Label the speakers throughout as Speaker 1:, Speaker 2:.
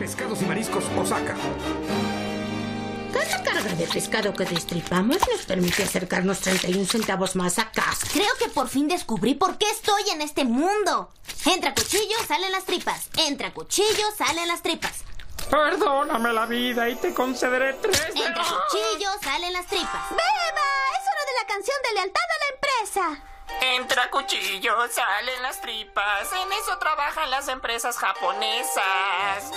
Speaker 1: Pescados y Mariscos Osaka.
Speaker 2: Cada carga de pescado que destripamos nos permite acercarnos 31 centavos más a casa.
Speaker 3: Creo que por fin descubrí por qué estoy en este mundo. Entra cuchillo, salen las tripas. Entra cuchillo, salen las tripas.
Speaker 4: Perdóname la vida y te concederé tres.
Speaker 3: Entra cuchillo, salen las tripas.
Speaker 5: ¡Beba! Es hora de la canción de lealtad a la empresa.
Speaker 4: Entra cuchillo, salen las tripas. En eso trabajan las empresas japonesas.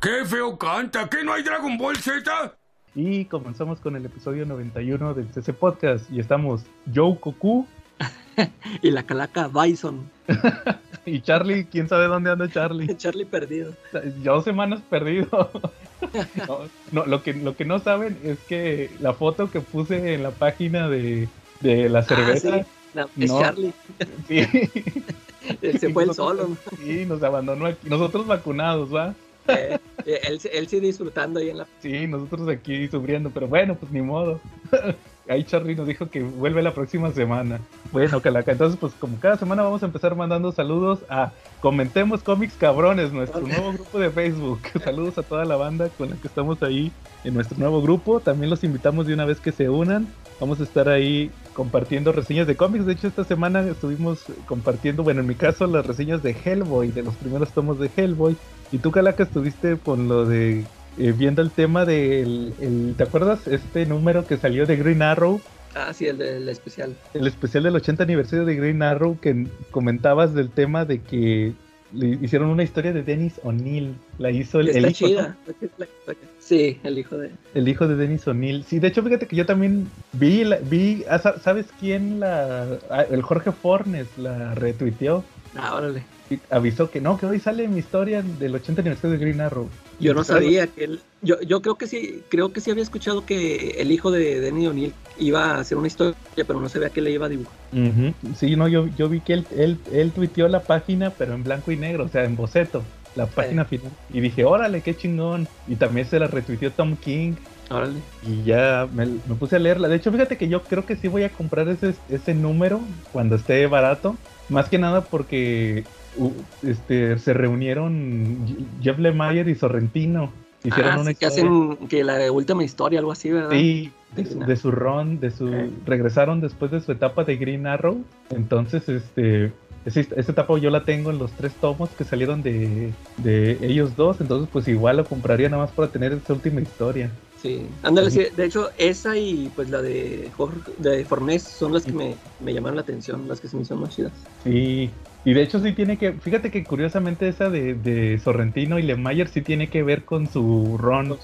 Speaker 1: ¡Qué feo canta! ¿Qué no hay Dragon Ball Z?
Speaker 6: Y comenzamos con el episodio 91 del CC Podcast. Y estamos Joe Koku.
Speaker 7: y la calaca Bison.
Speaker 6: y Charlie, quién sabe dónde anda Charlie.
Speaker 7: Charlie perdido.
Speaker 6: Yo semanas perdido. no, lo, que, lo que no saben es que la foto que puse en la página de, de la cerveza.
Speaker 7: Ah, sí. no, es Charlie.
Speaker 6: Sí.
Speaker 7: Se fue el solo.
Speaker 6: Sí, nos abandonó aquí. Nosotros vacunados, ¿va?
Speaker 7: Eh, él, él sí disfrutando ahí en la.
Speaker 6: Sí, nosotros aquí sufriendo, pero bueno, pues ni modo. Ahí Charlie nos dijo que vuelve la próxima semana. Bueno, Calaca, entonces pues como cada semana vamos a empezar mandando saludos a Comentemos Cómics Cabrones, nuestro nuevo grupo de Facebook. Saludos a toda la banda con la que estamos ahí en nuestro nuevo grupo. También los invitamos de una vez que se unan. Vamos a estar ahí compartiendo reseñas de cómics. De hecho, esta semana estuvimos compartiendo, bueno, en mi caso, las reseñas de Hellboy, de los primeros tomos de Hellboy. Y tú, Calaca, estuviste con lo de eh, viendo el tema del, el, ¿te acuerdas? Este número que salió de Green Arrow.
Speaker 7: Ah, sí, el del especial.
Speaker 6: El especial del 80 aniversario de Green Arrow que comentabas del tema de que le hicieron una historia de Dennis O'Neill. La hizo el,
Speaker 7: Está
Speaker 6: el hijo.
Speaker 7: chida. Sí, el hijo de.
Speaker 6: El hijo de Dennis O'Neill. Sí, de hecho, fíjate que yo también vi, la, vi, ah, ¿sabes quién la, ah, el Jorge Fornes la retuiteó?
Speaker 7: Ah, órale.
Speaker 6: avisó que no, que hoy sale mi historia del 80 aniversario de Green Arrow.
Speaker 7: Yo no sabía que él, yo, yo creo que sí, creo que sí había escuchado que el hijo de Denny O'Neill iba a hacer una historia, pero no sabía que le iba a dibujar.
Speaker 6: Uh -huh. Sí, no, yo, yo vi que él, él, él tuiteó la página, pero en blanco y negro, o sea, en boceto, la página sí. final. Y dije, órale, qué chingón. Y también se la retuiteó Tom King.
Speaker 7: Órale.
Speaker 6: Y ya me, me, puse a leerla. De hecho, fíjate que yo creo que sí voy a comprar ese, ese número cuando esté barato. Más que nada porque uh, este, se reunieron Jeff Lemire y Sorrentino. Hicieron
Speaker 7: ah,
Speaker 6: una
Speaker 7: sí, que hacen que la última historia, algo así, ¿verdad?
Speaker 6: Sí, de, su, de su de su okay. regresaron después de su etapa de Green Arrow. Entonces, este, esa, etapa yo la tengo en los tres tomos que salieron de, de, ellos dos. Entonces, pues igual lo compraría nada más para tener esa última historia.
Speaker 7: Sí, ándale, sí. de hecho, esa y pues la de Jorge, de Fornés son las que me, me, llamaron la atención, las que se me hicieron más chidas.
Speaker 6: Sí, y de hecho sí tiene que, fíjate que curiosamente esa de, de Sorrentino y Lemayer sí tiene que ver con su ron.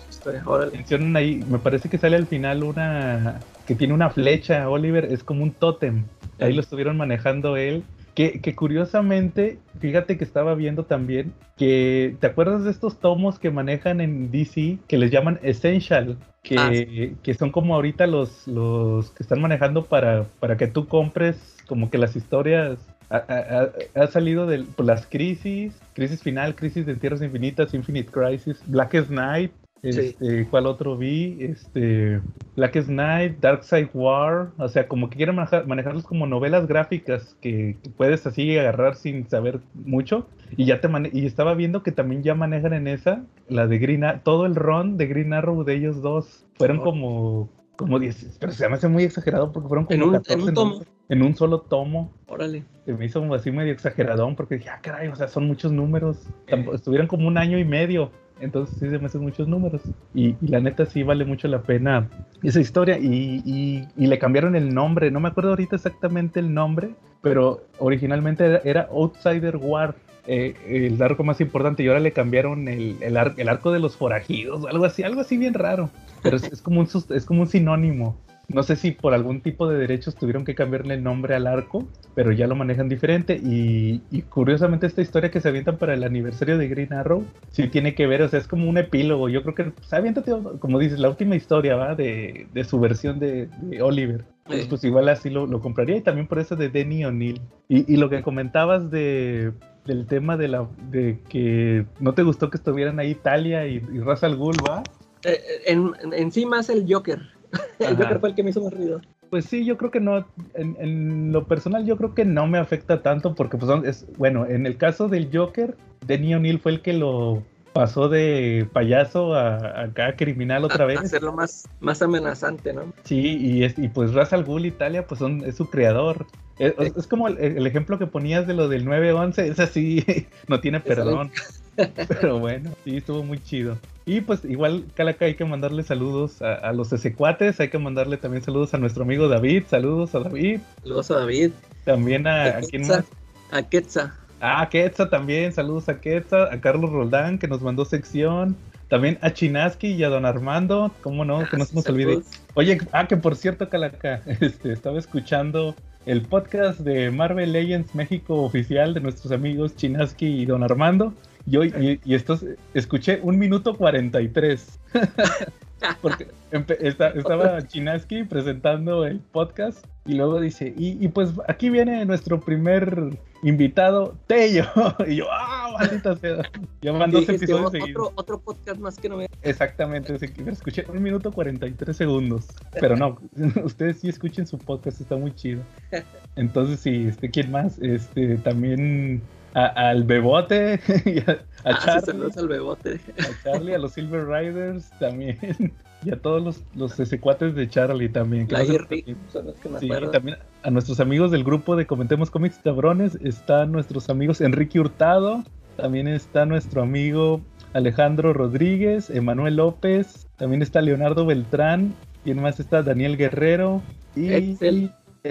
Speaker 6: Mencionan ahí, me parece que sale al final una, que tiene una flecha, Oliver, es como un tótem. Ahí lo estuvieron manejando él que, que, curiosamente, fíjate que estaba viendo también que, ¿te acuerdas de estos tomos que manejan en DC que les llaman Essential? Que, ah, sí. que son como ahorita los, los que están manejando para, para que tú compres como que las historias. Ha, ha, ha salido de pues, las crisis, crisis final, crisis de tierras infinitas, Infinite Crisis, Blackest Night, este, sí. ¿Cuál otro vi? Este, Blackest Night, Dark Side War. O sea, como que quieren manejar, manejarlos como novelas gráficas que, que, puedes así agarrar sin saber mucho. Y ya te y estaba viendo que también ya manejan en esa la de Green Arrow, todo el run de Green Arrow de ellos dos. Fueron como como 10, pero se me hace muy exagerado porque fueron como
Speaker 7: en un,
Speaker 6: 14
Speaker 7: en un tomo.
Speaker 6: En un solo tomo.
Speaker 7: Órale.
Speaker 6: Se me hizo así medio exageradón porque dije, ah, caray, o sea, son muchos números. Eh. Estuvieron como un año y medio. Entonces sí se me hacen muchos números. Y, y, la neta sí vale mucho la pena esa historia. Y, y, y, le cambiaron el nombre. No me acuerdo ahorita exactamente el nombre. Pero originalmente era, era Outsider War. Eh, el arco más importante. Y ahora le cambiaron el, el, ar, el, arco de los forajidos. Algo así, algo así bien raro. Pero es, es, como un, es como un sinónimo. No sé si por algún tipo de derechos tuvieron que cambiarle el nombre al arco, pero ya lo manejan diferente. Y, y, curiosamente esta historia que se avientan para el aniversario de Green Arrow, sí tiene que ver, o sea, es como un epílogo. Yo creo que pues, aviéntate, como dices, la última historia, ¿va? De, de su versión de, de Oliver. Sí. pues igual así lo, lo, compraría. Y también por eso de Denny O'Neill. Y, y, lo que comentabas de del tema de la de que no te gustó que estuvieran ahí Talia y, y Ra's al Ghul, ¿va?
Speaker 7: Eh, en, en sí más el Joker. El. Joker fue el que me hizo más ruido.
Speaker 6: Pues sí, yo creo que no, en, en, lo personal yo creo que no me afecta tanto porque pues es, bueno, en el caso del Joker, Denny O'Neill fue el que lo pasó de payaso a, a cada criminal otra
Speaker 7: A-
Speaker 6: vez.
Speaker 7: Hacerlo más, más amenazante, ¿no?
Speaker 6: Sí, y, es- y pues Ra's al Ghul Italia, pues son, es su creador. Es, como el, el ejemplo que ponías de lo del 911, es así, no tiene perdón. Pero bueno, sí, estuvo muy chido. Y pues igual, Calaca, hay que mandarle saludos a, a los cuates, hay que mandarle también saludos a nuestro amigo David, saludos a David,
Speaker 7: Saludos a David.
Speaker 6: también a, a quién más.
Speaker 7: A Quetza.
Speaker 6: Ah, a Quetza también, saludos a Quetza, a Carlos Roldán que nos mandó sección, también a Chinaski y a Don Armando, cómo no, que no se nos olvide. Oye, ah, que por cierto, Calaca, este, estaba escuchando el podcast de Marvel Legends México oficial de nuestros amigos Chinaski y Don Armando. Y hoy, y, y estos, escuché un minuto 43. Porque esta- estaba Chinaski presentando el podcast y luego dice, y, y pues aquí viene nuestro primer invitado, Tello. Y yo, ah, maldita sea. Ya van dos
Speaker 7: Dijiste,
Speaker 6: episodios
Speaker 7: otro,
Speaker 6: seguidos.
Speaker 7: otro podcast más que no me...
Speaker 6: Exactamente, sí, escuché un minuto 43 segundos. Pero no, ustedes sí escuchen su podcast, está muy chido. Entonces, sí, este, ¿quién más? Este, también a- al Bebote, y a, a
Speaker 7: Ah, sí,
Speaker 6: Charlie,
Speaker 7: saludos al bebote.
Speaker 6: a Charlie, a los Silver Riders también, y a todos los, los de Charlie también. que
Speaker 7: La
Speaker 6: no se-
Speaker 7: Irri, son los que me
Speaker 6: Sí,
Speaker 7: acuerdo.
Speaker 6: también a nuestros amigos del grupo de Comentemos Cómics Cabrones están nuestros amigos Enrique Hurtado, también está nuestro amigo Alejandro Rodríguez, Emanuel López, también está Leonardo Beltrán, y más está Daniel Guerrero y.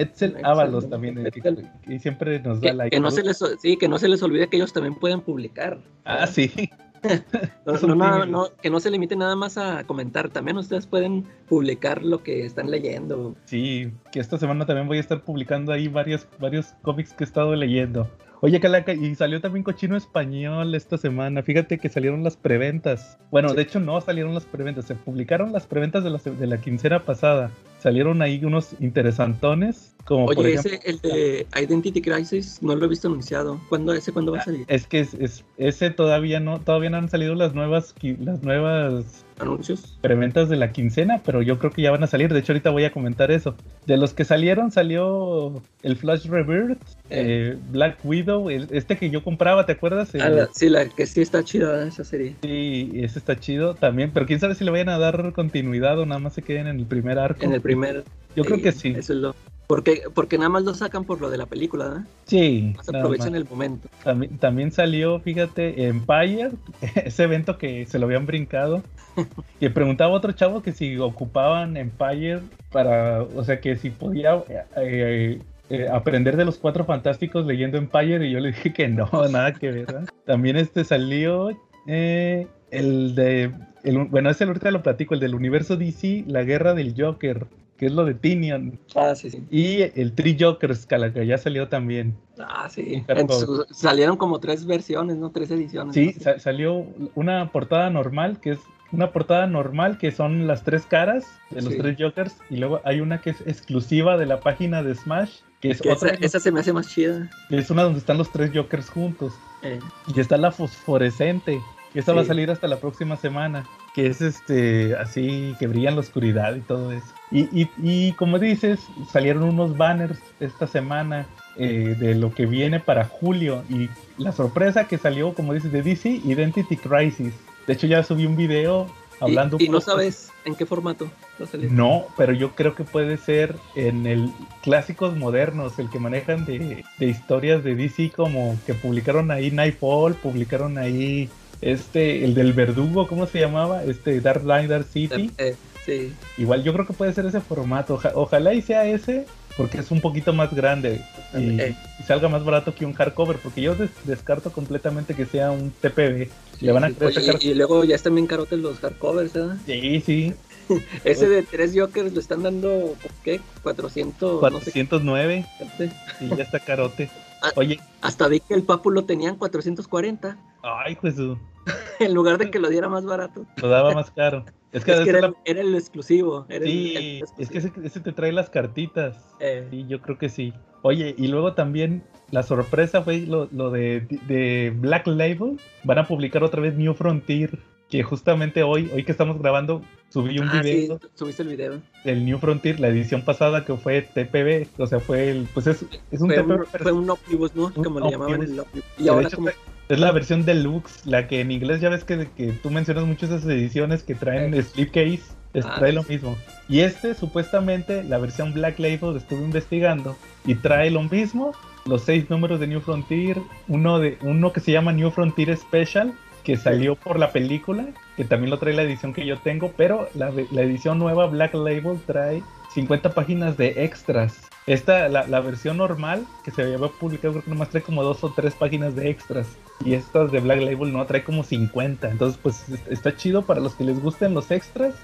Speaker 7: Edsel
Speaker 6: Ábalos también, el que, que siempre nos da
Speaker 7: Que,
Speaker 6: like.
Speaker 7: que no se les, sí, que no se les olvide que ellos también pueden publicar.
Speaker 6: Ah, sí.
Speaker 7: No, que no se limiten nada más a comentar. También ustedes pueden publicar lo que están leyendo.
Speaker 6: Sí, que esta semana también voy a estar publicando ahí varios, varios cómics que he estado leyendo. Oye, Calaca, y salió también Cochino Español esta semana. Fíjate que salieron las preventas. Bueno,
Speaker 7: Sí.
Speaker 6: de hecho no salieron las preventas, se publicaron las preventas de la, de la quincena pasada. Salieron ahí unos interesantones, como por
Speaker 7: Oye,
Speaker 6: ejemplo...
Speaker 7: ese, el de Identity Crisis, no lo he visto anunciado. ¿Cuándo, ese cuándo va a salir?
Speaker 6: Es que es, es- ese todavía no, todavía no han salido las nuevas, las nuevas
Speaker 7: ¿Anuncios?
Speaker 6: preventas de la quincena, pero yo creo que ya van a salir. De hecho, ahorita voy a comentar eso. De los que salieron, salió el Flash Rebirth, eh, Black Widow, el- este que yo compraba, ¿te acuerdas? El-
Speaker 7: Ah, la- sí, la que sí está chida esa serie.
Speaker 6: Sí, ese está chido también, pero quién sabe si le vayan a dar continuidad o nada más se queden en el primer arco.
Speaker 7: En el primer.
Speaker 6: Yo creo
Speaker 7: eh,
Speaker 6: que sí.
Speaker 7: Eso es lo. Porque, porque nada más lo sacan por lo de la película, ¿verdad?
Speaker 6: Sí,
Speaker 7: Más aprovechan
Speaker 6: más.
Speaker 7: el momento.
Speaker 6: También, también salió, fíjate, Empire, ese evento que se lo habían brincado. Y preguntaba a otro chavo que si ocupaban Empire para, o sea, que si podía eh, eh, aprender de los cuatro fantásticos leyendo Empire. Y yo le dije que no, nada que ver. ¿verdad? También este salió eh, el de, el, bueno, ese ahorita lo platico, el del universo DC, la guerra del Joker, que es lo de Tinian.
Speaker 7: Ah, sí, sí.
Speaker 6: Y el Three Jokers, que ya salió también.
Speaker 7: Ah, sí. Su- salieron como tres versiones, ¿no? Tres ediciones.
Speaker 6: Sí,
Speaker 7: ¿no? Sí.
Speaker 6: sa- salió una portada normal, que es una portada normal, que son las tres caras de los
Speaker 7: Sí.
Speaker 6: tres Jokers, y luego hay una que es exclusiva de la página de Smash, que es
Speaker 7: Que
Speaker 6: otra,
Speaker 7: esa, esa se me hace más chida.
Speaker 6: es una donde están los tres Jokers juntos.
Speaker 7: Eh,
Speaker 6: Y está la fosforescente, que esta va a
Speaker 7: Sí.
Speaker 6: salir hasta la próxima semana, que es este así, que brilla en la oscuridad y todo eso. Y, y, y como dices, salieron unos banners esta semana eh, de lo que viene para julio. Y la sorpresa que salió, como dices, de DC, Identity Crisis. De hecho, ya subí un video hablando.
Speaker 7: y, y no sabes en qué formato va a salir.
Speaker 6: No, pero yo creo que puede ser en el clásicos modernos, el que manejan de, de historias de DC, como que publicaron ahí Nightfall, publicaron ahí este, el del verdugo, ¿cómo se llamaba? Este Dark Knight Dark City.
Speaker 7: Eh, sí.
Speaker 6: Igual yo creo que puede ser ese formato. Oja- ojalá y sea ese, porque es un poquito más grande y,
Speaker 7: Eh.
Speaker 6: y salga más barato que un hardcover, porque yo des- descarto completamente que sea un TPB. Le van a
Speaker 7: Sí,
Speaker 6: querer
Speaker 7: oye,
Speaker 6: sacar-
Speaker 7: y, y luego ya están bien carotes los hardcovers, ¿verdad?
Speaker 6: Sí, sí,
Speaker 7: Ese de tres Jokers lo están dando, ¿qué? 400, no sé
Speaker 6: 409,
Speaker 7: qué.
Speaker 6: y ya está carote.
Speaker 7: Ah.
Speaker 6: Oye,
Speaker 7: Hasta vi que el Papu lo tenían 440,
Speaker 6: ay, pues su-
Speaker 7: en lugar de que lo diera más barato.
Speaker 6: lo daba más caro. Es que,
Speaker 7: Es era,
Speaker 6: la-
Speaker 7: era el exclusivo. Era el-
Speaker 6: sí, es que ese, ese te trae las cartitas.
Speaker 7: Eh,
Speaker 6: Sí, yo creo que sí. Oye, y luego también la sorpresa fue lo, lo de, de Black Label. Van a publicar otra vez New Frontier. Que justamente hoy, hoy que estamos grabando, subí un
Speaker 7: ah, sí,
Speaker 6: video
Speaker 7: subiste el video.
Speaker 6: del New Frontier, la edición pasada que fue TPB. O sea, fue el. Pues es, es un
Speaker 7: Fue
Speaker 6: TPB.
Speaker 7: un, fue un ómnibus, ¿no? Como le llamaban el
Speaker 6: que
Speaker 7: Y ahora como,
Speaker 6: Es la versión deluxe, la que en inglés ya ves que, que tú mencionas mucho esas ediciones que traen slipcase, es-
Speaker 7: Ah,
Speaker 6: trae
Speaker 7: sí,
Speaker 6: lo mismo. Y este, supuestamente, la versión Black Label, estuve investigando y trae lo mismo, los seis números de New Frontier, uno, de, uno que se llama New Frontier Special, que salió por la película, que también lo trae la edición que yo tengo, pero la, la edición nueva Black Label trae 50 páginas de extras. Esta, la, la versión normal que se había publicado, creo que nomás trae como dos o tres páginas de extras. Y estas de Black Label no, trae como 50. Entonces, pues es- está chido para los que les gusten los extras.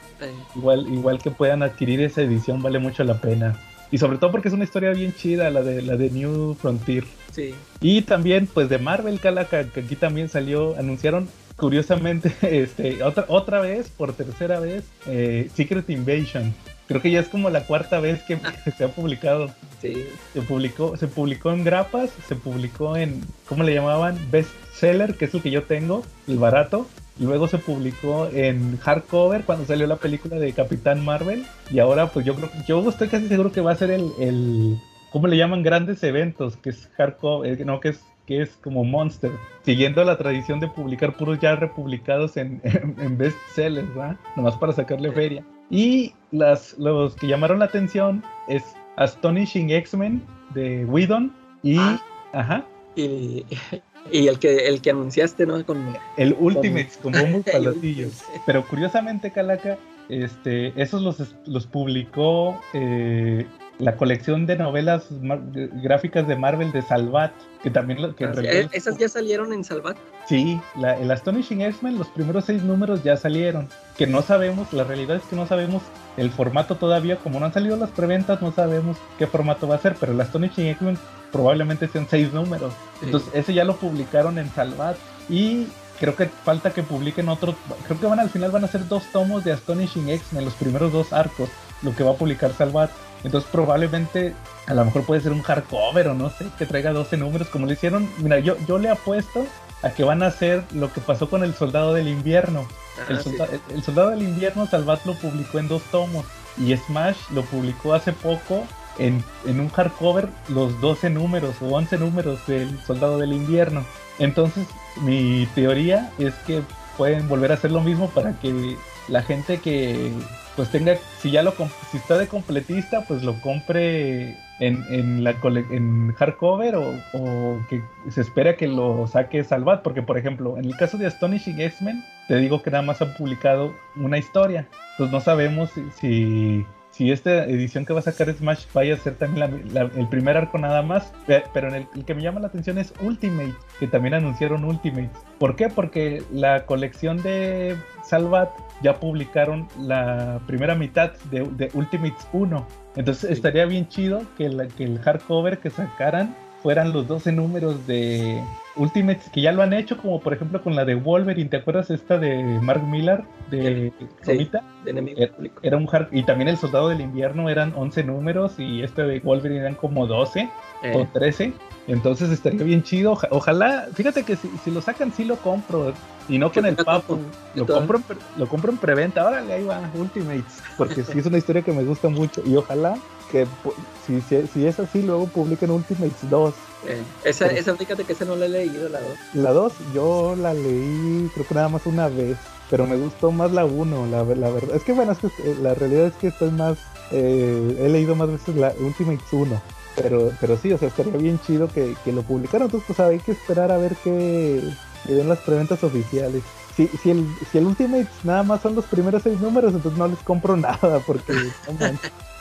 Speaker 6: Igual, igual que puedan adquirir esa edición, vale mucho la pena. Y sobre todo porque es una historia bien chida, la de, la de New Frontier.
Speaker 7: sí.
Speaker 6: Y también, pues de Marvel, Calaca, que aquí también salió, anunciaron curiosamente, este, otra, otra vez, por tercera vez, eh, Secret Invasion. Creo que ya es como la cuarta vez que se ha publicado.
Speaker 7: Sí,
Speaker 6: Se publicó, se publicó en grapas, se publicó en, ¿cómo le llamaban? Bestseller, que es el que yo tengo, el barato. Luego se publicó en hardcover cuando salió la película de Capitán Marvel. Y ahora, pues yo creo, yo estoy casi seguro que va a ser el, el ¿cómo le llaman? Grandes eventos, que es hardcover, eh, no, que es que es como Monster, siguiendo la tradición de publicar puros ya republicados en, en, en bestsellers, ¿verdad? Nomás para sacarle feria. Y las, los que llamaron la atención es Astonishing X-Men de Whedon y
Speaker 7: Ah.
Speaker 6: ajá,
Speaker 7: y, y el que el que anunciaste, ¿no? Con
Speaker 6: el Ultimates con bombos palatillos. Pero curiosamente, Calaca, este, esos los, los publicó eh, la colección de novelas gráficas de Marvel de Salvat, que también lo- que
Speaker 7: Ah, eh, esas ya salieron en Salvat.
Speaker 6: Sí, la- el Astonishing X-Men, los primeros seis números ya salieron. Que no sabemos, la realidad es que no sabemos el formato todavía. Como no han salido las preventas, no sabemos qué formato va a ser. Pero el Astonishing X-Men probablemente sean seis números.
Speaker 7: Sí.
Speaker 6: Entonces, ese ya lo publicaron en Salvat. Y creo que falta que publiquen otro. Creo que van al final van a ser dos tomos de Astonishing X-Men, los primeros dos arcos, lo que va a publicar Salvat. Entonces, probablemente a lo mejor puede ser un hardcover o no sé, que traiga 12 números, como le hicieron. Mira, yo, yo le apuesto a que van a hacer lo que pasó con el Soldado del Invierno. El,
Speaker 7: Ah, sí.
Speaker 6: solda- el- el Soldado del Invierno, Salvat lo publicó en dos tomos y Smash lo publicó hace poco en, en un hardcover los 12 números o 11 números del Soldado del Invierno. Entonces, mi teoría es que pueden volver a hacer lo mismo para que la gente que pues tenga, si ya lo si está de completista, pues lo compre en, en la cole- en hardcover o, o que se espera que lo saque Salvat, porque por ejemplo, en el caso de Astonishing X-Men, te digo que nada más han publicado una historia, entonces no sabemos si, si, si esta edición que va a sacar Smash vaya a ser también la- la- el primer arco nada más, pe- pero en el, el que me llama la atención es Ultimate, que también anunciaron Ultimate. ¿Por qué? Porque la colección de Salvat ya publicaron la primera mitad de, de Ultimates 1. Entonces
Speaker 7: Sí.
Speaker 6: estaría bien chido que, la- que el hardcover que sacaran fueran los 12 números de Ultimates, que ya lo han hecho, como por ejemplo con la de Wolverine. ¿Te acuerdas esta de Mark Millar? De
Speaker 7: Sí.
Speaker 6: Romita?
Speaker 7: de enemigo
Speaker 6: Era, era un hard y también el Soldado del Invierno eran 11 números y este de Wolverine eran como 12
Speaker 7: Eh,
Speaker 6: o 13. Entonces estaría bien chido. Oja- Ojalá, fíjate que si, si lo sacan, sí lo compro. Y no con el papo. Lo compro, en lo compro en preventa. Órale, ahí va, Ultimates. Porque sí es una historia que me gusta mucho. Y ojalá que si, si, si es así, luego publiquen Ultimates 2.
Speaker 7: eh, esa, esa, fíjate que esa no la he leído, la dos.
Speaker 6: La 2 yo la leí creo que nada más una vez, pero me gustó más la 1, la, la verdad. Es que bueno, es que eh, la realidad es que estoy más, eh, he leído más veces la Ultimates 1, pero, pero sí, o sea, estaría bien chido que, que lo publicaran, entonces pues hay que esperar a ver qué que den las preventas oficiales. Si, si, el, si el Ultimates nada más son los primeros seis números, entonces no les compro nada, porque no.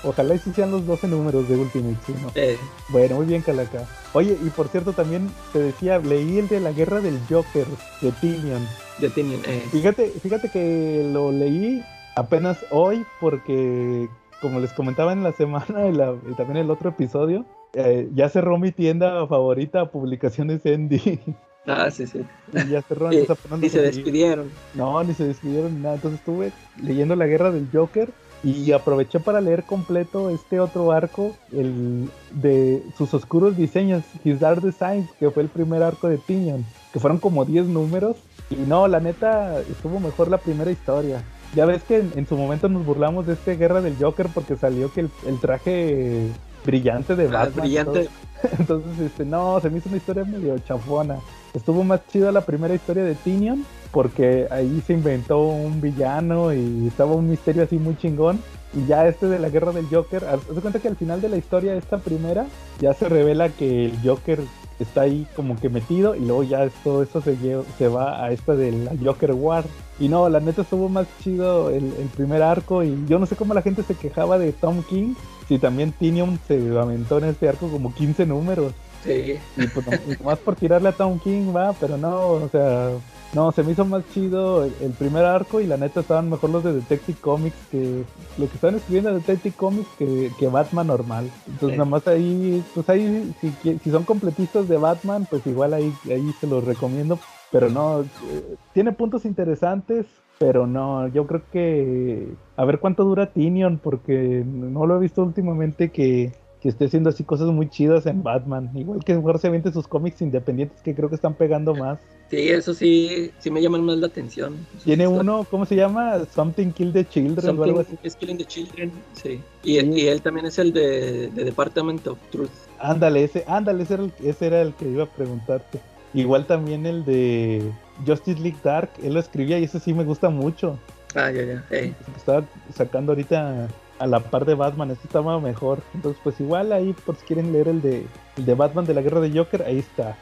Speaker 6: Ojalá y sí sean los 12 números de Ultimates 1.
Speaker 7: Eh,
Speaker 6: Bueno, muy bien, Calaca. Oye, y por cierto, también te decía, leí el de la guerra del Joker, de Tinion.
Speaker 7: ya tienen. Eh,
Speaker 6: Fíjate, fíjate que lo leí apenas hoy porque, como les comentaba en la semana y, la- y también el otro episodio, eh, ya cerró mi tienda favorita, Publicaciones Endy.
Speaker 7: ah, sí, sí.
Speaker 6: y ya cerró,
Speaker 7: Y
Speaker 6: lo
Speaker 7: se despidieron.
Speaker 6: No, ni se despidieron ni nada. Entonces estuve leyendo la guerra del Joker y aproveché para leer completo este otro arco, el de sus oscuros diseños, His Dark Designs, que fue el primer arco de Tinion, que fueron como 10 números. Y no, la neta, estuvo mejor la primera historia. Ya ves que en, en su momento nos burlamos de este guerra del Joker porque salió que el, el traje brillante de
Speaker 7: Ah,
Speaker 6: Batman.
Speaker 7: brillante.
Speaker 6: Entonces, este, no, se me hizo una historia medio chafona. Estuvo más chida la primera historia de Tinion, porque ahí se inventó un villano y estaba un misterio así muy chingón. Y ya este de la guerra del Joker, haz cuenta que al final de la historia, esta primera, ya se revela que el Joker está ahí como que metido y luego ya todo eso se, lle- se va a esta de la Joker War. Y no, la neta estuvo más chido el, el primer arco y yo no sé cómo la gente se quejaba de Tom King, si también Tinium se aventó en este arco como 15 números.
Speaker 7: Sí.
Speaker 6: Y pues nomás por tirarle a Tom King va, pero no, o sea, no, se me hizo más chido el, el primer arco y la neta estaban mejor los de Detective Comics que lo que estaban escribiendo de Detective Comics que, que Batman normal. Entonces
Speaker 7: Sí.
Speaker 6: nada más ahí, pues ahí, si, si son completistas de Batman, pues igual ahí, ahí se los recomiendo. Pero no, eh, tiene puntos interesantes, pero no, yo creo que a ver cuánto dura Tinion, porque no lo he visto últimamente que, que esté haciendo así cosas muy chidas en Batman. Igual que mejor se aviente sus cómics independientes que creo que están pegando más.
Speaker 7: Sí, eso sí, sí me llaman más la atención.
Speaker 6: Tiene uno, ¿cómo se llama? Something Kill the Children o algo
Speaker 7: Something
Speaker 6: así.
Speaker 7: is Killing the Children, sí. Y, él- y él también es el de, de Department of Truth.
Speaker 6: Ándale, ese, ándale, ese era, el, ese era el que iba a preguntarte. Igual también el de Justice League Dark, él lo escribía y ese sí me gusta mucho.
Speaker 7: Ah, ya, ya.
Speaker 6: que estaba sacando ahorita a la par de Batman, este estaba mejor. Entonces, pues igual ahí, por si quieren leer el de, el de Batman de la Guerra de Joker, ahí está.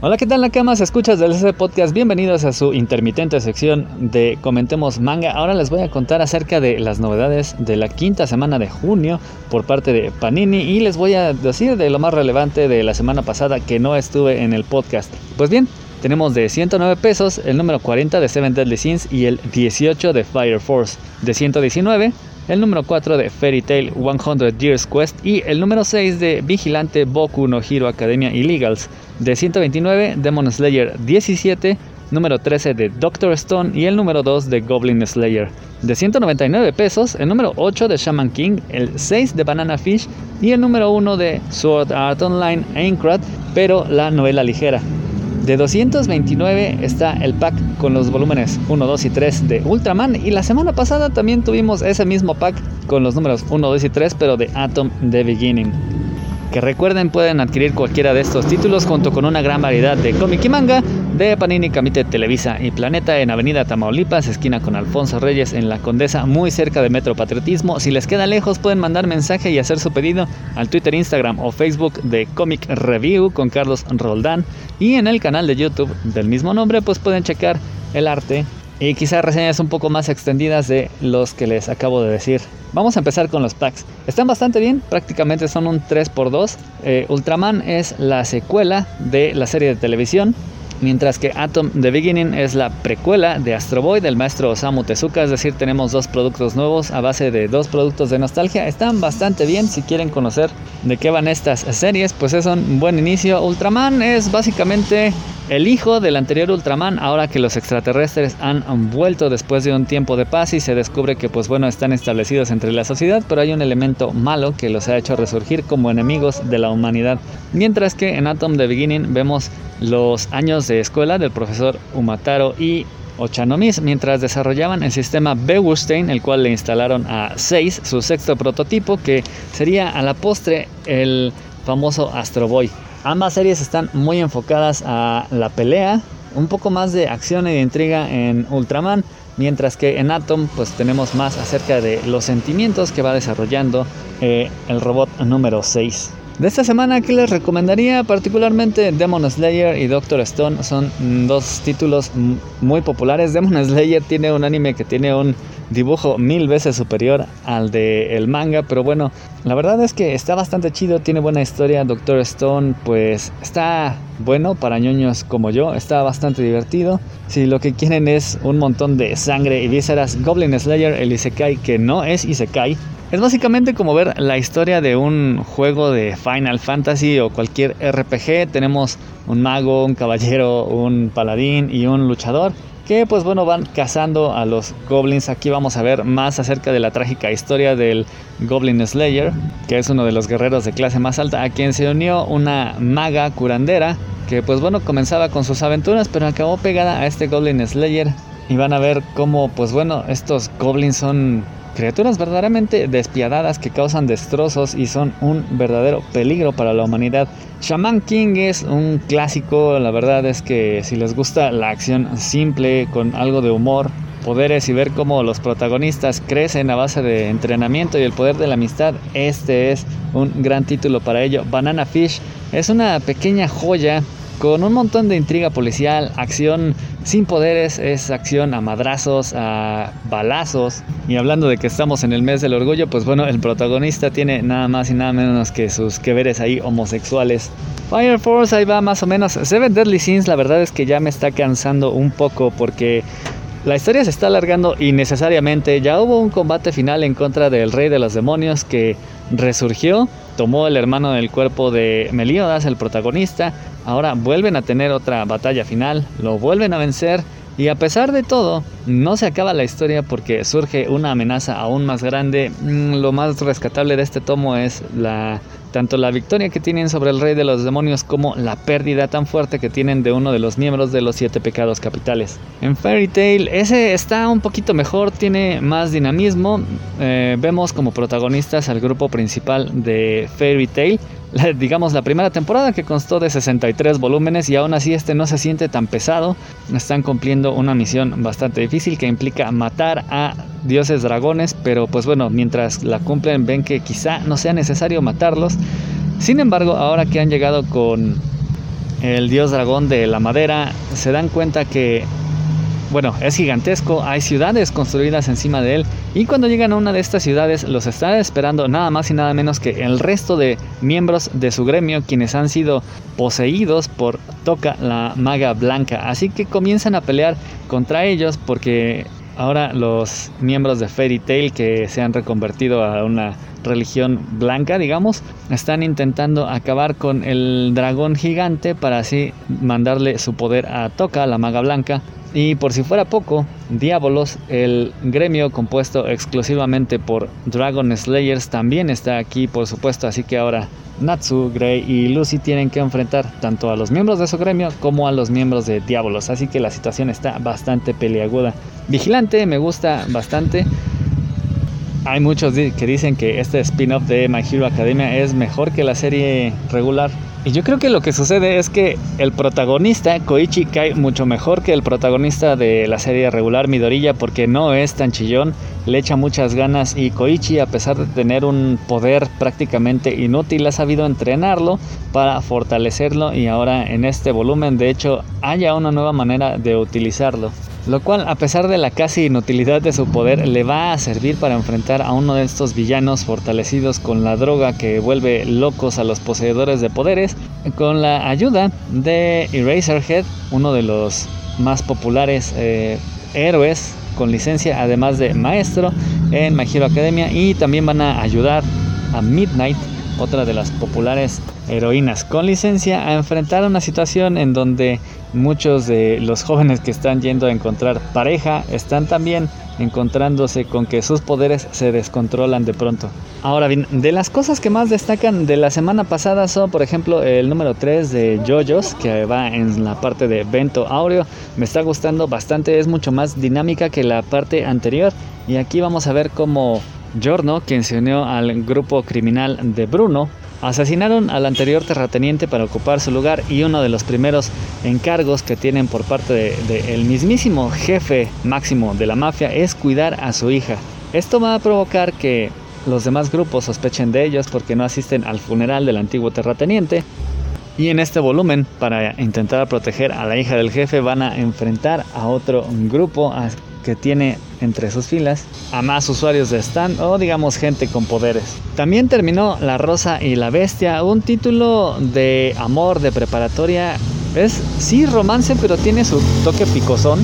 Speaker 8: Hola, ¿qué tal Nakamas? Escuchas del SC Podcast. Bienvenidos a su intermitente sección de Comentemos Manga. Ahora les voy a contar acerca de las novedades de la quinta semana de junio por parte de Panini y les voy a decir de lo más relevante de la semana pasada que no estuve en el podcast. Pues bien, tenemos de 109 pesos el número 40 de Seven Deadly Sins y el 18 de Fire Force. De 119 el número 4 de Fairy Tail 100 Years Quest y el número 6 de Vigilante Boku no Hero Academia Illegals. De 129 Demon Slayer 17, número 13 de Doctor Stone y el número 2 de Goblin Slayer. De 199 pesos, el número 8 de Shaman King, el 6 de Banana Fish y el número 1 de Sword Art Online Aincrad, pero la novela ligera. De 229 está el pack con los volúmenes 1, 2 y 3 de Ultraman. Y la semana pasada también tuvimos ese mismo pack con los números 1, 2 y 3, pero de Atom The Beginning. Que recuerden pueden adquirir cualquiera de estos títulos junto con una gran variedad de cómic y manga de Panini, Camite, Televisa y Planeta en Avenida Tamaulipas, esquina con Alfonso Reyes en La Condesa, muy cerca de Metro Patriotismo. Si les queda lejos pueden mandar mensaje y hacer su pedido al Twitter, Instagram o Facebook de Comic Review con Carlos Roldán y en el canal de YouTube del mismo nombre pues pueden checar el arte y quizás reseñas un poco más extendidas de los que les acabo de decir. Vamos a empezar con los packs. Están bastante bien, prácticamente son un 3x2. Eh, Ultraman es la secuela de la serie de televisión. Mientras que Atom The Beginning es la precuela de Astro Boy del maestro Osamu Tezuka, es decir, tenemos dos productos nuevos a base de dos productos de nostalgia. Están bastante bien si quieren conocer de qué van estas series, pues es un buen inicio. Ultraman es básicamente el hijo del anterior Ultraman, ahora que los extraterrestres han vuelto después de un tiempo de paz y se descubre que pues bueno están establecidos entre la sociedad, pero hay un elemento malo que los ha hecho resurgir como enemigos de la humanidad. Mientras que en Atom The Beginning vemos los años de escuela del profesor Umataro y Ochanomis mientras desarrollaban el sistema Bewustein, el cual le instalaron a 6, su sexto prototipo, que sería a la postre el famoso Astro Boy. Ambas series están muy enfocadas a la pelea, un poco más de acción y intriga en Ultraman, mientras que en Atom pues tenemos más acerca de los sentimientos que va desarrollando eh, el robot número 6. De esta semana, ¿qué les recomendaría? Particularmente Demon Slayer y Doctor Stone son dos títulos muy populares. Demon Slayer tiene un anime que tiene un dibujo mil veces superior al de manga, pero bueno, la verdad es que está bastante chido, tiene buena historia. Doctor Stone, pues está bueno para ñoños como yo, está bastante divertido. Si lo que quieren es un montón de sangre y vísceras, Goblin Slayer, el Isekai que no es Isekai, es básicamente como ver la historia de un juego de Final Fantasy o cualquier RPG. Tenemos un mago, un caballero, un paladín y un luchador que pues bueno van cazando a los goblins. Aquí vamos a ver más acerca de la trágica historia del Goblin Slayer, que es uno de los guerreros de clase más alta, a quien se unió una maga curandera que pues bueno comenzaba con sus aventuras, pero acabó pegada a este Goblin Slayer y van a ver cómo, pues bueno, estos goblins son criaturas verdaderamente despiadadas que causan destrozos y son un verdadero peligro para la humanidad. Shaman King es un clásico, la verdad es que si les gusta la acción simple con algo de humor, poderes y ver cómo los protagonistas crecen a base de entrenamiento y el poder de la amistad, este es un gran título para ello. Banana Fish es una pequeña joya con un montón de intriga policial, acción sin poderes, es acción a madrazos, a balazos. Y hablando de que estamos en el mes del orgullo, pues bueno, el protagonista tiene nada más y nada menos que sus que veres ahí homosexuales. Fire Force ahí va más o menos. Seven Deadly Sins la verdad es que ya me está cansando un poco porque la historia se está alargando innecesariamente. Ya hubo un combate final en contra del rey de los demonios que resurgió, tomó el hermano del cuerpo de Meliodas, el protagonista. Ahora vuelven a tener otra batalla final, lo vuelven a vencer. Y a pesar de todo, no se acaba la historia porque surge una amenaza aún más grande. Mm, lo más rescatable de este tomo es la tanto la victoria que tienen sobre el rey de los demonios como la pérdida tan fuerte que tienen de uno de los miembros de los siete pecados capitales. En Fairy Tail ese está un poquito mejor, tiene más dinamismo. Eh, vemos como protagonistas al grupo principal de Fairy Tail, digamos la primera temporada que constó de 63 volúmenes y aún así este no se siente tan pesado. Están cumpliendo una misión bastante difícil que implica matar a dioses dragones, pero pues bueno, mientras la cumplen ven que quizá no sea necesario matarlos. Sin embargo, ahora que han llegado con el dios dragón de la madera, se dan cuenta que bueno, es gigantesco, hay ciudades construidas encima de él y cuando llegan a una de estas ciudades los está esperando nada más y nada menos que el resto de miembros de su gremio quienes han sido poseídos por Toca la maga blanca. Así que comienzan a pelear contra ellos porque ahora los miembros de Fairy Tail que se han reconvertido a una religión blanca, digamos, están intentando acabar con el dragón gigante para así mandarle su poder a Toca, la maga blanca. Y por si fuera poco, Diabolos, el gremio compuesto exclusivamente por Dragon Slayers, también está aquí, por supuesto, así que ahora Natsu, Grey y Lucy tienen que enfrentar tanto a los miembros de su gremio como a los miembros de Diabolos, así que la situación está bastante peliaguda. Vigilante me gusta bastante. Hay muchos que dicen que este spin-off de My Hero Academia es mejor que la serie regular. Y yo creo que lo que sucede es que el protagonista, Koichi, cae mucho mejor que el protagonista de la serie regular Midorilla porque no es tan chillón, le echa muchas ganas y Koichi, a pesar de tener un poder prácticamente inútil, ha sabido entrenarlo para fortalecerlo y ahora en este volumen de hecho haya una nueva manera de utilizarlo lo cual a pesar de la casi inutilidad de su poder le va a servir para enfrentar a uno de estos villanos fortalecidos con la droga que vuelve locos a los poseedores de poderes, con la ayuda de Eraserhead, uno de los más populares eh, héroes con licencia además de maestro en My Hero Academia y también van a ayudar a Midnight otra de las populares heroínas con licencia, a enfrentar una situación en donde muchos de los jóvenes que están yendo a encontrar pareja están también encontrándose con que sus poderes se descontrolan de pronto. Ahora bien, de las cosas que más destacan de la semana pasada son, por ejemplo, el número 3 de JoJo's, que va en la parte de Vento Aureo. Me está gustando bastante, es mucho más dinámica que la parte anterior. Y aquí vamos a ver cómo Giorno, quien se unió al grupo criminal de Bruno, asesinaron al anterior terrateniente para ocupar su lugar y uno de los primeros encargos que tienen por parte del de, mismísimo jefe máximo de la mafia es cuidar a su hija. Esto va a provocar que los demás grupos sospechen de ellos porque no asisten al funeral del antiguo terrateniente. Y en este volumen, para intentar proteger a la hija del jefe, van a enfrentar a otro grupo que tiene entre sus filas a más usuarios de stand o digamos gente con poderes. También terminó La Rosa y la Bestia, un título de amor de preparatoria. Es sí romance, pero tiene su toque picosón.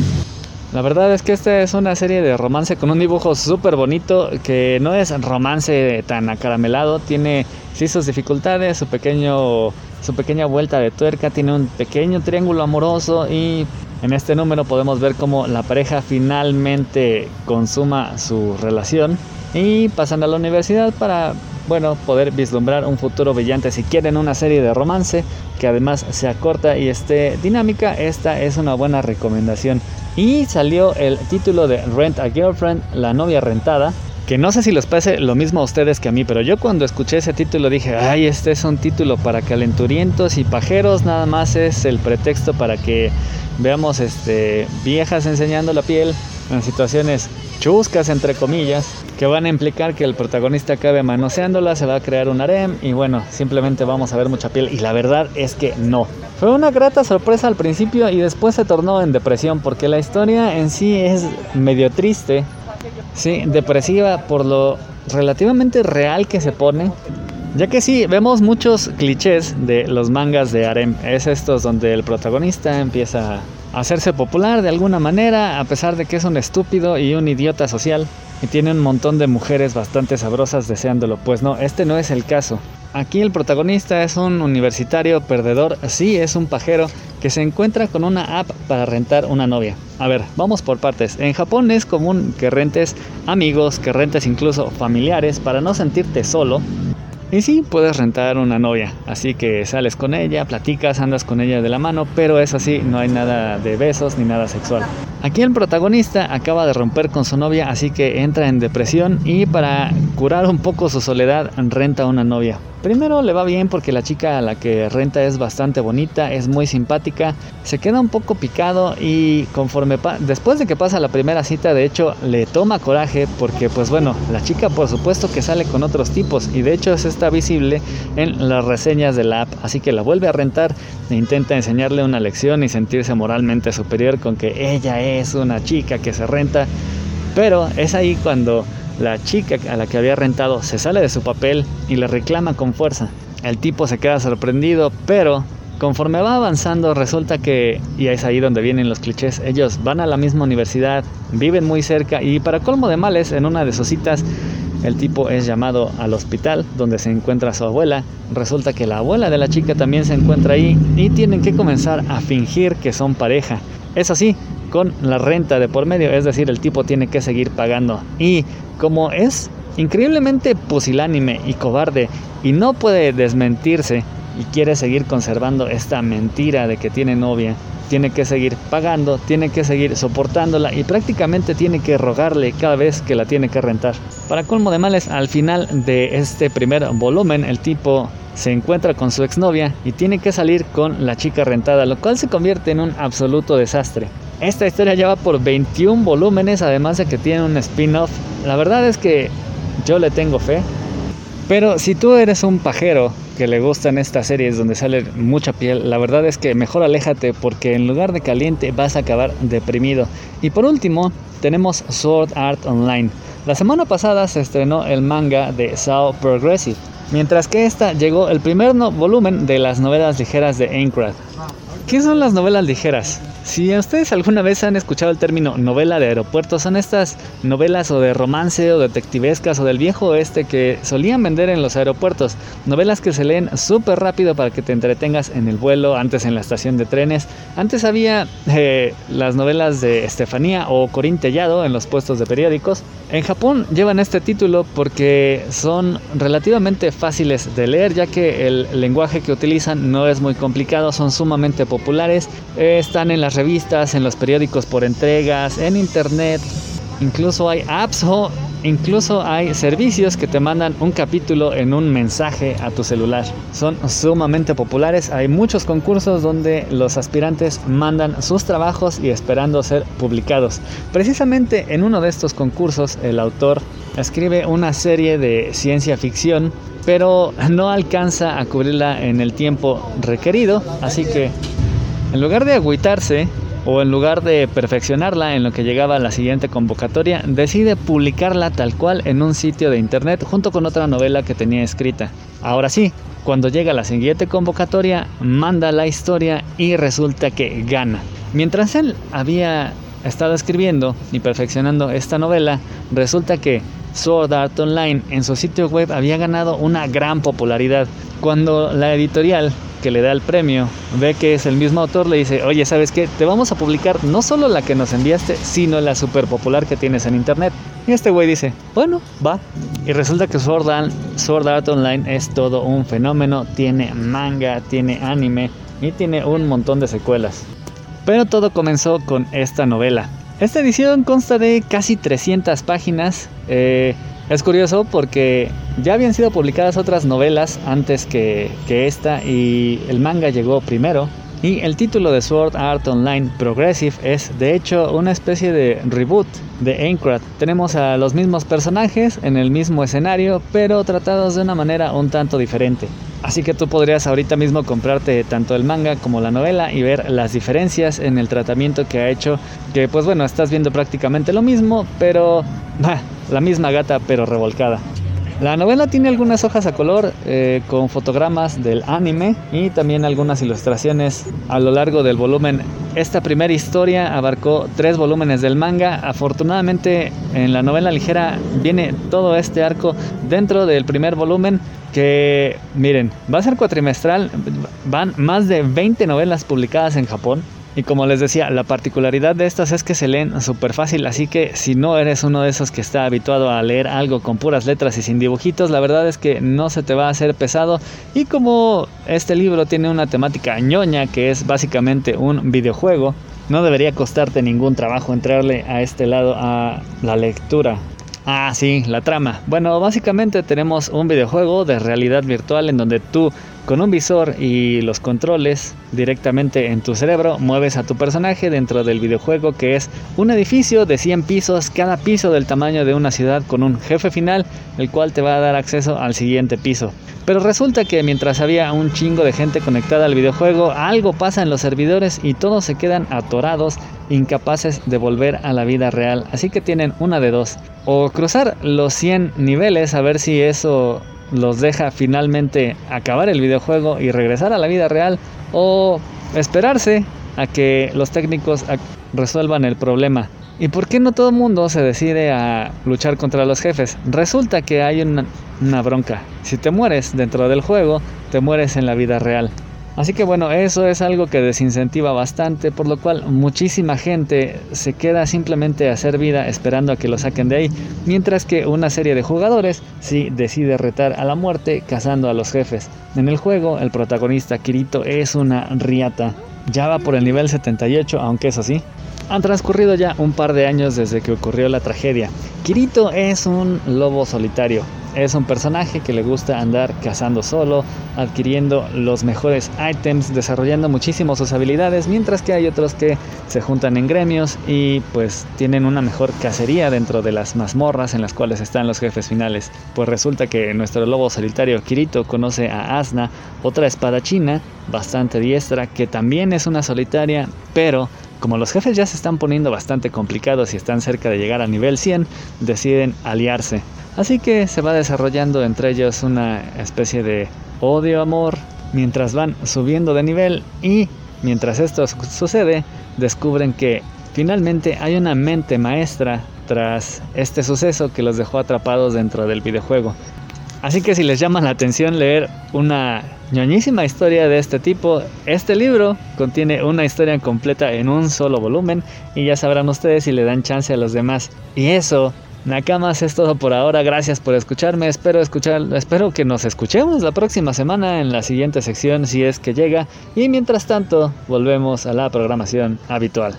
Speaker 8: La verdad es que esta es una serie de romance con un dibujo súper bonito que no es romance tan acaramelado, tiene sí sus dificultades, su pequeño su pequeña vuelta de tuerca, tiene un pequeño triángulo amoroso y en este número podemos ver cómo la pareja finalmente consuma su relación y pasan a la universidad para bueno, poder vislumbrar un futuro brillante. Si quieren una serie de romance que además sea corta y esté dinámica, esta es una buena recomendación. Y salió el título de Rent a Girlfriend, la novia rentada. Que no sé si les pase lo mismo a ustedes que a mí, pero yo cuando escuché ese título dije, ay, este es un título para calenturientos y pajeros, nada más es el pretexto para que veamos este, viejas enseñando la piel en situaciones chuscas, entre comillas, que van a implicar que el protagonista acabe manoseándola, se va a crear un harem y bueno, simplemente vamos a ver mucha piel. Y la verdad es que no. Fue una grata sorpresa al principio y después se tornó en depresión porque la historia en sí es medio triste, sí, depresiva por lo relativamente real que se pone. Ya que sí, vemos muchos clichés de los mangas de harem. Es estos donde el protagonista empieza hacerse popular de alguna manera, a pesar de que es un estúpido y un idiota social, y tiene un montón de mujeres bastante sabrosas deseándolo. Pues no, este no es el caso. Aquí el protagonista es un universitario perdedor, sí es un pajero, que se encuentra con una app para rentar una novia. A ver, vamos por partes. En Japón es común que rentes amigos, que rentes incluso familiares para no sentirte solo y sí, puedes rentar una novia, así que sales con ella, platicas, andas con ella de la mano, pero es así, no hay nada de besos ni nada sexual. Aquí el protagonista acaba de romper con su novia, así que entra en depresión y para curar un poco su soledad renta una novia. Primero le va bien porque la chica a la que renta es bastante bonita, es muy simpática, se queda un poco picado y conforme después de que pasa la primera cita, de hecho, le toma coraje porque pues bueno, la chica por supuesto que sale con otros tipos y de hecho eso está visible en las reseñas de la app, así que la vuelve a rentar e intenta enseñarle una lección y sentirse moralmente superior con que ella es una chica que se renta, pero es ahí cuando la chica a la que había rentado se sale de su papel y le reclama con fuerza. El tipo se queda sorprendido, pero conforme va avanzando resulta que, y es ahí donde vienen los clichés, ellos van a la misma universidad, viven muy cerca y para colmo de males, en una de sus citas, el tipo es llamado al hospital donde se encuentra su abuela. Resulta que la abuela de la chica también se encuentra ahí y tienen que comenzar a fingir que son pareja. Es así, con la renta de por medio, es decir, el tipo tiene que seguir pagando. Y como es increíblemente pusilánime y cobarde y no puede desmentirse y quiere seguir conservando esta mentira de que tiene novia, tiene que seguir pagando, tiene que seguir soportándola y prácticamente tiene que rogarle cada vez que la tiene que rentar. Para colmo de males, al final de este primer volumen, el tipo se encuentra con su exnovia y tiene que salir con la chica rentada, lo cual se convierte en un absoluto desastre. Esta historia ya va por 21 volúmenes, además de que tiene un spin-off. La verdad es que yo le tengo fe. Pero si tú eres un pajero que le gustan estas series donde sale mucha piel, la verdad es que mejor aléjate porque en lugar de caliente vas a acabar deprimido. Y por último, tenemos Sword Art Online. La semana pasada se estrenó el manga de Sao Progressive, mientras que esta llegó el primer volumen de las novelas ligeras de Aincrad. ¿Qué son las novelas ligeras? Si ustedes alguna vez han escuchado el término novela de aeropuerto, son estas novelas o de romance o detectivescas o del viejo oeste que solían vender en los aeropuertos. Novelas que se leen súper rápido para que te entretengas en el vuelo, antes en la estación de trenes. Antes había eh, las novelas de Estefanía o Corín Tellado en los puestos de periódicos. En Japón llevan este título porque son relativamente fáciles de leer ya que el lenguaje que utilizan no es muy complicado, son sumamente populares, están en las revistas, en los periódicos por entregas, en internet. Incluso hay apps o incluso hay servicios que te mandan un capítulo en un mensaje a tu celular. Son sumamente populares. Hay muchos concursos donde los aspirantes mandan sus trabajos y esperando ser publicados. Precisamente en uno de estos concursos el autor escribe una serie de ciencia ficción pero no alcanza a cubrirla en el tiempo requerido, así que en lugar de agüitarse o en lugar de perfeccionarla en lo que llegaba a la siguiente convocatoria, decide publicarla tal cual en un sitio de internet junto con otra novela que tenía escrita. Ahora sí, cuando llega la siguiente convocatoria, manda la historia y resulta que gana. Mientras él había estado escribiendo y perfeccionando esta novela, resulta que Sword Art Online en su sitio web había ganado una gran popularidad. Cuando la editorial que le da el premio ve que es el mismo autor, le dice, oye, ¿sabes qué? Te vamos a publicar no solo la que nos enviaste, sino la super popular que tienes en internet. Y este güey dice, bueno, va. Y resulta que Sword Art, Sword Art Online es todo un fenómeno, tiene manga, tiene anime y tiene un montón de secuelas. Pero todo comenzó con esta novela. Esta edición consta de casi 300 páginas. Eh, es curioso porque ya habían sido publicadas otras novelas antes que, que esta y el manga llegó primero. Y el título de Sword Art Online Progressive es de hecho una especie de reboot de Aincrad. Tenemos a los mismos personajes en el mismo escenario, pero tratados de una manera un tanto diferente. Así que tú podrías ahorita mismo comprarte tanto el manga como la novela y ver las diferencias en el tratamiento que ha hecho. Que pues bueno, estás viendo prácticamente lo mismo, pero la misma gata pero revolcada. La novela tiene algunas hojas a color eh, con fotogramas del anime y también algunas ilustraciones a lo largo del volumen. Esta primera historia abarcó tres volúmenes del manga. Afortunadamente en la novela ligera viene todo este arco dentro del primer volumen que miren, va a ser cuatrimestral, van más de 20 novelas publicadas en Japón. Y como les decía, la particularidad de estas es que se leen súper fácil, así que si no eres uno de esos que está habituado a leer algo con puras letras y sin dibujitos, la verdad es que no se te va a hacer pesado. Y como este libro tiene una temática ñoña, que es básicamente un videojuego, no debería costarte ningún trabajo entrarle a este lado a la lectura. Ah, sí, la trama. Bueno, básicamente tenemos un videojuego de realidad virtual en donde tú con un visor y los controles directamente en tu cerebro mueves a tu personaje dentro del videojuego que es un edificio de 100 pisos, cada piso del tamaño de una ciudad con un jefe final, el cual te va a dar acceso al siguiente piso. Pero resulta que mientras había un chingo de gente conectada al videojuego, algo pasa en los servidores y todos se quedan atorados, incapaces de volver a la vida real. Así que tienen una de dos. O cruzar los 100 niveles a ver si eso los deja finalmente acabar el videojuego y regresar a la vida real o esperarse a que los técnicos resuelvan el problema. ¿Y por qué no todo el mundo se decide a luchar contra los jefes? Resulta que hay una, una bronca. Si te mueres dentro del juego, te mueres en la vida real. Así que bueno, eso es algo que desincentiva bastante, por lo cual muchísima gente se queda simplemente a hacer vida esperando a que lo saquen de ahí, mientras que una serie de jugadores sí decide retar a la muerte cazando a los jefes. En el juego, el protagonista Kirito es una riata. Ya va por el nivel 78, aunque eso sí, han transcurrido ya un par de años desde que ocurrió la tragedia. Kirito es un lobo solitario, es un personaje que le gusta andar cazando solo, adquiriendo los mejores items, desarrollando muchísimo sus habilidades, mientras que hay otros que se juntan en gremios y pues tienen una mejor cacería dentro de las mazmorras en las cuales están los jefes finales. Pues resulta que nuestro lobo solitario Kirito conoce a Asna, otra espadachina bastante diestra, que también es una solitaria, pero como los jefes ya se están poniendo bastante complicados y están cerca de llegar a nivel 100, deciden aliarse. Así que se va desarrollando entre ellos una especie de odio-amor mientras van subiendo de nivel y mientras esto sucede descubren que finalmente hay una mente maestra tras este suceso que los dejó atrapados dentro del videojuego. Así que si les llama la atención leer una ñoñísima historia de este tipo, este libro contiene una historia completa en un solo volumen y ya sabrán ustedes si le dan chance a los demás. Y eso Nakamas es todo por ahora, gracias por escucharme, espero escuchar, espero que nos escuchemos la próxima semana en la siguiente sección si es que llega y mientras tanto volvemos a la programación habitual.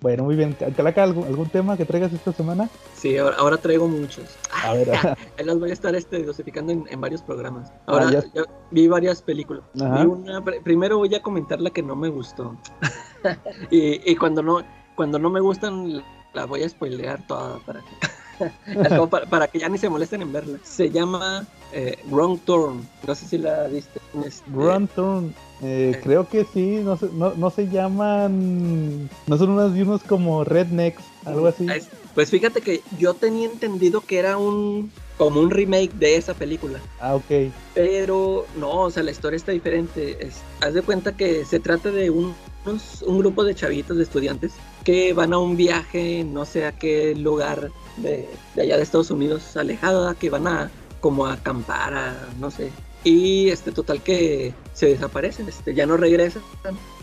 Speaker 6: Bueno, muy bien. Calaca, ¿algún, ¿algún tema que traigas esta semana?
Speaker 7: Sí, ahora, ahora traigo muchos.
Speaker 6: A ver.
Speaker 7: Ahí los voy a estar este, dosificando en, en varios programas. Ahora,
Speaker 6: Ah, ya.
Speaker 7: ya vi varias películas. Vi una- pr- primero voy a comentar la que no me gustó. y, y cuando no cuando no me gustan, la voy a spoilear toda para que, para, para que ya ni se molesten en verla. Se llama eh, Wrong Turn. No sé si la viste. Este,
Speaker 6: Run Turn. Eh, creo que sí, no se, no, no se llaman. No son unos, unos como rednecks, algo así.
Speaker 7: es- Pues fíjate que yo tenía entendido que era un como un remake de esa película.
Speaker 6: Ah, ok.
Speaker 7: Pero no, o sea, la historia está diferente. Es- haz de cuenta que se trata de un, unos- un grupo de chavitos, de estudiantes, que van a un viaje, no sé a qué lugar de, allá de Estados Unidos, alejada, que van a como a acampar, a, no sé. Y este total que se desaparecen, este, ya no regresan.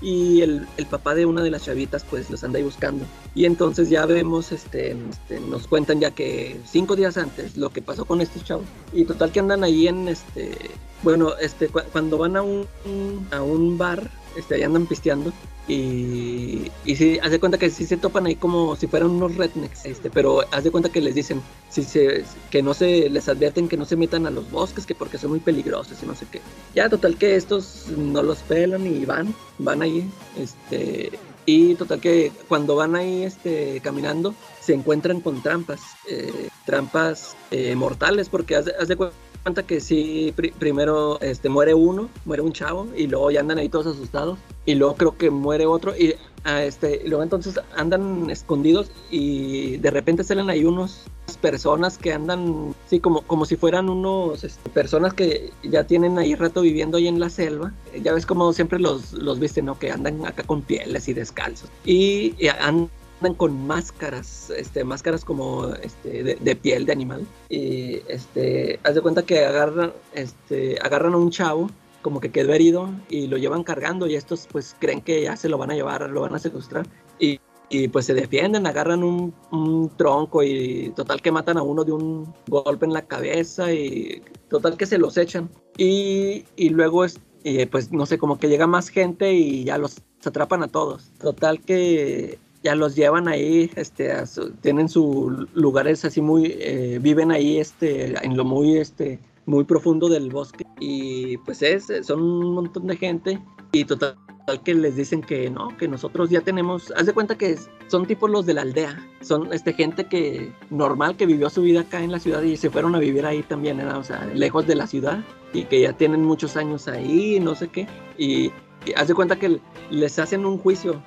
Speaker 7: Y el, el papá de una de las chavitas pues los anda ahí buscando. Y entonces ya vemos, este, este, nos cuentan ya que cinco días antes lo que pasó con estos chavos. Y total que andan ahí en este, bueno, este, cu- cuando van a un, a un bar, este, ahí andan pisteando. Y, y sí, haz de cuenta que sí se topan ahí como si fueran unos rednecks, este, pero haz de cuenta que les dicen si se, que no se, les advierten que no se metan a los bosques, que porque son muy peligrosos y no sé qué. Ya, total que estos no los pelan y van, van ahí, este, y total que cuando van ahí este, caminando, se encuentran con trampas, eh, trampas eh, mortales, porque haz, haz de cuenta que sí, primero este, muere uno, muere un chavo, y luego ya andan ahí todos asustados, y luego creo que muere otro, y ah, este, y luego entonces andan escondidos, y de repente salen ahí unos personas que andan, sí, como, como si fueran unos este, personas que ya tienen ahí rato viviendo ahí en la selva. Ya ves como siempre los, los viste, ¿no? Que andan acá con pieles y descalzos. Y, y andan con máscaras, este, máscaras como este, de, de, piel de animal. Y este, haz de cuenta que agarran, este, agarran a un chavo como que quedó herido y lo llevan cargando y estos pues creen que ya se lo van a llevar, lo van a secuestrar. Y y pues se defienden, agarran un, un, tronco y total que matan a uno de un golpe en la cabeza y total que se los echan. Y, y luego es, y pues no sé, como que llega más gente y ya los atrapan a todos. Total que ya los llevan ahí, este, su, tienen sus lugares así muy, eh, viven ahí este, en lo muy, este, muy profundo del bosque. Y pues es, son un montón de gente y total que les dicen que no, que nosotros ya tenemos, haz de cuenta que son tipos los de la aldea, son este gente que normal que vivió su vida acá en la ciudad y se fueron a vivir ahí también, ¿no? o sea, lejos de la ciudad y que ya tienen muchos años ahí, no sé qué, y haz de cuenta que les hacen un juicio,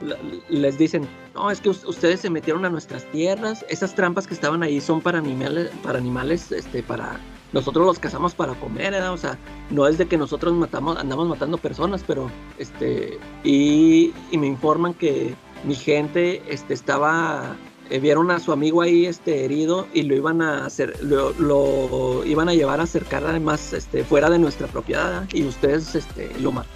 Speaker 7: les dicen, no, es que ustedes se metieron a nuestras tierras, esas trampas que estaban ahí son para animales, para animales, este, para nosotros los cazamos para comer, ¿eh? o sea, no es de que nosotros matamos, andamos matando personas, pero este, y, y me informan que mi gente este, estaba eh, vieron a su amigo ahí este herido y lo iban a hacer lo, iban a llevar a acercar además este fuera de nuestra propiedad y ustedes este lo mataron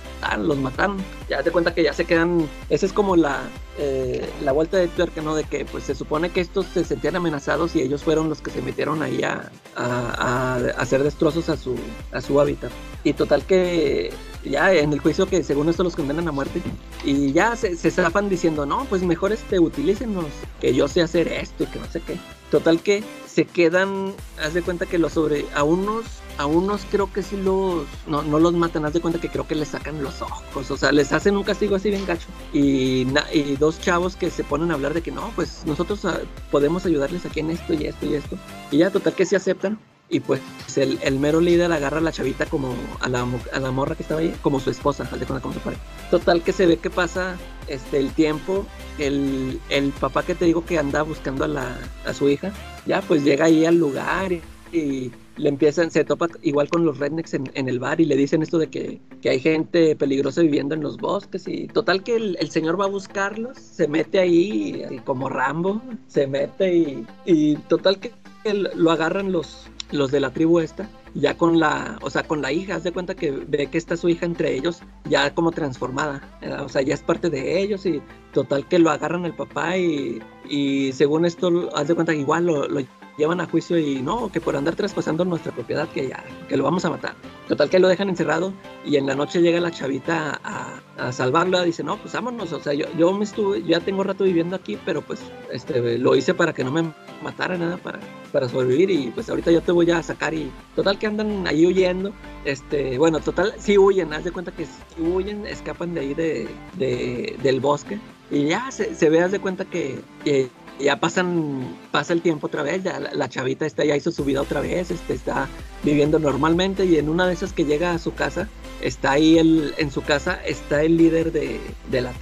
Speaker 7: los mataron. Ya te cuenta que ya se quedan esa es como la eh, la vuelta de tuerca no de que pues se supone que estos se sentían amenazados y ellos fueron los que se metieron ahí a, a, a hacer destrozos a su a su hábitat. Y total que ya en el juicio que según esto los condenan a muerte y ya se, se zafan diciendo no pues mejor este utilícenos que yo sé hacer esto y que no sé qué total que se quedan haz de cuenta que los sobre a unos a unos creo que sí los no, no los matan haz de cuenta que creo que les sacan los ojos o sea les hacen un castigo así bien gacho. Y, dos chavos que se ponen a hablar de que no pues nosotros uh, podemos ayudarles aquí en esto y esto y esto y ya total que se aceptan y pues el, el, mero líder agarra a la chavita como a la, a la morra que estaba ahí, como su esposa, de cuenta como su pareja. Total que se ve que pasa este, el tiempo, el, el papá que te digo que anda buscando a, la, a su hija, ya pues llega ahí al lugar y, le empiezan, se topa igual con los rednecks en, en, el bar y le dicen esto de que, que, hay gente peligrosa viviendo en los bosques y total que el, el señor va a buscarlos, se mete ahí y, como Rambo, se mete y, y total que lo agarran los, los de la tribu esta, ya con la, o sea, con la hija, haz de cuenta que ve que está su hija entre ellos, ya como transformada, o sea, ya es parte de ellos y total que lo agarran el papá y, y según esto, haz de cuenta que igual lo, llevan a juicio y no, que por andar traspasando nuestra propiedad, que ya, que lo vamos a matar. Total que lo dejan encerrado y en la noche llega la chavita a, salvarla, dice, no, pues vámonos, o sea, yo, yo me estuve, ya tengo rato viviendo aquí, pero pues este, lo hice para que no me matara nada, para, para sobrevivir y pues ahorita yo te voy a sacar y total que andan ahí huyendo, este, bueno, total, sí huyen, haz de cuenta que sí huyen, escapan de ahí de, de del bosque y ya se, se ve, haz de cuenta que, ya pasan, pasa el tiempo otra vez, ya la, la, chavita está, ya hizo su vida otra vez, este, está viviendo normalmente y en una de esas que llega a su casa, está ahí el, en su casa, está el líder de, de la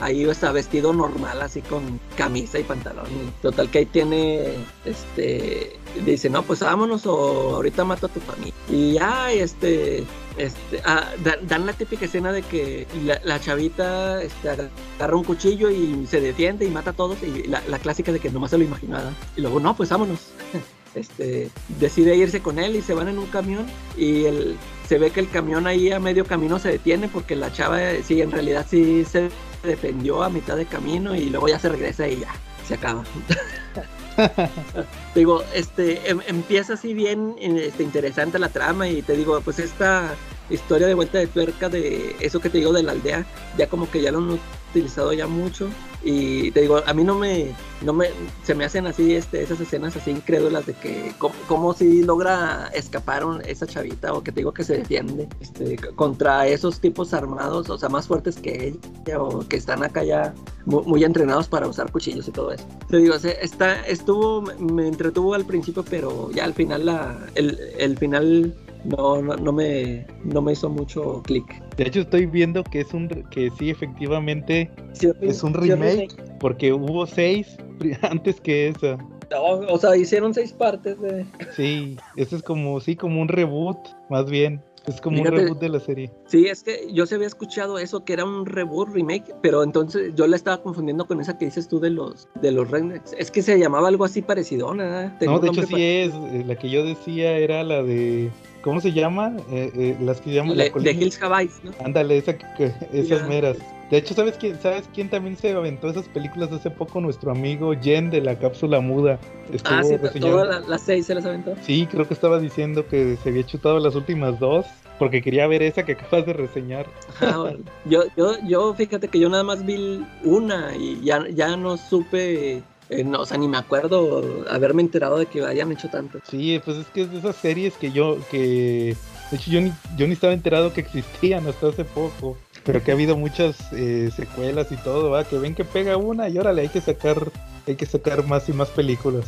Speaker 7: ahí está vestido normal, así con camisa y pantalón, total que ahí tiene, este, dice, no, pues vámonos o ahorita mato a tu familia. Y ya, este, este, ah, dan la típica escena de que la, chavita este, agarra un cuchillo y se defiende y mata a todos y la, la clásica de que nomás se lo imaginaba. Y luego no pues vámonos este decide irse con él y se van en un camión y el, se ve que el camión ahí a medio camino se detiene porque la chava sí en realidad sí se defendió a mitad de camino y luego ya se regresa y ya se acaba. Digo, este, em, empieza así bien este, interesante la trama y te digo, pues esta, historia de vuelta de tuerca de eso que te digo de la aldea, ya como que ya lo utilizado ya mucho y te digo, a mí no me, no me, se me hacen así este, esas escenas así incrédulas de que cómo, si logra escapar esa chavita o que te digo que se defiende este, contra esos tipos armados, o sea, más fuertes que ella o que están acá ya muy, entrenados para usar cuchillos y todo eso. Te digo, está, estuvo, me entretuvo al principio, pero ya al final la, el, el final no, no, no, me, no me hizo mucho clic.
Speaker 6: De hecho, estoy viendo que es un que sí, efectivamente es un remake, porque hubo seis antes que esa.
Speaker 7: o sea, hicieron seis partes de.
Speaker 6: Sí, eso es como, sí, como un reboot, más bien. Es como un reboot de la serie.
Speaker 7: Sí, es que yo se había escuchado eso, que era un reboot, remake, pero entonces yo la estaba confundiendo con esa que dices tú de los de los. Es que se llamaba algo así parecido, ¿no?
Speaker 6: no, de hecho sí es. Eh, la que yo decía era la de ¿Cómo se llama? Eh, eh, las que llaman
Speaker 7: la De Hills Have ¿no?
Speaker 6: Ándale, esa, esas meras. De hecho, ¿sabes quién, ¿sabes quién también se aventó esas películas hace poco? Nuestro amigo Jen de la cápsula muda.
Speaker 7: ah, sí, todas las seis se las aventó.
Speaker 6: Sí, creo que estaba diciendo que se había chutado las últimas dos porque quería ver esa que acabas de reseñar.
Speaker 7: Ah, yo, yo, yo, fíjate que yo nada más vi una y ya, ya no supe eh, no, o sea, ni me acuerdo haberme enterado de que hayan hecho tanto.
Speaker 6: Sí, pues es que es de esas series que yo, que de hecho yo ni, yo ni estaba enterado que existían hasta hace poco. Pero que ha habido muchas eh, secuelas y todo, ¿va? que ven que pega una y órale, hay que sacar, hay que sacar más y más películas.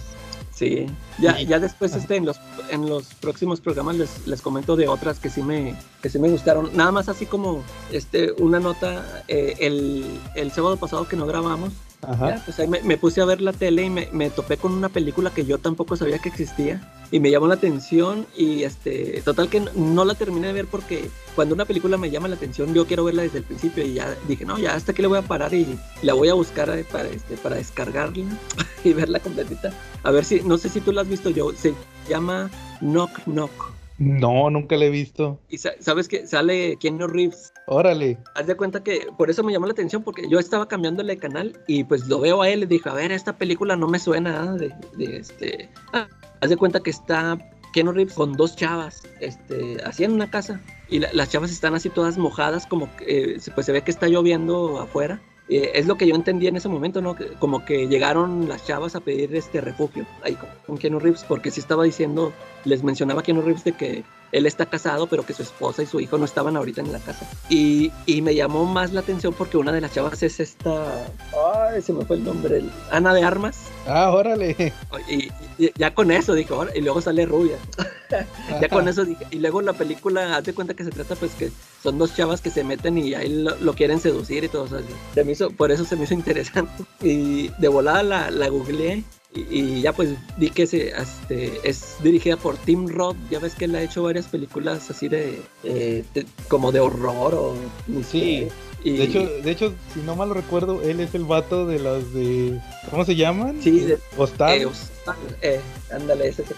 Speaker 7: Sí, ya, ya después este, en los en los próximos programas les, les comento de otras que sí me que sí me gustaron. Nada más así como este una nota eh, el, el sábado pasado que no grabamos, Ajá. pues ahí me, puse a ver la tele y me, me, topé con una película que yo tampoco sabía que existía y me llamó la atención y este total que no, la terminé de ver porque cuando una película me llama la atención yo quiero verla desde el principio y ya dije no ya hasta que le voy a parar y la voy a buscar eh, para este para descargarla y verla completita a ver si no sé si tú la has visto yo se llama Knock Knock
Speaker 6: no, nunca la he visto.
Speaker 7: Y sabes que sale Keanu Reeves.
Speaker 6: Órale.
Speaker 7: Haz de cuenta que por eso me llamó la atención, porque yo estaba cambiándole de canal y pues lo veo a él y dije, a ver, esta película no me suena de, de este. Ah, haz de cuenta que está Keanu Reeves con dos chavas, este, así en una casa. Y las chavas están así todas mojadas, como que eh, pues se ve que está lloviendo afuera. Eh, es lo que yo entendí en ese momento, ¿no? Como que llegaron las chavas a pedir este refugio ahí con, Keanu Reeves, porque sí estaba diciendo, les mencionaba Keanu Reeves de que él está casado, pero que su esposa y su hijo no estaban ahorita en la casa. Y, y me llamó más la atención porque una de las chavas es esta. Ay, se me fue el nombre. Ana de Armas.
Speaker 6: Ah, órale.
Speaker 7: Y, ya con eso dije, y luego sale rubia. ya con eso dije. Y luego la película, haz de cuenta que se trata, pues que son dos chavas que se meten y ahí lo, quieren seducir y todo. eso. se me hizo, por eso se me hizo interesante. Y de volada la, la googleé y, ya pues vi que se, este, es dirigida por Tim Roth. Ya ves que él ha hecho varias películas así de, eh, como de horror o
Speaker 6: sí. De hecho, de hecho, si no mal recuerdo, él es el vato de las de ¿cómo se llaman?
Speaker 7: Sí, de
Speaker 6: Hostal.
Speaker 7: Eh, eh, ándale, ese se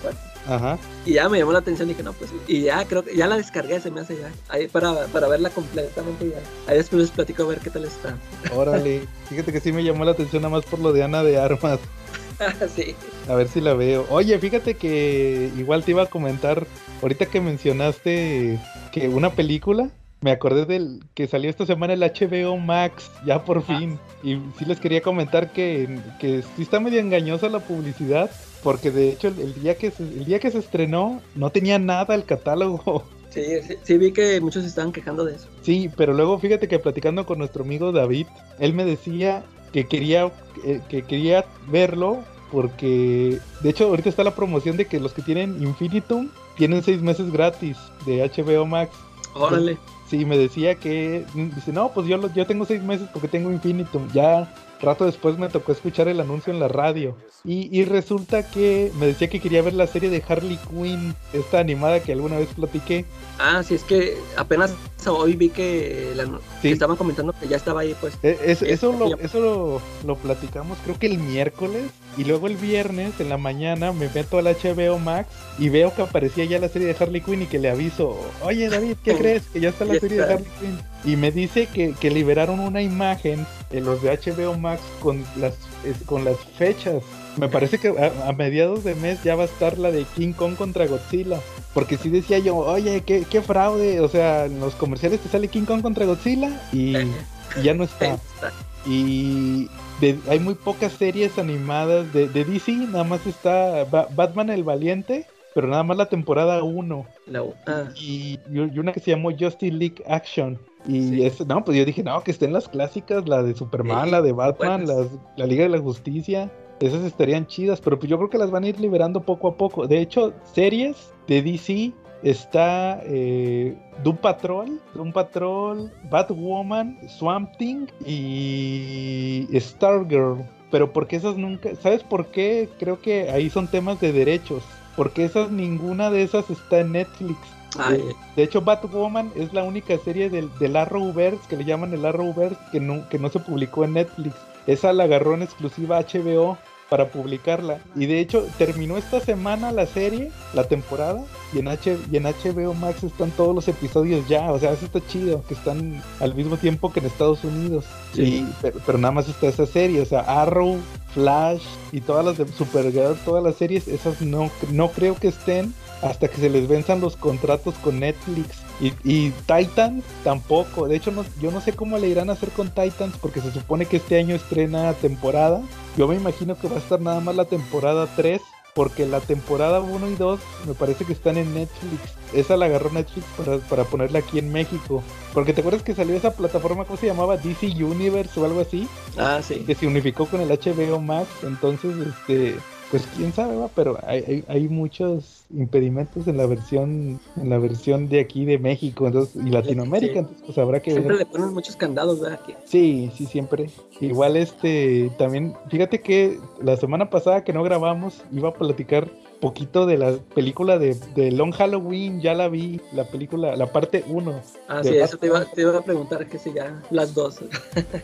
Speaker 7: Ajá. Y ya me llamó la atención y dije, no, pues, y ya creo que ya la descargué, se me hace ya, ahí para, para verla completamente ya. Ahí después les platico a ver qué tal está.
Speaker 6: Órale, fíjate que sí me llamó la atención nada más por lo de Ana de Armas.
Speaker 7: sí.
Speaker 6: A ver si la veo. Oye, fíjate que igual te iba a comentar, ahorita que mencionaste que una película, me acordé del que salió esta semana el HBO Max, ya por fin. Y sí les quería comentar que, que sí está medio engañosa la publicidad, porque de hecho el, día que se, el día que se estrenó no tenía nada el catálogo.
Speaker 7: Sí, sí, vi que muchos estaban quejando de eso.
Speaker 6: Sí, pero luego fíjate que platicando con nuestro amigo David, él me decía que quería, eh, que quería verlo porque de hecho ahorita está la promoción de que los que tienen Infinitum tienen seis meses gratis de HBO Max.
Speaker 7: Órale.
Speaker 6: Sí, me decía que dice, no, pues yo, yo tengo seis meses porque tengo Infinitum. Ya rato después me tocó escuchar el anuncio en la radio. Y, y, resulta que me decía que quería ver la serie de Harley Quinn, esta animada que alguna vez platiqué.
Speaker 7: Ah, sí, es que apenas hoy vi que, estaban comentando que ya estaba ahí, pues.
Speaker 6: E, eso lo, eso lo, platicamos creo que el miércoles. Y luego el viernes en la mañana me meto al HBO Max y veo que aparecía ya la serie de Harley Quinn y que le aviso, oye David, ¿qué crees? Que ya está la serie de Harley Quinn. Y me dice que, que liberaron una imagen en los de HBO Max con las, con las fechas. Me parece que a, mediados de mes ya va a estar la de King Kong contra Godzilla. Porque sí decía yo, oye, qué, qué fraude. O sea, en los comerciales te sale King Kong contra Godzilla y, y ya no está. Y de- hay muy pocas series animadas de, de DC, nada más está Ba- Batman el Valiente, pero nada más la temporada 1.
Speaker 7: La- ah,
Speaker 6: Y, y una que se llamó Justice League Action. Y
Speaker 7: Sí.
Speaker 6: es- no, pues yo dije, no, que estén las clásicas, la de Superman,
Speaker 7: Sí,
Speaker 6: la de Batman, las- la Liga de la Justicia. Esas estarían chidas, pero pues yo creo que las van a ir liberando poco a poco. De hecho, series de DC está eh, Doom Patrol, Doom Patrol, Batwoman, Swamp Thing y Stargirl. Pero porque esas nunca, ¿sabes por qué? Creo que ahí son temas de derechos. Porque esas, ninguna de esas está en Netflix.
Speaker 7: Ay,
Speaker 6: De hecho, Batwoman es la única serie del, del Arrowverse, que le llaman el Arrowverse, que no, que no se publicó en Netflix. Esa la agarró en exclusiva HBO para publicarla. Y de hecho, terminó esta semana la serie, la temporada, y en, H, y en HBO Max están todos los episodios ya. O sea, eso está chido, que están al mismo tiempo que en Estados Unidos.
Speaker 7: Sí.
Speaker 6: Y- pero, pero nada más está esa serie, o sea, Arrow, Flash y todas las de Supergirl, todas las series, esas no, no creo que estén hasta que se les venzan los contratos con Netflix. Y, y Titans tampoco. De hecho, no, yo no sé cómo le irán a hacer con Titans porque se supone que este año estrena temporada. Yo me imagino que va a estar nada más la temporada 3. Porque la temporada 1 y 2 me parece que están en Netflix. Esa la agarró Netflix para, para ponerla aquí en México. Porque te acuerdas que salió esa plataforma, ¿cómo se llamaba? DC Universe o algo así
Speaker 7: ah, sí.
Speaker 6: que se unificó con el HBO Max, entonces este pues quién sabe, va, pero hay, hay, hay muchos impedimentos en la versión en la versión de aquí de México entonces y Latinoamérica,
Speaker 7: Sí.
Speaker 6: entonces pues habrá que
Speaker 7: Siempre
Speaker 6: ver.
Speaker 7: le ponen muchos candados, ¿verdad? Aquí.
Speaker 6: Sí, sí, siempre. Igual este también, fíjate que la semana pasada que no grabamos iba a platicar poquito de la película de, de Long Halloween, ya la vi, la película, la parte 1.
Speaker 7: Ah, sí, eso te iba, te iba a preguntar que si ya las dos.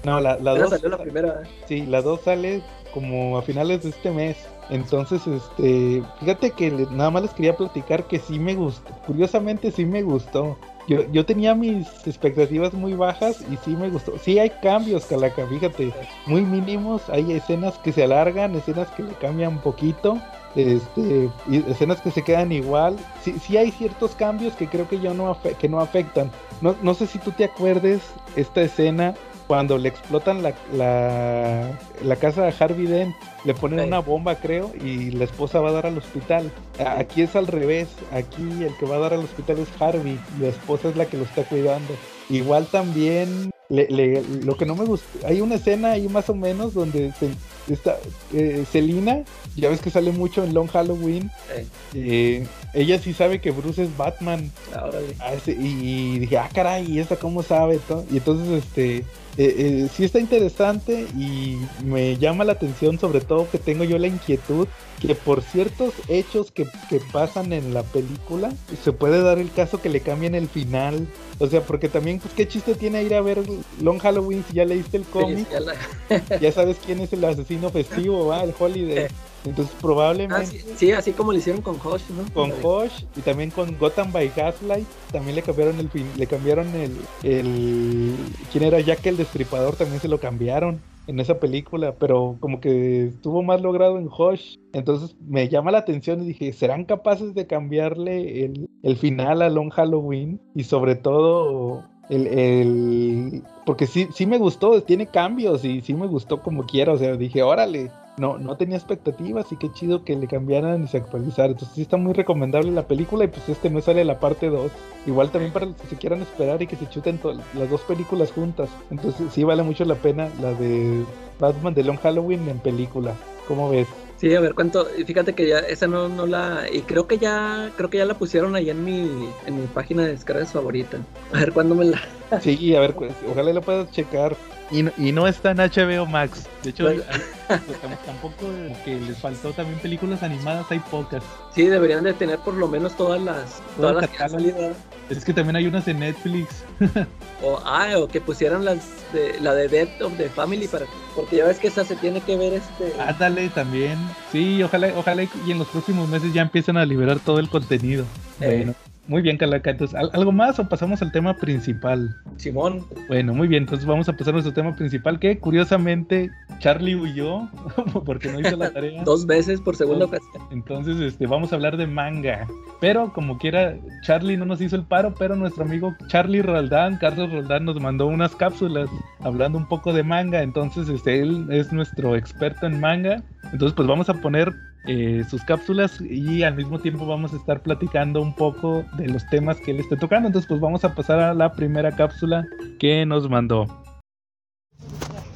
Speaker 6: No, la, la 2
Speaker 7: salió la primera.
Speaker 6: Sí, la 2 sale como a finales de este mes. Entonces, este, fíjate que nada más les quería platicar que sí me gustó. Curiosamente sí me gustó. Yo, yo tenía mis expectativas muy bajas y sí me gustó. Sí hay cambios, Calaca, fíjate, muy mínimos. Hay escenas que se alargan, escenas que le cambian un poquito. Este, y escenas que se quedan igual. Sí, sí hay ciertos cambios que creo que yo no que no afectan. No, no sé si tú te acuerdes esta escena cuando le explotan la, la, la casa de Harvey Dent, le ponen
Speaker 7: Sí.
Speaker 6: una bomba, creo, y la esposa va a dar al hospital. A- Aquí es al revés, aquí el que va a dar al hospital es Harvey, y la esposa es la que lo está cuidando. Igual también, le- le- lo que no me gusta, hay una escena ahí más o menos donde se, está, eh, Selina, ya ves que sale mucho en Long Halloween,
Speaker 7: Eh,
Speaker 6: eh, ella sí sabe que Bruce es Batman.
Speaker 7: ah.
Speaker 6: Ah, y, y dije, ah, caray, ¿y esta cómo sabe? to-?" Y entonces, este, eh, eh, sí está interesante y me llama la atención, sobre todo que tengo yo la inquietud que por ciertos hechos que, que pasan en la película, se puede dar el caso que le cambien el final. O sea, porque también, pues, ¿qué chiste tiene ir a ver Long Halloween si ya leíste el cómic?
Speaker 7: sí, ya la-
Speaker 6: Ya sabes quién es el asesino festivo, ¿va? El Holiday. Entonces,
Speaker 7: Ah,
Speaker 6: probablemente
Speaker 7: sí, sí, así como lo hicieron con Hosh, ¿no?
Speaker 6: con Hosh y también con Gotham by Gaslight también le cambiaron el le cambiaron el, el quién era Jack el Destripador también se lo cambiaron en esa película pero como que estuvo más logrado en Hosh. Entonces me llama la atención y dije serán capaces de cambiarle el, el final a Long Halloween y sobre todo el, el- porque sí, sí me gustó, tiene cambios y sí me gustó como quiera, o sea, dije, órale, no, no tenía expectativas y qué chido que le cambiaran y se actualizaran. Entonces sí está muy recomendable la película y pues este no sale la parte 2. Igual también para los que se quieran esperar y que se chuten las dos películas juntas. Entonces sí vale mucho la pena la de Batman de Long Halloween en película. ¿Cómo ves?
Speaker 7: Sí, a ver cuánto. Fíjate que ya esa no, no la. Y creo que ya. Creo que ya la pusieron ahí en mi. en mi página de descargas favorita. A ver cuándo me la.
Speaker 6: Sí, a ver, pues, ojalá la puedas checar. Y no, y no está en HBO Max. De hecho,
Speaker 7: Bueno.
Speaker 6: hay- pues, tam- tampoco que les faltó también películas animadas, hay pocas.
Speaker 7: Sí, deberían de tener por lo menos todas las. Todas las que han
Speaker 6: catálogo.
Speaker 7: salido.
Speaker 6: Es que también hay unas en Netflix.
Speaker 7: O, ah, o que pusieran las de, la de Death of the Family para. Porque ya ves que esa se tiene que ver este.
Speaker 6: Ándale también. Sí, ojalá, ojalá y en los próximos meses ya empiecen a liberar todo el contenido.
Speaker 7: Eh.
Speaker 6: Bueno, Muy bien, Calaca. Entonces, ¿algo más o pasamos al tema principal?
Speaker 7: Simón.
Speaker 6: Bueno, muy bien. Entonces vamos a pasar a nuestro tema principal que curiosamente Charlie huyó porque no hizo la tarea.
Speaker 7: Dos veces por segunda ocasión.
Speaker 6: Entonces, este, vamos a hablar de manga. Pero como quiera, Charlie no nos hizo el paro, pero nuestro amigo Charlie Roldán, Carlos Roldán, nos mandó unas cápsulas hablando un poco de manga. Entonces, este, él es nuestro experto en manga. Entonces, pues vamos a poner eh, sus cápsulas y al mismo tiempo vamos a estar platicando un poco de los temas que él esté tocando. Entonces, pues vamos a pasar a la primera cápsula que nos mandó.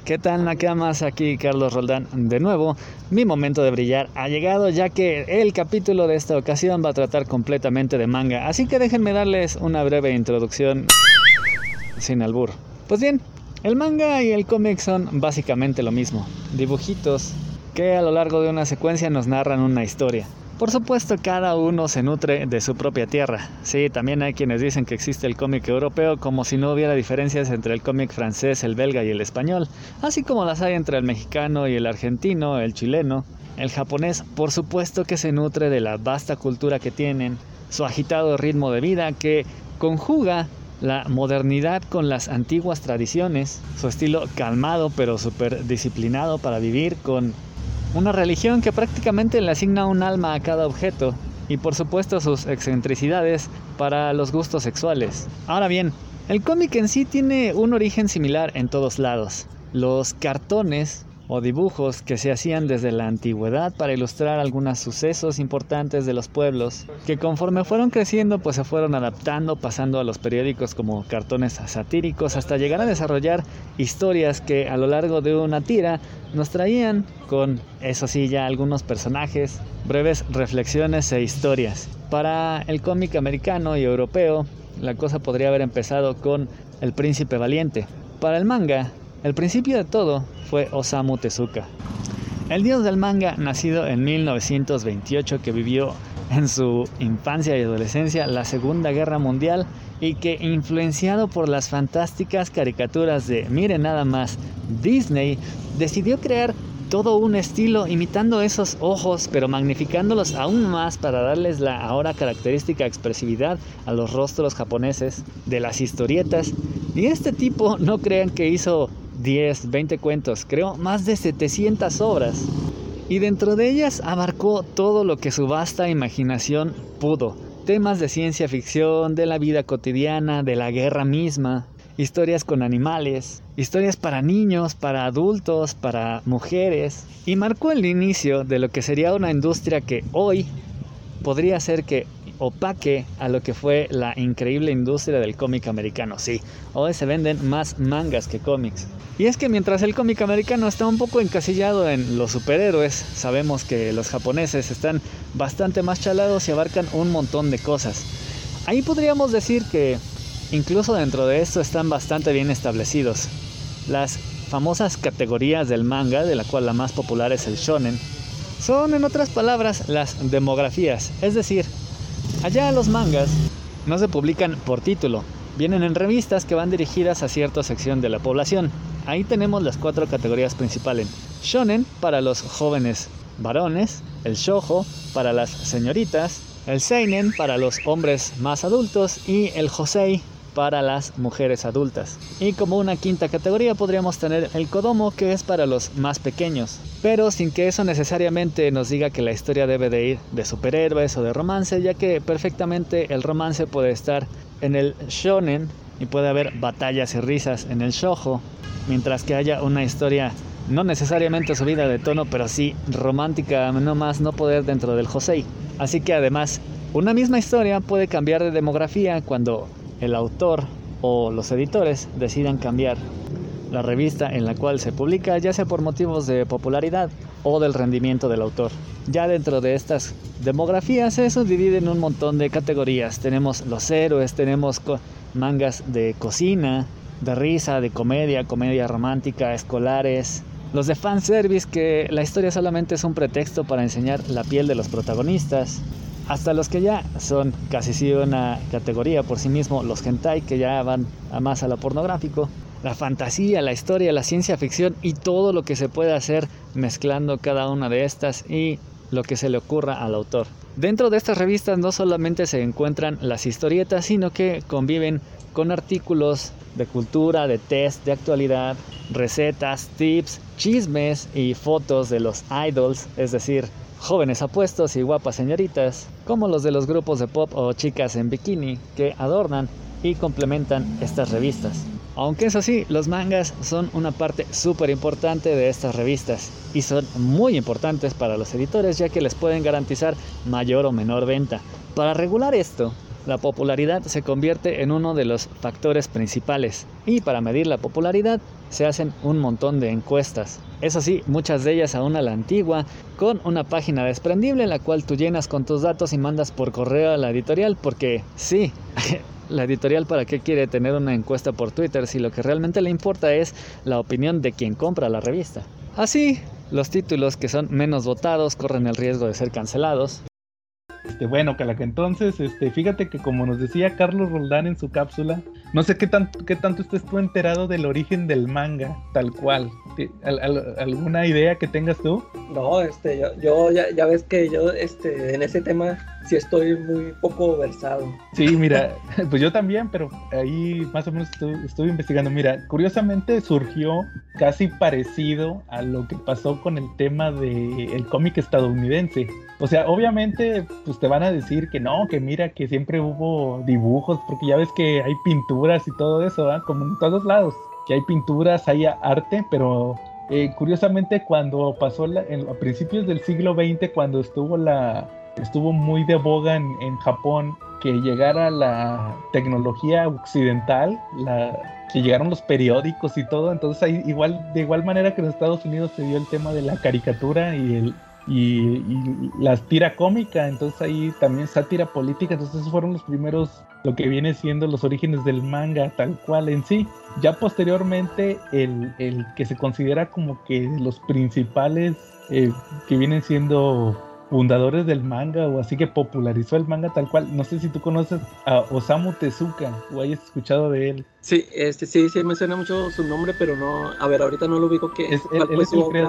Speaker 8: ¿Qué tal Nakamas? Aquí Carlos Roldán de nuevo. Mi momento de brillar ha llegado ya que el capítulo de esta ocasión va a tratar completamente de manga. Así que déjenme darles una breve introducción sin albur. Pues bien, el manga y el cómic son básicamente lo mismo. Dibujitos, que a lo largo de una secuencia nos narran una historia. Por supuesto, cada uno se nutre de su propia tierra. Sí, también hay quienes dicen que existe el cómic europeo como si no hubiera diferencias entre el cómic francés, el belga y el español, así como las hay entre el mexicano y el argentino, el chileno. El japonés, por supuesto que se nutre de la vasta cultura que tienen, su agitado ritmo de vida que conjuga la modernidad con las antiguas tradiciones, su estilo calmado pero súper disciplinado para vivir con una religión que prácticamente le asigna un alma a cada objeto y por supuesto sus excentricidades para los gustos sexuales. Ahora bien, el cómic en sí tiene un origen similar en todos lados. Los cartones o dibujos que se hacían desde la antigüedad para ilustrar algunos sucesos importantes de los pueblos, que conforme fueron creciendo pues se fueron adaptando, pasando a los periódicos como cartones satíricos, hasta llegar a desarrollar historias que a lo largo de una tira nos traían con, eso sí, ya algunos personajes, breves reflexiones e historias. Para el cómic americano y europeo, la cosa podría haber empezado con El Príncipe Valiente. Para el manga, el principio de todo fue Osamu Tezuka, el dios del manga nacido en 1928 que vivió en su infancia y adolescencia la Segunda Guerra Mundial y que influenciado por las fantásticas caricaturas de Mire nada más Disney, decidió crear todo un estilo imitando esos ojos pero magnificándolos aún más para darles la ahora característica expresividad a los rostros japoneses de las historietas. Y este tipo no crean que hizo 10, 20 cuentos, creo más de 700 obras. Y dentro de ellas abarcó todo lo que su vasta imaginación pudo. Temas de ciencia ficción, de la vida cotidiana, de la guerra misma, historias con animales, historias para niños, para adultos, para mujeres. Y marcó el inicio de lo que sería una industria que hoy podría ser que opaque a lo que fue la increíble industria del cómic americano. Sí, hoy se venden más mangas que cómics. Y es que mientras el cómic americano está un poco encasillado en los superhéroes, sabemos que los japoneses están bastante más chalados y abarcan un montón de cosas. Ahí podríamos decir que incluso dentro de esto están bastante bien establecidos. Las famosas categorías del manga, de la cual la más popular es el shonen, son en otras palabras las demografías, es decir, Allá los mangas no se publican por título, vienen en revistas que van dirigidas a cierta sección de la población. Ahí tenemos las cuatro categorías principales. Shonen para los jóvenes varones, el shojo para las señoritas, el seinen para los hombres más adultos y el josei para las mujeres adultas. Y como una quinta categoría podríamos tener el Kodomo que es para los más pequeños. Pero sin que eso necesariamente nos diga que la historia debe de ir de superhéroes o de romance, ya que perfectamente el romance puede estar en el shonen y puede haber batallas y risas en el shojo, mientras que haya una historia no necesariamente subida de tono, pero sí romántica, no más no poder dentro del josei. Así que además, una misma historia puede cambiar de demografía cuando el autor o los editores decidan cambiar la revista en la cual se publica, ya sea por motivos de popularidad o del rendimiento del autor. Ya dentro de estas demografías divide en un montón de categorías. Tenemos los héroes, tenemos mangas de cocina, de risa, de comedia, comedia romántica, escolares. Los de fanservice que la historia solamente es un pretexto para enseñar la piel de los protagonistas hasta los que ya son casi sí una categoría por sí mismo, los hentai que ya van a más a lo pornográfico, la fantasía, la historia, la ciencia ficción y todo lo que se puede hacer mezclando cada una de estas y lo que se le ocurra al autor. Dentro de estas revistas no solamente se encuentran las historietas, sino que conviven con artículos de cultura, de test, de actualidad, recetas, tips, chismes y fotos de los idols, es decir, jóvenes apuestos y guapas señoritas, como los de los grupos de pop o chicas en bikini que adornan y complementan estas revistas. Aunque es así, los mangas son una parte súper importante de estas revistas y son muy importantes para los editores ya que les pueden garantizar mayor o menor venta. Para regular esto, la popularidad se convierte en uno de los factores principales y para medir la popularidad se hacen un montón de encuestas. Eso sí, muchas de ellas aún a la antigua, con una página desprendible en la cual tú llenas con tus datos y mandas por correo a la editorial porque sí, la editorial para qué quiere tener una encuesta por Twitter si lo que realmente le importa es la opinión de quien compra la revista. Así, los títulos que son menos votados corren el riesgo de ser cancelados.
Speaker 6: Este, bueno, Calaca, entonces, este, fíjate que como nos decía Carlos Roldán en su cápsula, no sé qué, tanto qué tanto estés tú enterado del origen del manga, tal cual. alguna idea que tengas tú?
Speaker 7: No, este, yo, yo ya, ya, ves que yo este, en ese tema sí estoy muy poco versado.
Speaker 6: Sí, mira, pues yo también, pero ahí más o menos estuve, investigando. Mira, curiosamente surgió casi parecido a lo que pasó con el tema del el cómic estadounidense. O sea, obviamente, pues te van a decir que no, que mira, que siempre hubo dibujos, porque ya ves que hay pinturas y todo eso, como en todos lados, que hay pinturas, hay arte, pero eh, curiosamente cuando pasó la, a principios del siglo XX, cuando estuvo la estuvo muy de boga en, en Japón que llegara la tecnología occidental, la, que llegaron los periódicos y todo, entonces ahí igual de igual manera que en Estados Unidos se dio el tema de la caricatura y el y, la tira cómica, entonces ahí también sátira política, entonces esos fueron los primeros, lo que viene siendo los orígenes del manga tal cual en sí. Ya posteriormente el, el que se considera como que los principales eh, que vienen siendo fundadores del manga o así que popularizó el manga tal cual. No sé si tú conoces a Osamu Tezuka o hayas escuchado de él.
Speaker 7: Sí, este sí, sí me suena mucho su nombre, pero no, a ver, ahorita no lo ubico que
Speaker 6: es él, es el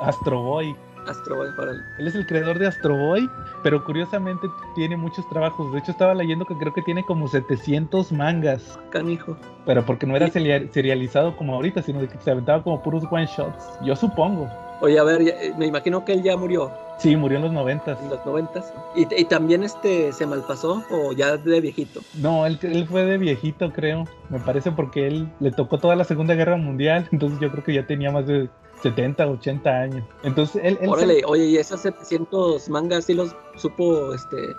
Speaker 6: Astro Boy.
Speaker 7: Astro Boy para él.
Speaker 6: Él es el creador de Astro Boy, pero curiosamente tiene muchos trabajos. De hecho, estaba leyendo que creo que tiene como 700 mangas.
Speaker 7: Canijo.
Speaker 6: Pero porque no era serializado como ahorita, sino que se aventaba como puros one shots. Yo supongo.
Speaker 7: Oye, a ver, eh, me imagino que él ya murió.
Speaker 6: Sí, murió en los noventas.
Speaker 7: En los noventas. ¿Y, ¿Y, también este se malpasó o ya de viejito?
Speaker 6: No, él, él fue de viejito, creo. Me parece porque él le tocó toda la Segunda Guerra Mundial. Entonces yo creo que ya tenía más de 70, 80 años. Entonces él...
Speaker 7: Órale, oye, y esos 700 mangas sí los supo este,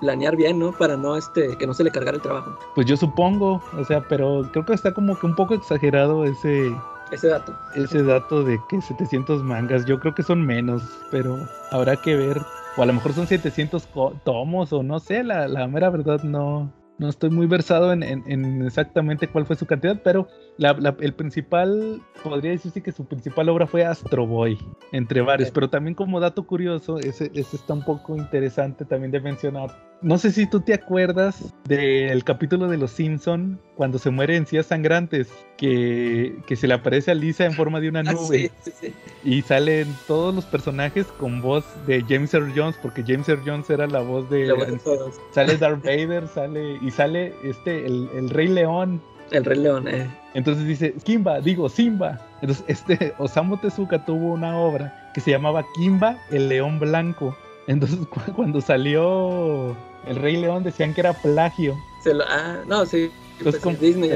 Speaker 7: planear bien, ¿no? Para no, este, que no se le cargara el trabajo.
Speaker 6: Pues yo supongo, o sea, pero creo que está como que un poco exagerado ese...
Speaker 7: Ese dato.
Speaker 6: Ese dato de que 700 mangas, yo creo que son menos, pero habrá que ver. O a lo mejor son 700 tomos, o no sé, la, la mera verdad no, no estoy muy versado en, exactamente cuál fue su cantidad, pero el principal, podría decirse que su principal obra fue Astro Boy, entre varios, pero también como dato curioso, ese, ese está un poco interesante también de mencionar, no sé si tú te acuerdas del capítulo de Los Simpson cuando se muere en Cías Sangrantes, que, se le aparece a Lisa en forma de una ah, nube. Y salen todos los personajes con voz de James Earl Jones, porque James Earl Jones era la voz de. sale Darth Vader, sale. Y sale este, el, Rey León.
Speaker 7: El Rey León, eh.
Speaker 6: Entonces dice, Kimba, digo, Simba. Entonces, este Osamu Tezuka tuvo una obra que se llamaba Kimba, el León Blanco entonces cuando salió El Rey León decían que era plagio.
Speaker 7: ah, no, sí.
Speaker 6: Entonces, pues, como, Disney,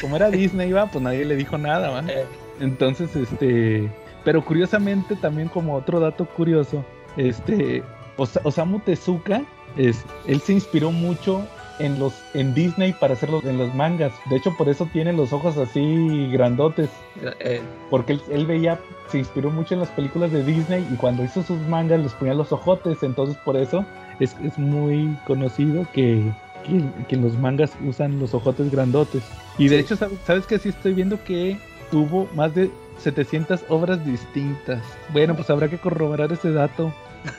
Speaker 6: como, era Disney, iba, pues nadie le dijo nada, ¿va? Eh. Entonces, este, pero curiosamente también como otro dato curioso, este, Osamu Tezuka, es, él se inspiró mucho en los en Disney para hacerlo en los mangas. De hecho, por eso tiene los ojos así grandotes. Eh. Porque él, veía, se inspiró mucho en las películas de Disney y cuando hizo sus mangas les ponía los ojotes. Entonces, por eso es, muy conocido que, que, los mangas usan los ojotes grandotes. Y de hecho, ¿sabes, ¿sabes que sí estoy viendo que tuvo más de 700 obras distintas? Bueno, pues habrá que corroborar ese dato.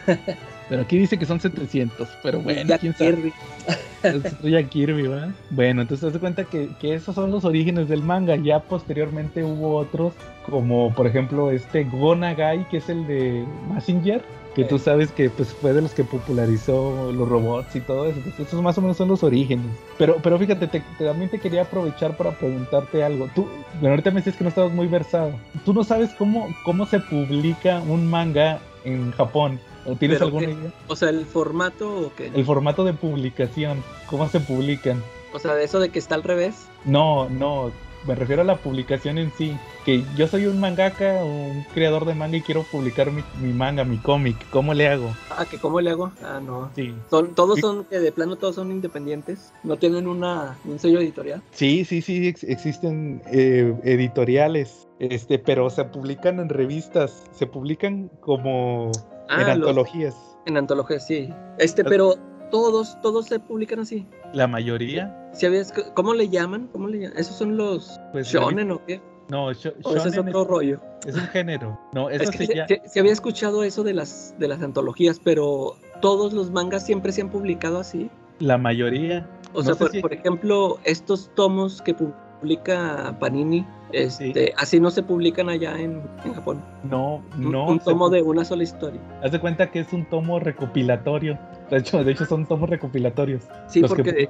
Speaker 6: Pero aquí dice que son 700, pero bueno, quién sabe. Kirby. Kirby, ¿verdad? Bueno, entonces te das cuenta que, que, esos son los orígenes del manga. Ya posteriormente hubo otros, como por ejemplo este Gonagai, que es el de Messenger, que tú sabes que pues fue de los que popularizó los robots y todo eso. Entonces, esos más o menos son los orígenes. Pero, pero fíjate, te- te- también te quería aprovechar para preguntarte algo. Tú, bueno, ahorita me dices que no estabas muy versado. ¿Tú no sabes cómo, cómo se publica un manga en Japón? ¿O tienes alguna
Speaker 7: qué-
Speaker 6: idea?
Speaker 7: O sea, el formato o qué?
Speaker 6: El formato de publicación, ¿cómo se publican?
Speaker 7: O sea, de eso de que está al revés.
Speaker 6: No, no, me refiero a la publicación en sí. Que yo soy un mangaka o un creador de manga y quiero publicar mi, mi manga, mi cómic. ¿Cómo le hago?
Speaker 7: Ah, que cómo le hago? Ah, no.
Speaker 6: Sí.
Speaker 7: Son, todos son, que de plano todos son independientes. No tienen una, un sello editorial.
Speaker 6: Sí, sí, sí, ex- existen eh, editoriales, este, pero se publican en revistas, se publican como en
Speaker 7: Ah, los-
Speaker 6: antologías.
Speaker 7: en antología, sí. Este, pero todos, todos se publican así.
Speaker 6: La mayoría,
Speaker 7: ¿Sí habías- ¿Cómo le llaman? ¿Cómo le llaman? ¿Esos son los
Speaker 6: pues
Speaker 7: shonen o qué?
Speaker 6: no, sho-
Speaker 7: ¿O ese es
Speaker 6: shonen
Speaker 7: otro rollo?
Speaker 6: es, un género. No, eso
Speaker 7: Es que
Speaker 6: se
Speaker 7: sí- sí había escuchado eso de las, de las antologías, pero todos los mangas siempre se han publicado así.
Speaker 6: la mayoría.
Speaker 7: O
Speaker 6: No
Speaker 7: sea,
Speaker 6: sé
Speaker 7: por,
Speaker 6: si-
Speaker 7: por ejemplo, estos tomos que publica Panini, este, así no se publican allá en, en Japón.
Speaker 6: No,
Speaker 7: Un-
Speaker 6: no.
Speaker 7: un
Speaker 6: se
Speaker 7: tomo de una sola historia.
Speaker 6: Haz de cuenta que es un tomo recopilatorio. De hecho, de hecho son tomos recopilatorios.
Speaker 7: Sí, porque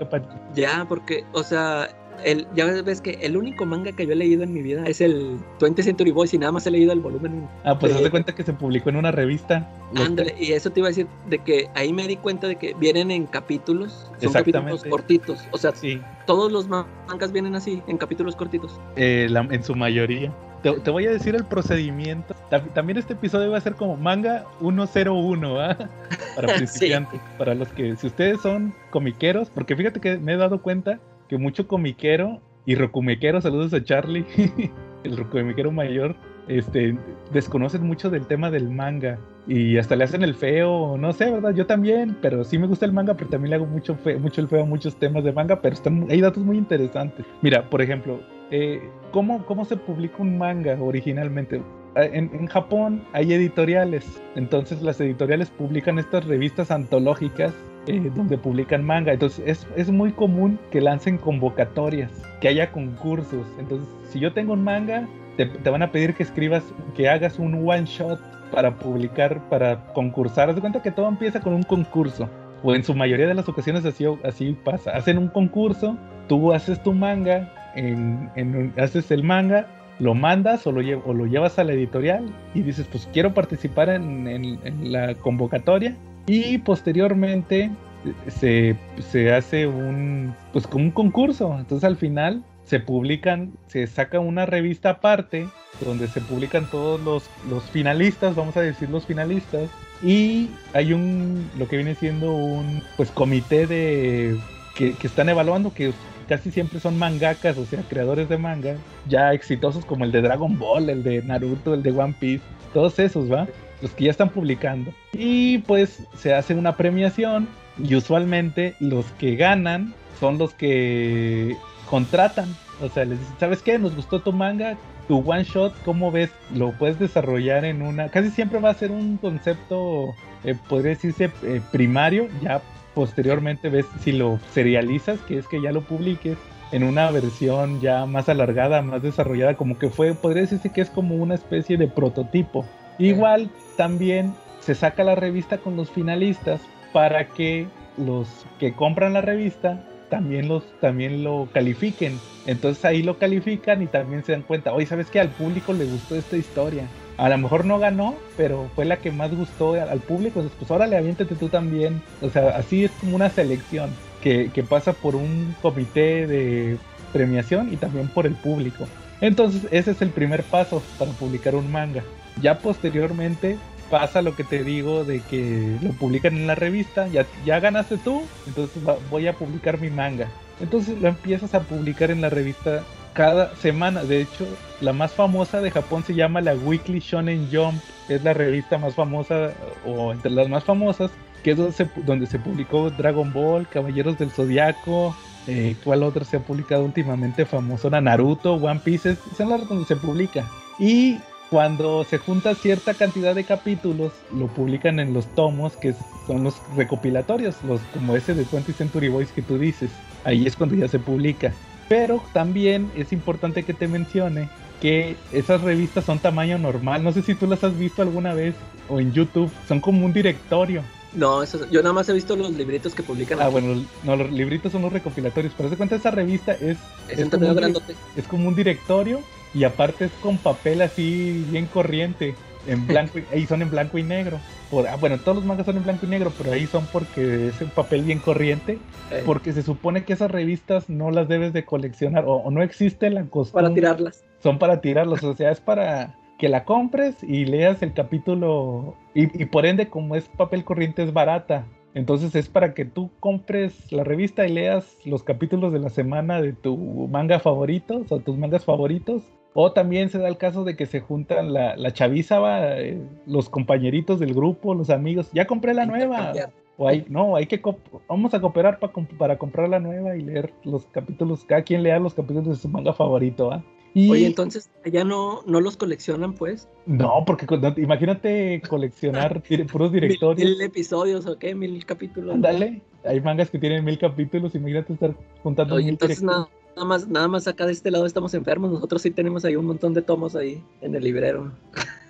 Speaker 7: ya, porque, o sea, el, ya ves que el único manga que yo he leído en mi vida es el 20 Century Boys y nada más he leído el volumen 1.
Speaker 6: Ah, pues haz de cuenta que se publicó en una revista.
Speaker 7: Ándale, y eso te iba a decir de que ahí me di cuenta de que vienen en capítulos, son capítulos cortitos. O sea,
Speaker 6: Sí,
Speaker 7: todos los ma- mangas vienen así, en capítulos cortitos.
Speaker 6: eh, la- en su mayoría. Te, te voy a decir el procedimiento. Ta- También este episodio va a ser como manga 101, ¿ah? Para
Speaker 7: Sí.
Speaker 6: principiantes. Para los que, si ustedes son comiqueros, porque fíjate que me he dado cuenta que mucho comiquero y rocumequero, saludos a Charlie, el rocumequero mayor, este, desconocen mucho del tema del manga y hasta le hacen el feo, no sé, ¿verdad? Yo también, pero sí me gusta el manga, pero también le hago mucho, fe- mucho el feo a muchos temas de manga, pero están, hay datos muy interesantes. Mira, por ejemplo, eh, ¿cómo, ¿cómo se publica un manga originalmente? Eh, En, en Japón hay editoriales, entonces las editoriales publican estas revistas antológicas eh, donde publican manga. Entonces es, es muy común que lancen convocatorias, que haya concursos. Entonces, si yo tengo un manga, te, te van a pedir que escribas, que hagas un one shot para publicar, para concursar. Haz de cuenta que todo empieza con un concurso. O en su mayoría de las ocasiones así, así pasa. Hacen un concurso, tú haces tu manga, en, en haces el manga, lo mandas o lo, lle- o lo llevas a la editorial y dices, pues quiero participar en- en la convocatoria. Y posteriormente eh, se, se hace un, pues como un concurso. Entonces al final se publican, se saca una revista aparte donde se publican todos los, los finalistas, vamos a decir los finalistas, y hay un, lo que viene siendo un, pues comité de, que, que están evaluando, que casi siempre son mangakas, o sea, creadores de manga, ya exitosos como el de Dragon Ball, el de Naruto, el de One Piece, todos esos, ¿va? Los que ya están publicando. Y pues se hace una premiación y usualmente los que ganan son los que contratan. O sea, les dicen, ¿sabes qué? Nos gustó tu manga, tu one shot, ¿cómo ves? Lo puedes desarrollar en una... Casi siempre va a ser un concepto, eh, podría decirse, eh, primario. Ya posteriormente ves si lo serializas, que es que ya lo publiques en una versión ya más alargada, más desarrollada, como que fue, podría decirse que es como una especie de prototipo. Igual también se saca la revista con los finalistas para que los que compran la revista también los también lo califiquen. Entonces ahí lo califican y también se dan cuenta, oye, ¿sabes qué? Al público le gustó esta historia. A lo mejor no ganó, pero fue la que más gustó al, público. Entonces, pues órale, aviéntate tú también. O sea, así es como una selección que, que pasa por un comité de premiación y también por el público. Entonces, ese es el primer paso para publicar un manga. Ya posteriormente pasa lo que te digo de que lo publican en la revista, ya, ya ganaste tú, entonces voy a publicar mi manga. Entonces lo empiezas a publicar en la revista cada semana. De hecho, la más famosa de Japón se llama la Weekly Shonen Jump. Es la revista más famosa o entre las más famosas, que es donde se, donde se publicó Dragon Ball, Caballeros del Zodiaco. Eh, ¿Cuál otra se ha publicado últimamente famoso? Naruto, One Piece, es- son las donde se publica. Y cuando se junta cierta cantidad de capítulos, lo publican en los tomos, que son los recopilatorios, los como ese de 20 Century Boys que tú dices. Ahí es cuando ya se publica. Pero también es importante que te mencione que esas revistas son tamaño normal. No sé si tú las has visto alguna vez o en YouTube. Son como un directorio.
Speaker 7: No, eso, yo nada más he visto los libritos que publican.
Speaker 6: Ah,
Speaker 7: aquí.
Speaker 6: bueno, no, los libritos son los recopilatorios. Pero se cuenta, esa revista es,
Speaker 7: es un
Speaker 6: como un, es como un directorio y aparte es con papel así bien corriente. En blanco y, son en blanco y negro. Por, ah, bueno, todos los mangas son en blanco y negro, pero ahí son porque es un papel bien corriente.
Speaker 7: Eh,
Speaker 6: Porque se supone que esas revistas no las debes de coleccionar o, o no existe la costumbre.
Speaker 7: para tirarlas.
Speaker 6: Son para tirarlos, o sea, es para que la compres y leas el capítulo. Y, y por ende, como es papel corriente, es barata. Entonces es para que tú compres la revista y leas los capítulos de la semana de tu manga favorito, o tus mangas favoritos. O también se da el caso de que se juntan la, la chaviza, va, eh, los compañeritos del grupo, los amigos. Ya compré la nueva. O hay, no, hay que vamos a cooperar pa comp- para comprar la nueva y leer los capítulos, cada quien lea los capítulos de su manga favorito, ¿ah? Y
Speaker 7: Oye, entonces allá no, no los coleccionan, pues.
Speaker 6: no, porque no- imagínate coleccionar puros
Speaker 7: Mil,
Speaker 6: directorios.
Speaker 7: mil episodios o qué, mil capítulos.
Speaker 6: Ándale, hay mangas que tienen mil capítulos, imagínate estar juntando
Speaker 7: Oye,
Speaker 6: mil
Speaker 7: entonces
Speaker 6: directorios.
Speaker 7: nada, nada más, nada más acá de este lado estamos enfermos. Nosotros sí tenemos ahí un montón de tomos ahí en el librero.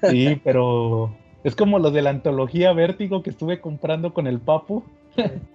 Speaker 6: Sí, pero es como los de la antología Vértigo que estuve comprando con el Papu.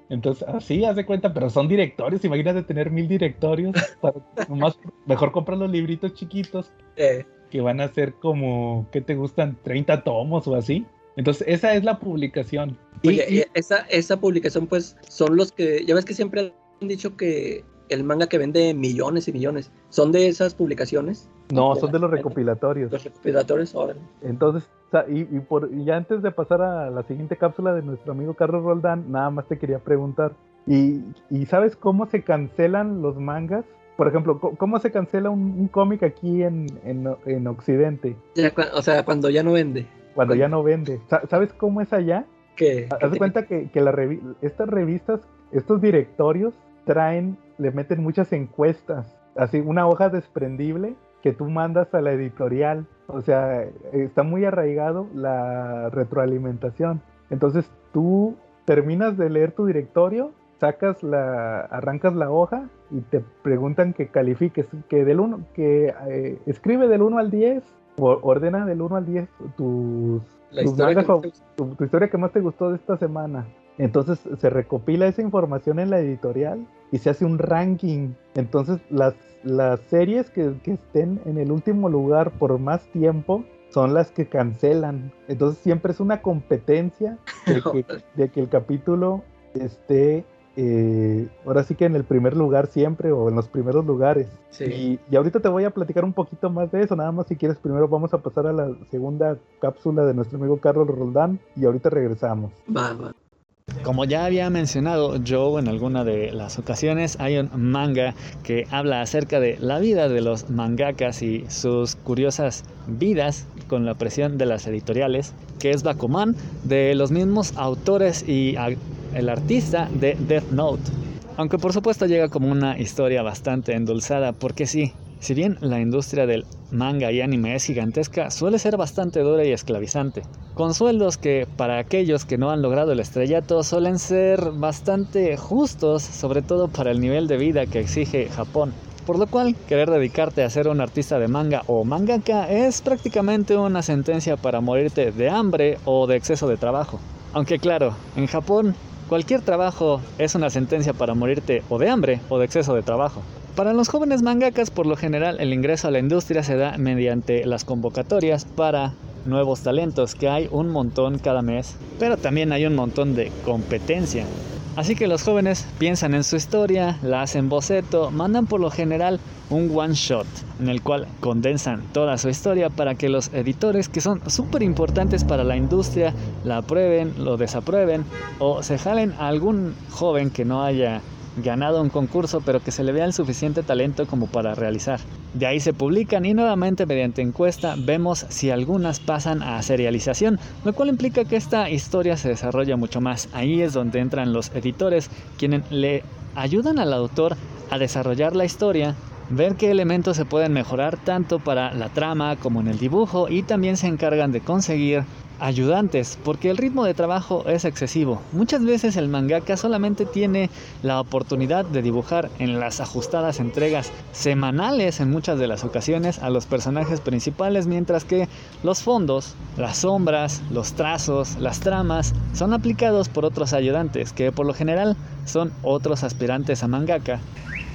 Speaker 6: Entonces, así, haz de cuenta, pero son directorios. Imagínate tener mil directorios. Para, nomás, mejor comprar los libritos chiquitos
Speaker 7: Eh,
Speaker 6: que van a ser como, ¿qué te gustan? 30 tomos o así. Entonces, esa es la publicación.
Speaker 7: Oye,
Speaker 6: y-
Speaker 7: y esa, esa publicación, pues, son los que. Ya ves que siempre han dicho que el manga que vende millones y millones. ¿Son de esas publicaciones?
Speaker 6: no, son de los recopilatorios.
Speaker 7: Los recopilatorios, órale.
Speaker 6: Entonces, y, y por, y ya antes de pasar a la siguiente cápsula de nuestro amigo Carlos Roldán, nada más te quería preguntar. ¿Y, y sabes cómo se cancelan los mangas? Por ejemplo, ¿cómo se cancela un, un cómic aquí en, en, en Occidente?
Speaker 7: Ya o sea, cuando ya no vende.
Speaker 6: Cuando ya no vende. Sa- ¿Sabes cómo es allá?
Speaker 7: Que,
Speaker 6: Haz de cuenta que, que la revi- estas revistas, estos directorios, traen, le meten muchas encuestas. Así, una hoja desprendible que tú mandas a la editorial. O sea, está muy arraigado la retroalimentación. Entonces tú terminas de leer tu directorio, sacas la, arrancas la hoja y te preguntan que califiques, que del uno, que eh, escribe del 1 al 10, o ordena del 1 al 10 tus,
Speaker 7: historia que-
Speaker 6: tu, tu historia que más te gustó de esta semana. Entonces se recopila esa información en la editorial y se hace un ranking. Entonces las, las series que, que estén en el último lugar por más tiempo son las que cancelan. Entonces siempre es una competencia de que, de que el capítulo esté eh, ahora sí que en el primer lugar siempre o en los primeros lugares.
Speaker 7: Sí.
Speaker 6: Y, y ahorita te voy a platicar un poquito más de eso, nada más si quieres primero vamos a pasar a la segunda cápsula de nuestro amigo Carlos Roldán y ahorita regresamos.
Speaker 7: Va, va.
Speaker 8: Como ya había mencionado Joe en alguna de las ocasiones, hay un manga que habla acerca de la vida de los mangakas y sus curiosas vidas con la presión de las editoriales, que es Bakuman, de los mismos autores y el artista de Death Note. Aunque por supuesto llega como una historia bastante endulzada, porque sí, si bien la industria del manga y anime es gigantesca, suele ser bastante dura y esclavizante, con sueldos que para aquellos que no han logrado el estrellato suelen ser bastante justos, sobre todo para el nivel de vida que exige Japón. Por lo cual, querer dedicarte a ser un artista de manga o mangaka es prácticamente una sentencia para morirte de hambre o de exceso de trabajo. Aunque claro, en Japón cualquier trabajo es una sentencia para morirte o de hambre o de exceso de trabajo. Para los jóvenes mangakas, por lo general, el ingreso a la industria se da mediante las convocatorias para nuevos talentos, que hay un montón cada mes, pero también hay un montón de competencia. Así que los jóvenes piensan en su historia, la hacen boceto, mandan por lo general un one shot en el cual condensan toda su historia para que los editores que son súper importantes para la industria la aprueben, lo desaprueben o se jalen a algún joven que no haya ganado un concurso pero que se le vea el suficiente talento como para realizar. De ahí se publican y nuevamente mediante encuesta vemos si algunas pasan a serialización, lo cual implica que esta historia se desarrolla mucho más. Ahí es donde entran los editores quienes le ayudan al autor a desarrollar la historia ver qué elementos se pueden mejorar tanto para la trama como en el dibujo y también se encargan de conseguir ayudantes, porque el ritmo de trabajo es excesivo. Muchas veces el mangaka solamente tiene la oportunidad de dibujar en las ajustadas entregas semanales en muchas de las ocasiones a los personajes principales, mientras que los fondos, las sombras, los trazos, las tramas son aplicados por otros ayudantes, que por lo general son otros aspirantes a mangaka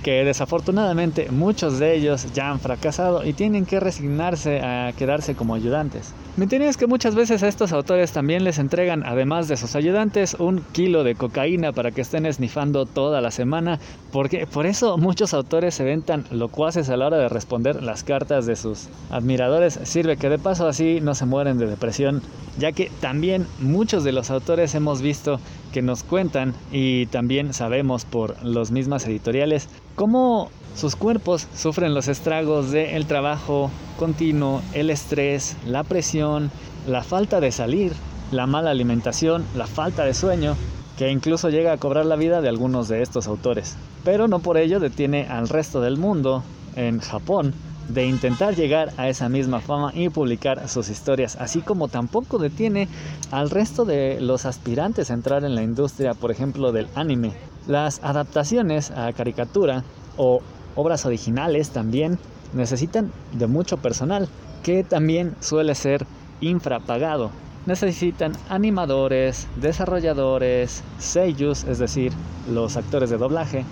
Speaker 8: que desafortunadamente muchos de ellos ya han fracasado y tienen que resignarse a quedarse como ayudantes. Me es que muchas veces a estos autores también les entregan, además de sus ayudantes, un kilo de cocaína para que estén esnifando toda la semana, porque por eso muchos autores se ven tan locuaces a la hora de responder las cartas de sus admiradores. Sirve que de paso así no se mueren de depresión, ya que también muchos de los autores hemos visto que nos cuentan y también sabemos por los mismas editoriales cómo sus cuerpos sufren los estragos del trabajo continuo, el estrés, la presión, la falta de salir, la mala alimentación, la falta de sueño, que incluso llega a cobrar la vida de algunos de estos autores. Pero no por ello detiene al resto del mundo, en Japón, de intentar llegar a esa misma fama y publicar sus historias, así como tampoco detiene al resto de los aspirantes a entrar en la industria, por ejemplo, del anime. Las adaptaciones a caricatura o obras originales también necesitan de mucho personal, que también suele ser infrapagado. Necesitan animadores, desarrolladores, seiyus, es decir, los actores de doblaje,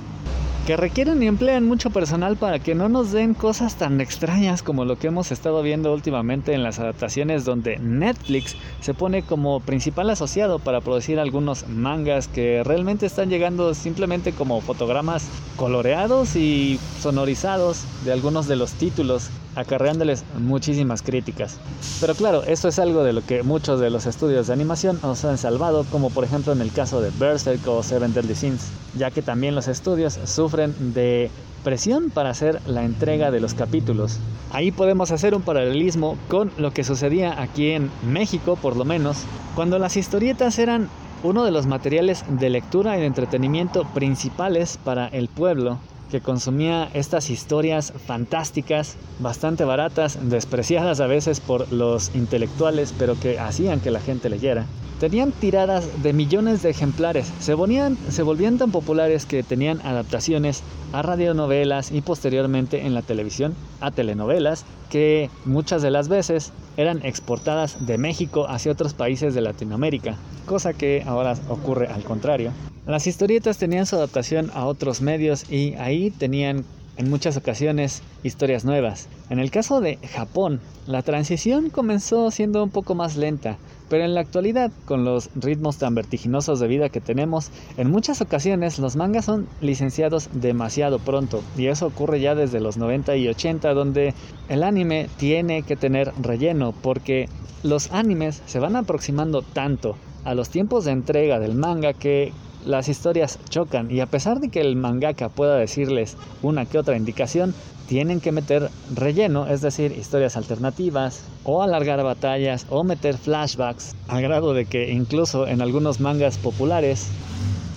Speaker 8: que requieren y emplean mucho personal para que no nos den cosas tan extrañas como lo que hemos estado viendo últimamente en las adaptaciones donde Netflix se pone como principal asociado para producir algunos mangas que realmente están llegando simplemente como fotogramas coloreados y sonorizados de algunos de los títulos acarreándoles muchísimas críticas. Pero claro, esto es algo de lo que muchos de los estudios de animación nos han salvado, como por ejemplo en el caso de Berserk o Seven Deadly Sins, ya que también los estudios sufren de presión para hacer la entrega de los capítulos. Ahí podemos hacer un paralelismo con lo que sucedía aquí en México, por lo menos, cuando las historietas eran uno de los materiales de lectura y de entretenimiento principales para el pueblo que consumía estas historias fantásticas, bastante baratas, despreciadas a veces por los intelectuales, pero que hacían que la gente leyera. Tenían tiradas de millones de ejemplares, se volvían, se volvían tan populares que tenían adaptaciones a radionovelas y posteriormente en la televisión a telenovelas que muchas de las veces eran exportadas de México hacia otros países de Latinoamérica, cosa que ahora ocurre al contrario. Las historietas tenían su adaptación a otros medios y ahí tenían en muchas ocasiones historias nuevas. En el caso de Japón, la transición comenzó siendo un poco más lenta, pero en la actualidad, con los ritmos tan vertiginosos de vida que tenemos, en muchas ocasiones los mangas son licenciados demasiado pronto, y eso ocurre ya desde los 90 y 80, donde el anime tiene que tener relleno, porque los animes se van aproximando tanto a los tiempos de entrega del manga que las historias chocan y a pesar de que el mangaka pueda decirles una que otra indicación, tienen que meter relleno, es decir, historias alternativas, o alargar batallas, o meter flashbacks, al grado de que incluso en algunos mangas populares,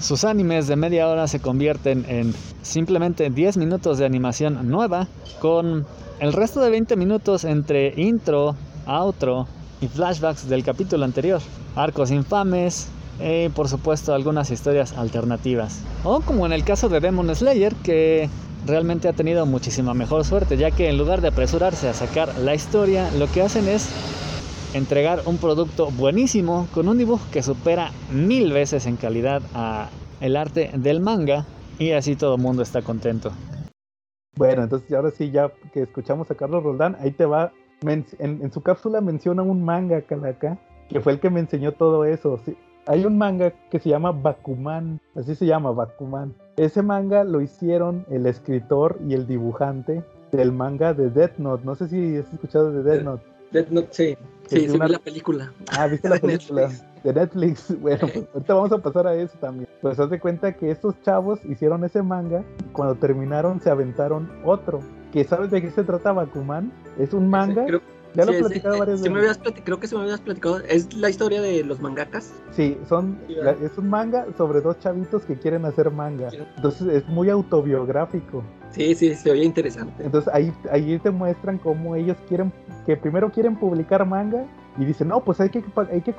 Speaker 8: sus animes de media hora se convierten en simplemente 10 minutos de animación nueva, con el resto de 20 minutos entre intro, outro y flashbacks del capítulo anterior. Arcos infames, y por supuesto algunas historias alternativas. O como en el caso de Demon Slayer, que realmente ha tenido muchísima mejor suerte, ya que en lugar de apresurarse a sacar la historia, lo que hacen es entregar un producto buenísimo con un dibujo que supera mil veces en calidad a el arte del manga y así todo el mundo está contento.
Speaker 6: Bueno, entonces ahora sí, ya que escuchamos a Carlos Roldán, ahí te va, en, su cápsula menciona un manga, Calaca, que fue el que me enseñó todo eso. Hay un manga que se llama Bakuman, así se llama Bakuman. Ese manga lo hicieron el escritor y el dibujante del manga de Death Note. No sé si has escuchado de Death Note.
Speaker 7: Death Note, sí. Sí, sí vi la película.
Speaker 6: Ah, ¿viste la película? de Netflix. Bueno, pues ahorita vamos a pasar a eso también. Pues haz de cuenta que estos chavos hicieron ese manga. Cuando terminaron, se aventaron otro. ¿Que sabes de qué se trata Bakuman? Es un manga. Ya lo he platicado
Speaker 7: eh,
Speaker 6: varias
Speaker 7: veces. creo que se me habías platicado. ¿Es la historia de los mangakas?
Speaker 6: Sí, son, es un manga sobre dos chavitos que quieren hacer manga. Entonces es muy autobiográfico.
Speaker 7: Sí, sí, se oye interesante.
Speaker 6: Entonces ahí, ahí te muestran cómo ellos quieren, que primero quieren publicar manga y dicen, no, pues hay que, hay que,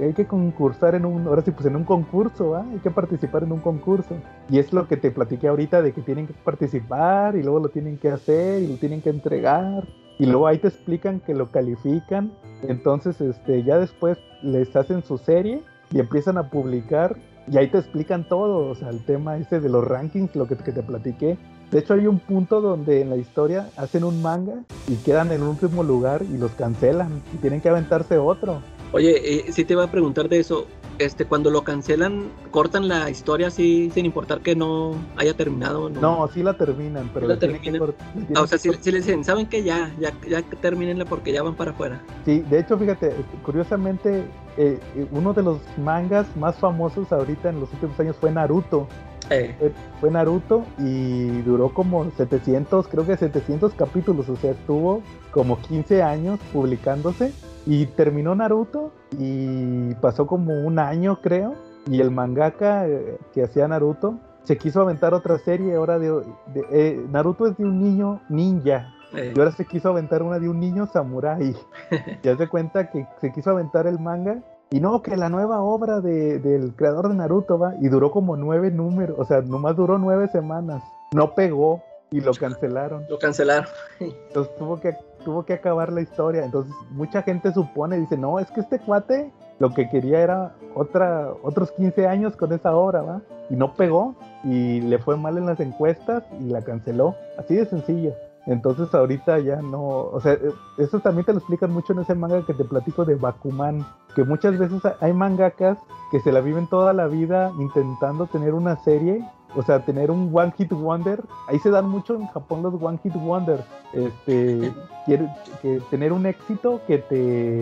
Speaker 6: hay que concursar en un, ahora sí, pues en un concurso, hay que participar en un concurso. Y es lo que te platiqué ahorita de que tienen que participar y luego lo tienen que hacer y lo tienen que entregar. Y luego ahí te explican que lo califican. Entonces, este, ya después les hacen su serie y empiezan a publicar. Y ahí te explican todo, o sea, el tema ese de los rankings, lo que, te platiqué, de hecho, hay un punto donde en la historia hacen un manga y quedan en un último lugar y los cancelan y tienen que aventarse otro.
Speaker 7: Oye, eh, si te iba a preguntar de eso. Este, cuando lo cancelan, cortan la historia así sin importar que no haya terminado.
Speaker 6: No, no sí la terminan, pero
Speaker 7: la terminan. Ah, o sea, si, si, les dicen, saben que ya, ya, ya terminenla porque ya van para afuera.
Speaker 6: Sí, de hecho, fíjate, curiosamente, eh, uno de los mangas más famosos ahorita en los últimos años fue Naruto. Eh. Fue Naruto y duró como 700, creo que 700 capítulos, o sea, estuvo como 15 años publicándose y terminó Naruto y pasó como un año, creo, y el mangaka eh, que hacía Naruto se quiso aventar otra serie ahora de, eh, Naruto es de un niño ninja y ahora se quiso aventar una de un niño samurái. ya se cuenta que se quiso aventar el manga y no, que la nueva obra de, del creador de Naruto va, y duró como nueve números, o sea, nomás duró nueve semanas. No pegó y lo cancelaron.
Speaker 7: Lo cancelaron.
Speaker 6: Entonces tuvo que, tuvo que acabar la historia. Entonces mucha gente supone, dice, no, es que este cuate lo que quería era otra, otros 15 años con esa obra, ¿va? Y no pegó y le fue mal en las encuestas y la canceló. Así de sencillo. Entonces ahorita ya no, o sea, eh, eso también te lo explican mucho en ese manga que te platico de Bakuman, que muchas veces hay mangakas que se la viven toda la vida intentando tener una serie, o sea, tener un One Hit Wonder. Ahí se dan mucho en Japón los One Hit Wonder. Este, quiere, que tener un éxito que te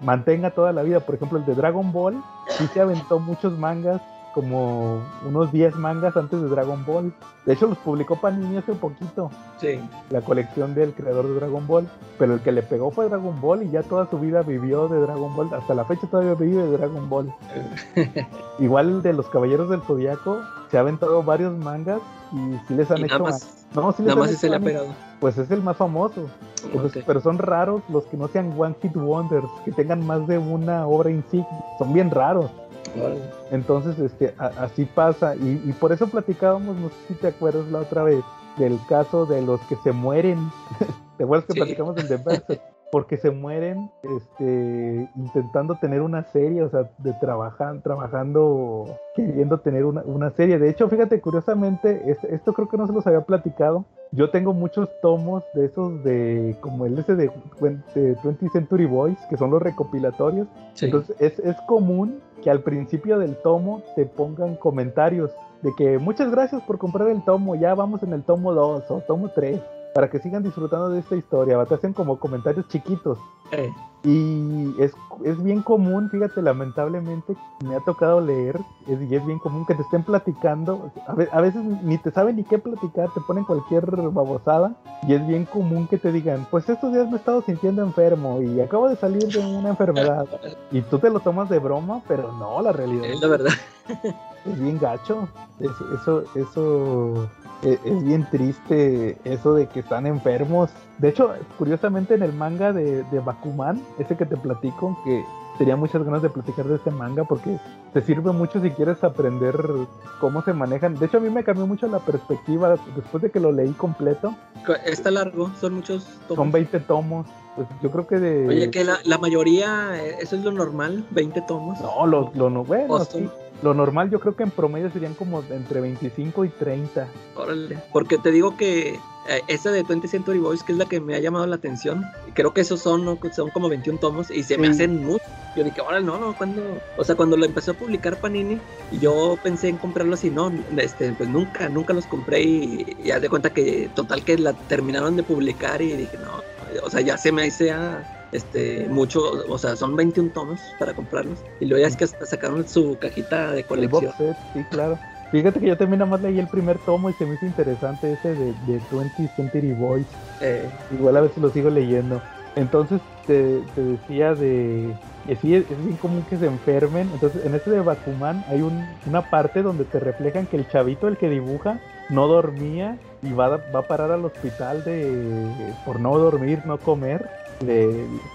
Speaker 6: mantenga toda la vida. Por ejemplo, el de Dragon Ball sí se aventó muchos mangas como unos 10 mangas antes de Dragon Ball. De hecho, los publicó Panini hace poquito.
Speaker 7: Sí.
Speaker 6: La colección del creador de Dragon Ball. Pero el que le pegó fue Dragon Ball y ya toda su vida vivió de Dragon Ball. Hasta la fecha todavía vive de Dragon Ball. Igual de los Caballeros del Zodiaco, se ha aventado varios mangas y sí les han hecho.
Speaker 7: Más, no, sí nada más ese le ha pegado.
Speaker 6: Pues es el más famoso. pero son raros los que no sean One Hit Wonders, que tengan más de una obra insignia. Son bien raros. Entonces, este, así pasa. Y, por eso platicábamos, no sé si te acuerdas la otra vez, del caso de los que se mueren. ¿Te acuerdas que platicamos en The Porque se mueren este, intentando tener una serie, o sea, de trabajar, trabajando, queriendo tener una, una serie. De hecho, fíjate, curiosamente, esto creo que no se los había platicado. Yo tengo muchos tomos de esos de, como el ese de, 20th Century Boys, que son los recopilatorios. Entonces, es, es común que al principio del tomo te pongan comentarios de que muchas gracias por comprar el tomo, ya vamos en el tomo 2 o tomo 3, para que sigan disfrutando de esta historia, te hacen como comentarios chiquitos.
Speaker 7: Eh.
Speaker 6: Y es, es, bien común, fíjate, lamentablemente me ha tocado leer, es, y es bien común que te estén platicando, a, veces ni te saben ni qué platicar, te ponen cualquier babosada, y es bien común que te digan, pues estos días me he estado sintiendo enfermo y acabo de salir de una enfermedad, y tú te lo tomas de broma, pero no, la realidad
Speaker 7: es la verdad.
Speaker 6: Es bien gacho, eso, eso e, es, bien triste eso de que están enfermos. De hecho, curiosamente en el manga de, de Bakuman, ese que te platico, que tenía muchas ganas de platicar de este manga porque te sirve mucho si quieres aprender cómo se manejan. De hecho, a mí me cambió mucho la perspectiva después de que lo leí completo.
Speaker 7: Está largo, son muchos
Speaker 6: tomos. Son 20 tomos. Pues yo creo que de...
Speaker 7: Oye, que la, la mayoría, eh, ¿eso es lo normal? ¿20 tomos?
Speaker 6: No, lo, lo no, bueno, sí. Lo normal yo creo que en promedio serían como entre 25 y 30.
Speaker 7: Órale. Porque te digo que eh, esa de 20 Century Boys, que es la que me ha llamado la atención, creo que esos son, son como 21 tomos y se me hacen mucho. Yo dije, órale, no, no, cuando, o sea, cuando lo empezó a publicar Panini, yo pensé en comprarlos y no, este, pues nunca, nunca los compré y ya de cuenta que total que la terminaron de publicar y dije, no, o sea, ya se me hace este, mucho, o sea, son 21 tomos para comprarlos. Y luego ya es que sacaron su cajita de colección.
Speaker 6: sí, claro. Fíjate que yo también nada más leí el primer tomo y se me hizo interesante ese de, de 20 Century Boys.
Speaker 7: Eh.
Speaker 6: Igual a si lo sigo leyendo. Entonces te, decía de que sí es, bien común que se enfermen. Entonces en este de Bakuman hay una parte donde te reflejan que el chavito, el que dibuja, no dormía y va, va a parar al hospital de por no dormir, no comer. Le,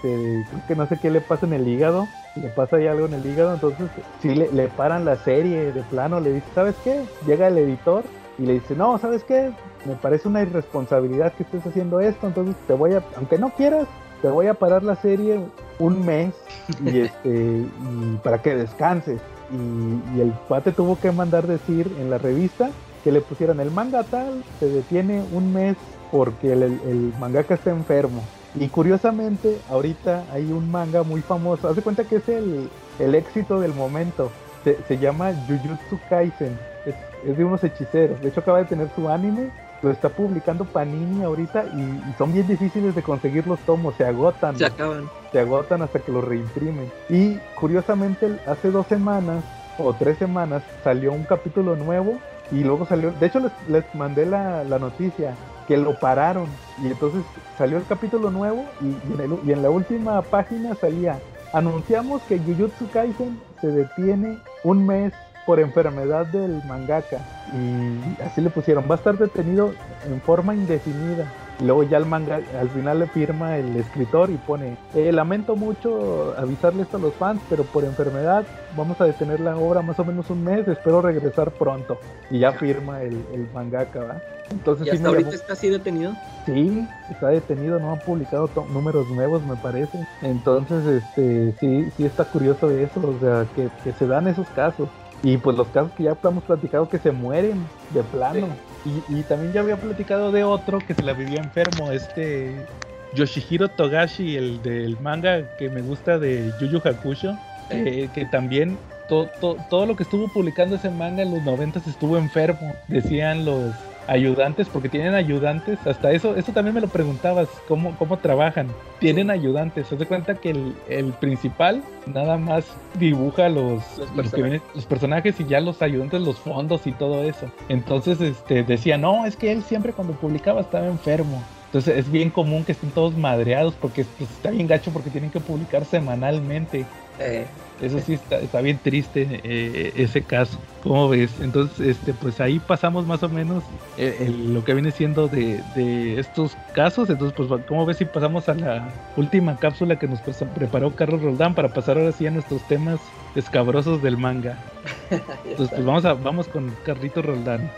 Speaker 6: le- creo que no sé qué le pasa en el hígado, le pasa ahí algo en el hígado, entonces sí le, le paran la serie de plano, le dice, ¿sabes qué? Llega el editor y le dice, no, ¿sabes qué? Me parece una irresponsabilidad que estés haciendo esto, entonces te voy a, aunque no quieras, te voy a parar la serie un mes y este y para que descanses. Y, y el cuate tuvo que mandar decir en la revista que le pusieran el manga tal, se detiene un mes porque el, el- el mangaka está enfermo. Y curiosamente, ahorita hay un manga muy famoso, haz de cuenta que es el, el éxito del momento. Se, se llama Jujutsu Kaisen, es, es de unos hechiceros. De hecho, acaba de tener su anime, lo está publicando Panini ahorita y, y son bien difíciles de conseguir los tomos, se agotan
Speaker 7: Se acaban.
Speaker 6: se agotan hasta que los reimprimen. Y curiosamente, hace dos semanas o tres semanas salió un capítulo nuevo y luego salió, de hecho les, les mandé la, la noticia que lo pararon y entonces salió el capítulo nuevo y, en la última página salía, anunciamos que Jujutsu Kaisen se detiene un mes por enfermedad del mangaka y así le pusieron, va a estar detenido en forma indefinida. Y luego ya el manga, al final le firma el escritor y pone, "Eh, lamento mucho avisarle esto a los fans, pero por enfermedad vamos a detener la obra más o menos un mes, espero regresar pronto. Y ya firma el, el mangaka, ¿va? Entonces
Speaker 7: Y
Speaker 6: sí
Speaker 7: hasta
Speaker 6: me
Speaker 7: ahorita
Speaker 6: llamó-
Speaker 7: está así detenido.
Speaker 6: Sí, está detenido, no han publicado números nuevos, me parece. Entonces, este, sí, sí está curioso eso, o sea, que, que se dan esos casos. Y pues los casos que ya hemos platicado que se mueren de plano. Y, y también ya había platicado de otro que se la vivía enfermo, este Yoshihiro Togashi, el del manga que me gusta de Yu Yu Hakusho, que, que también to- to- todo lo que estuvo publicando ese manga en los 90 estuvo enfermo, decían los ayudantes, porque tienen ayudantes, hasta eso, eso también me lo preguntabas, ¿cómo, cómo trabajan? Tienen ayudantes, se de cuenta que el, el principal nada más dibuja los,
Speaker 7: Los
Speaker 6: los, que
Speaker 7: personajes.
Speaker 6: vienen- los personajes y ya los ayudantes los fondos y todo eso. Entonces este decía, no, es que él siempre cuando publicaba estaba enfermo. Entonces es bien común que estén todos madreados porque pues, está bien gacho porque tienen que publicar semanalmente.
Speaker 7: Eh,
Speaker 6: Eso sí está, está bien triste eh, ese caso. ¿Cómo ves? Entonces, este, pues ahí pasamos más o menos eh, el- lo que viene siendo de, de estos casos. Entonces, pues, ¿cómo ves si pasamos a la última cápsula que nos pre- preparó Carlos Roldán para pasar ahora sí a nuestros temas escabrosos del manga? Entonces, pues vamos a vamos con Carlito Roldán.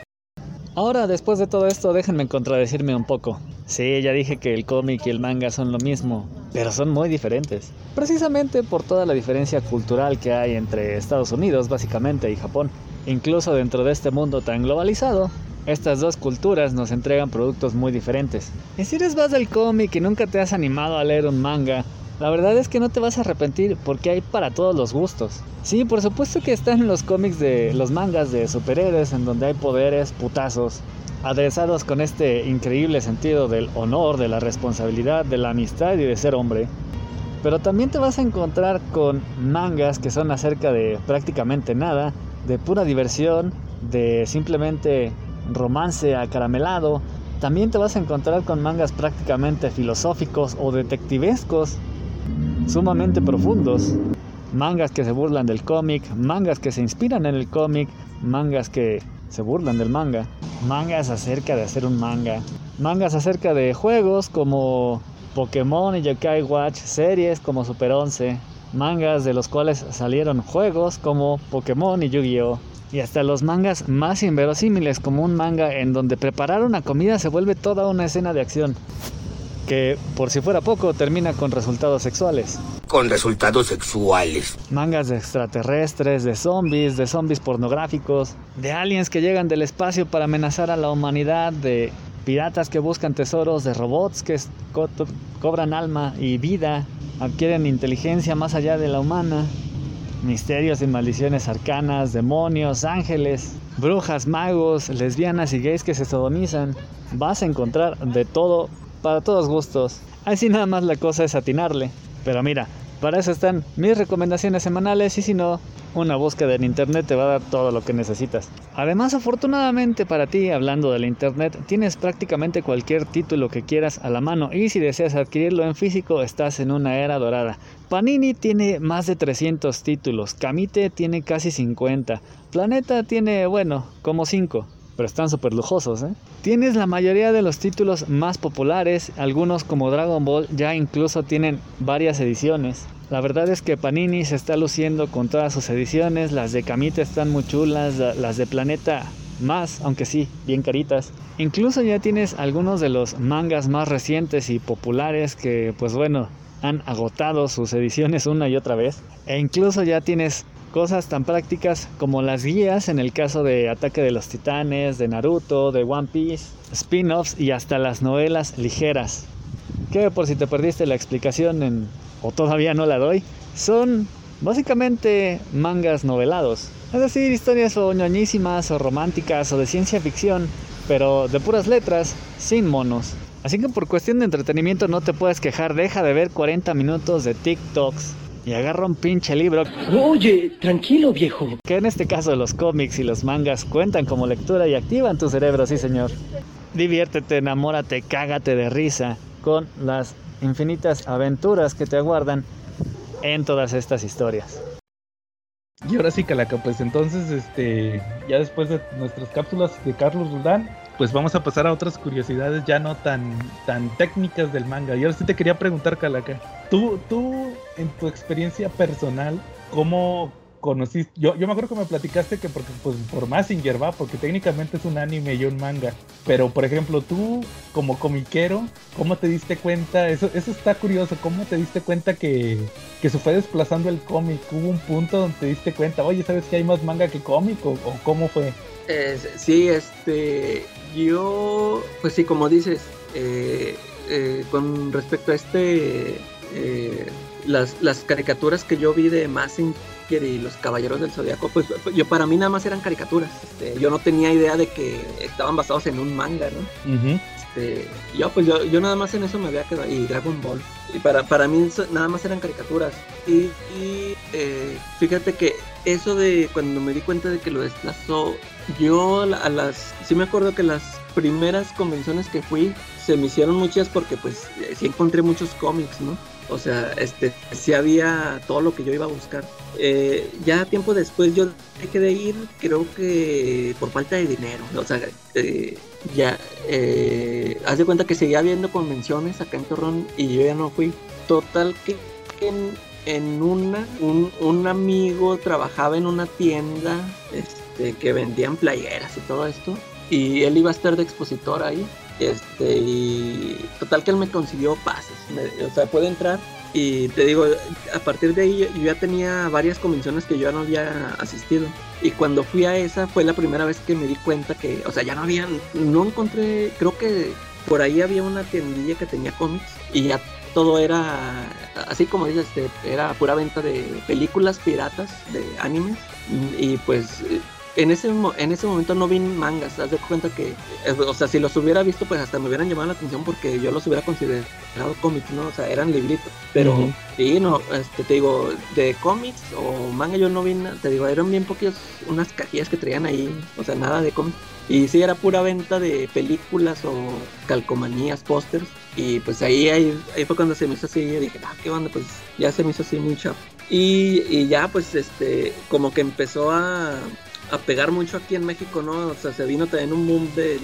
Speaker 8: Ahora, después de todo esto, déjenme contradecirme un poco. Sí, ya dije que el cómic y el manga son lo mismo, pero son muy diferentes. Precisamente por toda la diferencia cultural que hay entre Estados Unidos, básicamente, y Japón. Incluso dentro de este mundo tan globalizado, estas dos culturas nos entregan productos muy diferentes. Y si eres más del cómic y nunca te has animado a leer un manga, la verdad es que no te vas a arrepentir porque hay para todos los gustos. Sí, por supuesto que están los cómics de los mangas de superhéroes en donde hay poderes, putazos, aderezados con este increíble sentido del honor, de la responsabilidad, de la amistad y de ser hombre. Pero también te vas a encontrar con mangas que son acerca de prácticamente nada, de pura diversión, de simplemente romance acaramelado. También te vas a encontrar con mangas prácticamente filosóficos o detectivescos, sumamente profundos. Mangas que se burlan del cómic, mangas que se inspiran en el cómic, mangas que se burlan del manga, mangas acerca de hacer un manga, mangas acerca de juegos como Pokémon y Yokai Watch, series como Super 11, mangas de los cuales salieron juegos como Pokémon y Yu-Gi-Oh! Y hasta los mangas más inverosímiles como un manga en donde preparar una comida se vuelve toda una escena de acción. Que, por si fuera poco, termina con resultados sexuales.
Speaker 1: Con resultados sexuales.
Speaker 8: Mangas de extraterrestres, de zombies, de zombies pornográficos, de aliens que llegan del espacio para amenazar a la humanidad, de piratas que buscan tesoros, de robots que co- cobran alma y vida, adquieren inteligencia más allá de la humana, misterios y maldiciones arcanas, demonios, ángeles, brujas, magos, lesbianas y gays que se sodomizan. Vas a encontrar de todo para todos gustos. Así nada más la cosa es atinarle. Pero mira, para eso están mis recomendaciones semanales y si no, una búsqueda en internet te va a dar todo lo que necesitas. Además, afortunadamente para ti, hablando del internet, tienes prácticamente cualquier título que quieras a la mano y si deseas adquirirlo en físico, estás en una era dorada. Panini tiene más de 300 títulos, Kamite tiene casi 50, Planeta tiene, bueno, como 5. Pero están súper lujosos. ¿eh? Tienes la mayoría de los títulos más populares, algunos como Dragon Ball ya incluso tienen varias ediciones. La verdad es que Panini se está luciendo con todas sus ediciones, las de Kamita están muy chulas, las de Planeta más, aunque sí, bien caritas. Incluso ya tienes algunos de los mangas más recientes y populares que, pues bueno, han agotado sus ediciones una y otra vez. E incluso ya tienes cosas tan prácticas como las guías en el caso de Ataque de los Titanes, de Naruto, de One Piece, spin-offs y hasta las novelas ligeras. Que por si te perdiste la explicación en, o todavía no la doy, son básicamente mangas novelados. Es decir, historias o ñoñísimas o románticas o de ciencia ficción, pero de puras letras, sin monos. Así que por cuestión de entretenimiento no te puedes quejar, deja de ver 40 minutos de TikToks y agarra un pinche libro.
Speaker 9: Oye, tranquilo viejo.
Speaker 8: Que en este caso los cómics y los mangas cuentan como lectura y activan tu cerebro, sí señor. Diviértete, enamórate, cágate de risa con las infinitas aventuras que te aguardan en todas estas historias.
Speaker 6: Y ahora sí, Calaca, pues entonces, este, ya después de nuestras cápsulas de Carlos Roldán, pues vamos a pasar a otras curiosidades ya no tan, tan técnicas del manga. Y ahora sí te quería preguntar, Calaca, tú, tú, en tu experiencia personal, ¿cómo, conociste, yo, yo me acuerdo que me platicaste que porque, pues, por Massinger, va, porque técnicamente es un anime y un manga. Pero, por ejemplo, tú, como comiquero, ¿cómo te diste cuenta? Eso, eso está curioso, ¿cómo te diste cuenta que, que se fue desplazando el cómic? ¿Hubo un punto donde te diste cuenta, oye, ¿sabes que hay más manga que cómic? ¿O, cómo fue?
Speaker 7: sí, este, yo, pues sí, como dices, eh, eh, con respecto a este, eh, las, las caricaturas que yo vi de Massinger, y los Caballeros del Zodiaco, pues yo para mí nada más eran caricaturas. Este, yo no tenía idea de que estaban basados en un manga, ¿no? este, yo pues yo, yo, nada más en eso me había quedado y Dragon Ball. Y para, para mí nada más eran caricaturas. Y, eh, fíjate que eso de cuando me di cuenta de que lo desplazó, yo a las, sí me acuerdo que las primeras convenciones que fui se me hicieron muchas porque pues sí encontré muchos cómics, ¿no? O sea, este, sí había todo lo que yo iba a buscar. Eh, ya tiempo después yo dejé de ir, creo que por falta de dinero. O sea, eh, ya, eh, haz de cuenta que seguía habiendo convenciones acá en Torrón y yo ya no fui. Total que en, una, un, amigo trabajaba en una tienda este, que vendían playeras y todo esto. Y él iba a estar de expositor ahí. Este, y total que él me consiguió pases. o sea, puede entrar. Y te digo, a partir de ahí yo ya tenía varias convenciones que yo no había asistido. Y cuando fui a esa fue la primera vez que me di cuenta que, o sea, ya no había, no encontré, creo que por ahí había una tiendilla que tenía cómics y ya todo era, así como dices, este, era pura venta de películas piratas, de animes. Y pues en ese, en ese momento no vi mangas, haz de cuenta que, eh, o sea, si los hubiera visto, pues hasta me hubieran llamado la atención porque yo los hubiera considerado cómics, ¿no? O sea, eran libritos. Pero, sí, no, este, te digo, de cómics o manga yo no vi nada, te digo, eran bien poquios, unas cajillas que traían ahí, o sea, nada de cómics. Y sí, era pura venta de películas o calcomanías, pósters. Y pues ahí, ahí, fue cuando se me hizo así, y dije, ah, qué onda, pues ya se me hizo así muy chapo. Y, y ya, pues, este, como que empezó a a pegar mucho aquí en México, ¿no? O sea, se vino también un boom de,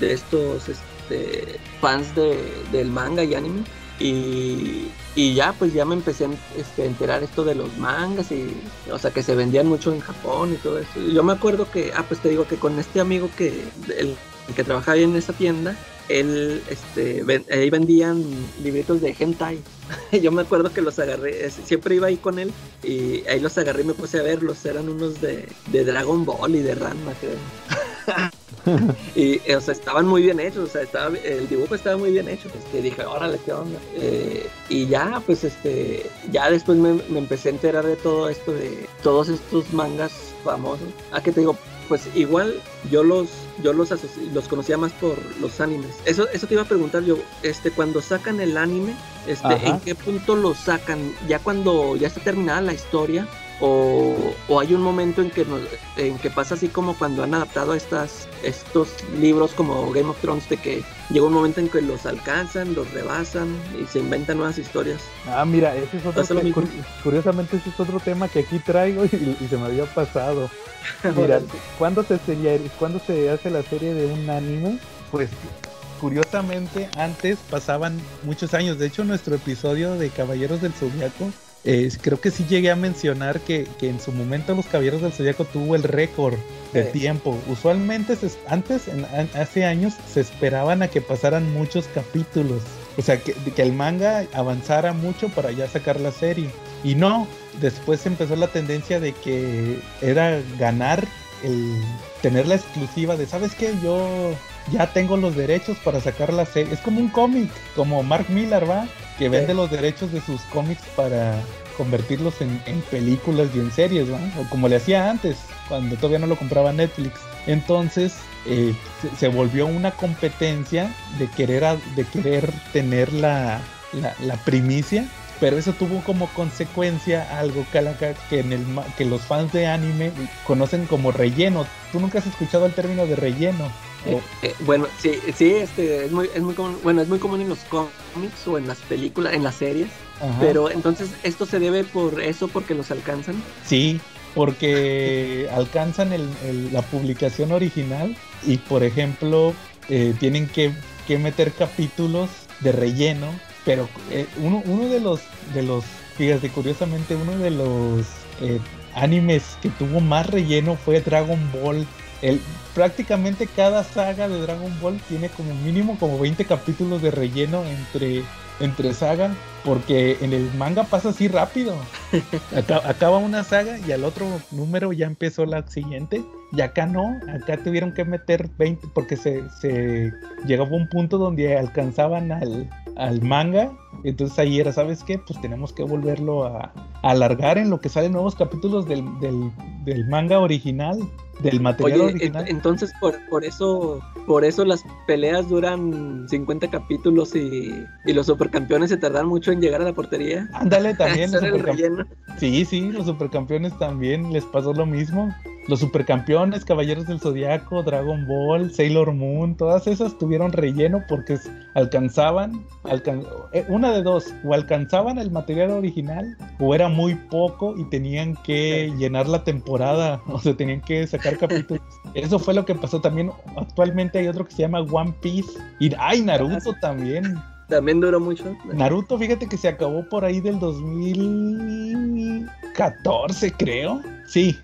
Speaker 7: de estos este, fans de, del manga y anime. Y, y, ya, pues ya me empecé este, a enterar esto de los mangas y, o sea, que se vendían mucho en Japón y todo eso. Yo me acuerdo que, ah, pues te digo que con este amigo que, el, que trabajaba en esa tienda, él, este, ahí vendían libritos de hentai. Yo me acuerdo que los agarré, siempre iba ahí con él y ahí los agarré y me puse a verlos. Eran unos de, de Dragon Ball y de Ranma, creo. y, o sea, estaban muy bien hechos, o sea, estaba, el dibujo estaba muy bien hecho. Pues, que dije, órale, qué onda. Eh, y ya, pues, este, ya después me, me empecé a enterar de todo esto, de todos estos mangas famosos. Ah, que te digo, pues igual yo los yo los los conocía más por los animes. Eso eso te iba a preguntar yo, este cuando sacan el anime, este en qué punto lo sacan? Ya cuando ya está terminada la historia o, o hay un momento en que, nos- en que pasa así como cuando han adaptado estas, estos libros como Game of Thrones, de que llega un momento en que los alcanzan, los rebasan y se inventan nuevas historias.
Speaker 6: Ah, mira, ese es otro curiosamente ese es otro tema que aquí traigo y, y se me había pasado. Mira, ¿cuándo se, sería, ¿cuándo se hace la serie de un anime? Pues curiosamente antes pasaban muchos años. De hecho, nuestro episodio de Caballeros del Zodiaco, eh, creo que sí llegué a mencionar que, que en su momento los Caballeros del Zodiaco tuvo el récord de
Speaker 7: Sí.
Speaker 6: tiempo. Usualmente se- antes, en- hace años, se esperaban a que pasaran muchos capítulos. O sea, que, que el manga avanzara mucho para ya sacar la serie. Y no, después empezó la tendencia de que era ganar el tener la exclusiva de, ¿sabes qué? Yo ya tengo los derechos para sacar la serie. Es como un cómic, como Mark Millar, ¿va? Que vende los derechos de sus cómics para convertirlos en, en películas y en series, ¿va? O como le hacía antes, cuando todavía no lo compraba Netflix. Entonces eh, se, se volvió una competencia de querer, a- de querer tener la, la, la primicia pero eso tuvo como consecuencia algo calaca que en el que los fans de anime conocen como relleno. Tú nunca has escuchado el término de relleno.
Speaker 7: Eh, eh, bueno, sí, sí, este es muy, es muy común, bueno, es muy común en los cómics o en las películas, en las series,
Speaker 6: Ajá.
Speaker 7: pero entonces esto se debe por eso, porque los alcanzan.
Speaker 6: Sí, porque alcanzan el- el- la publicación original y, por ejemplo, eh, tienen que, que meter capítulos de relleno, pero eh, uno, uno de los, de los, fíjate, curiosamente, uno de los eh, animes que tuvo más relleno fue Dragon Ball. El, prácticamente cada saga de Dragon Ball tiene como mínimo como 20 capítulos de relleno entre, entre saga, porque en el manga pasa así rápido. Aca- acaba una saga y al otro número ya empezó la siguiente. Y acá no, acá tuvieron que meter 20 porque se, se llegaba un punto donde alcanzaban al, al manga. Entonces ahí era, ¿sabes qué? Pues tenemos que volverlo a, a alargar en lo que salen nuevos capítulos del, del, del manga original, del material
Speaker 7: Oye,
Speaker 6: original.
Speaker 7: ent- entonces por, por eso por eso las peleas duran 50 capítulos y, y los supercampeones se tardan mucho en llegar a la portería.
Speaker 6: Ándale, también los. Sí, sí, los supercampeones también les pasó lo mismo. Los supercampeones, Caballeros del Zodiaco, Dragon Ball, Sailor Moon, todas esas tuvieron relleno porque alcanzaban, alcan- eh, una de dos, o alcanzaban el material original o era muy poco y tenían que llenar la temporada, o sea, tenían que sacar capítulos. Eso fue lo que pasó también. Actualmente hay otro que se llama One Piece y ay, Naruto también.
Speaker 7: También duró mucho.
Speaker 6: Naruto, fíjate que se acabó por ahí del 2014, creo. Sí,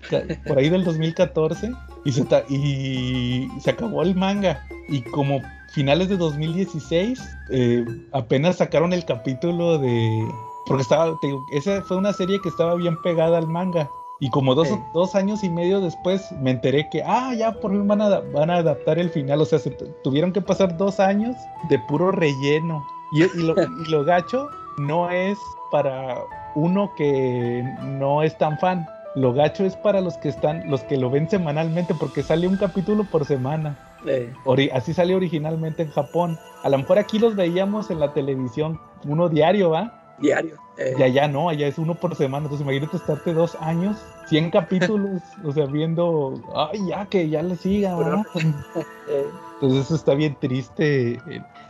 Speaker 6: por ahí del 2014. Y se, y se acabó el manga. Y como finales de 2016, eh, apenas sacaron el capítulo de... Porque estaba, te digo, esa fue una serie que estaba bien pegada al manga. Y como dos,
Speaker 7: Sí.
Speaker 6: dos años y medio después me enteré que, ah, ya por fin van a, ada- van a adaptar el final. O sea, se tuvieron que pasar dos años de puro relleno. Y, y lo, y lo gacho no es para uno que no es tan fan. Lo gacho es para los que están, los que lo ven semanalmente, porque sale un capítulo por semana.
Speaker 7: Eh,
Speaker 6: Ori- así salió originalmente en Japón. A lo mejor aquí los veíamos en la televisión, uno diario, ¿va?
Speaker 7: diario. eh,
Speaker 6: Y allá no, allá es uno por semana. Entonces imagínate estarte dos años, 100 capítulos, o sea, viendo, ay, ya que ya le siga,
Speaker 7: eh,
Speaker 6: Entonces eso está bien triste.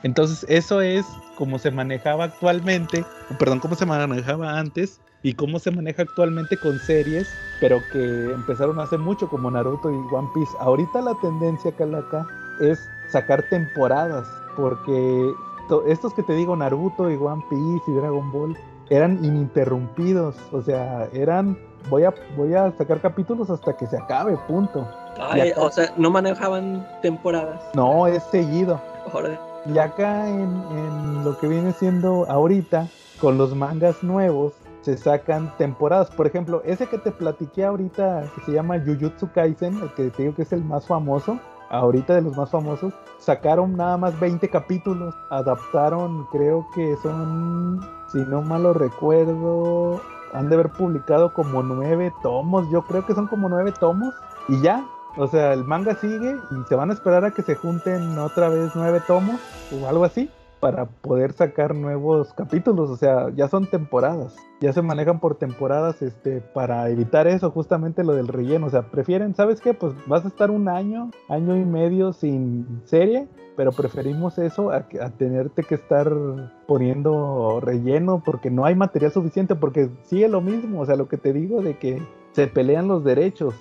Speaker 6: Entonces eso es como se manejaba actualmente, perdón, cómo se manejaba antes y cómo se maneja actualmente con series, pero que empezaron hace mucho como Naruto y One Piece. Ahorita la tendencia, Calaca, es sacar temporadas, porque to- estos que te digo, Naruto y One Piece y Dragon Ball, eran ininterrumpidos, o sea, eran... Voy a, voy a sacar capítulos hasta que se acabe, punto.
Speaker 7: ay,
Speaker 6: acá-
Speaker 7: o sea, no manejaban temporadas.
Speaker 6: No, es seguido.
Speaker 7: Ahora,
Speaker 6: Y acá en, en lo que viene siendo ahorita, con los mangas nuevos, se sacan temporadas. Por ejemplo, ese que te platiqué ahorita, que se llama Jujutsu Kaisen, el que te digo que es el más famoso, ahorita de los más famosos, sacaron nada más 20 capítulos. Adaptaron, creo que son, si no mal lo recuerdo, han de haber publicado como nueve tomos. Yo creo que son como nueve tomos. Y ya, o sea, el manga sigue y se van a esperar a que se junten otra vez nueve tomos o algo así. Para poder sacar nuevos capítulos, o sea, ya son temporadas, ya se manejan por temporadas, este, para evitar eso, justamente lo del relleno, o sea, prefieren, ¿sabes qué? Pues vas a estar un año, año y medio sin serie, pero preferimos eso a, a tenerte que estar poniendo relleno porque no hay material suficiente, porque sigue lo mismo, o sea, lo que te digo de que se pelean los derechos,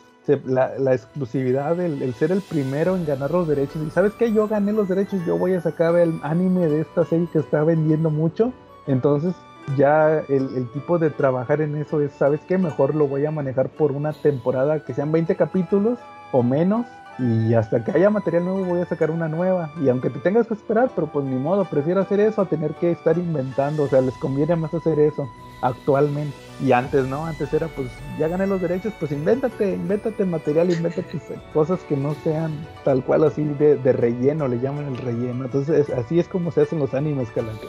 Speaker 6: la, la, exclusividad, el, ser el primero en ganar los derechos. Y sabes que yo gané los derechos, yo voy a sacar el anime de esta serie que está vendiendo mucho. Entonces ya el, tipo de trabajar en eso es, ¿sabes qué? Mejor lo voy a manejar por una temporada que sean 20 capítulos o menos. Y hasta que haya material nuevo voy a sacar una nueva. Y aunque te tengas que esperar, pero pues ni modo, prefiero hacer eso a tener que estar inventando. O sea, les conviene más hacer eso actualmente. Y antes, ¿no? Antes era, pues, ya gané los derechos, pues invéntate, invéntate material, invéntate cosas que no sean tal cual así de, de relleno, le llaman el relleno. Entonces, es, así es como se hacen los animes, Calanque.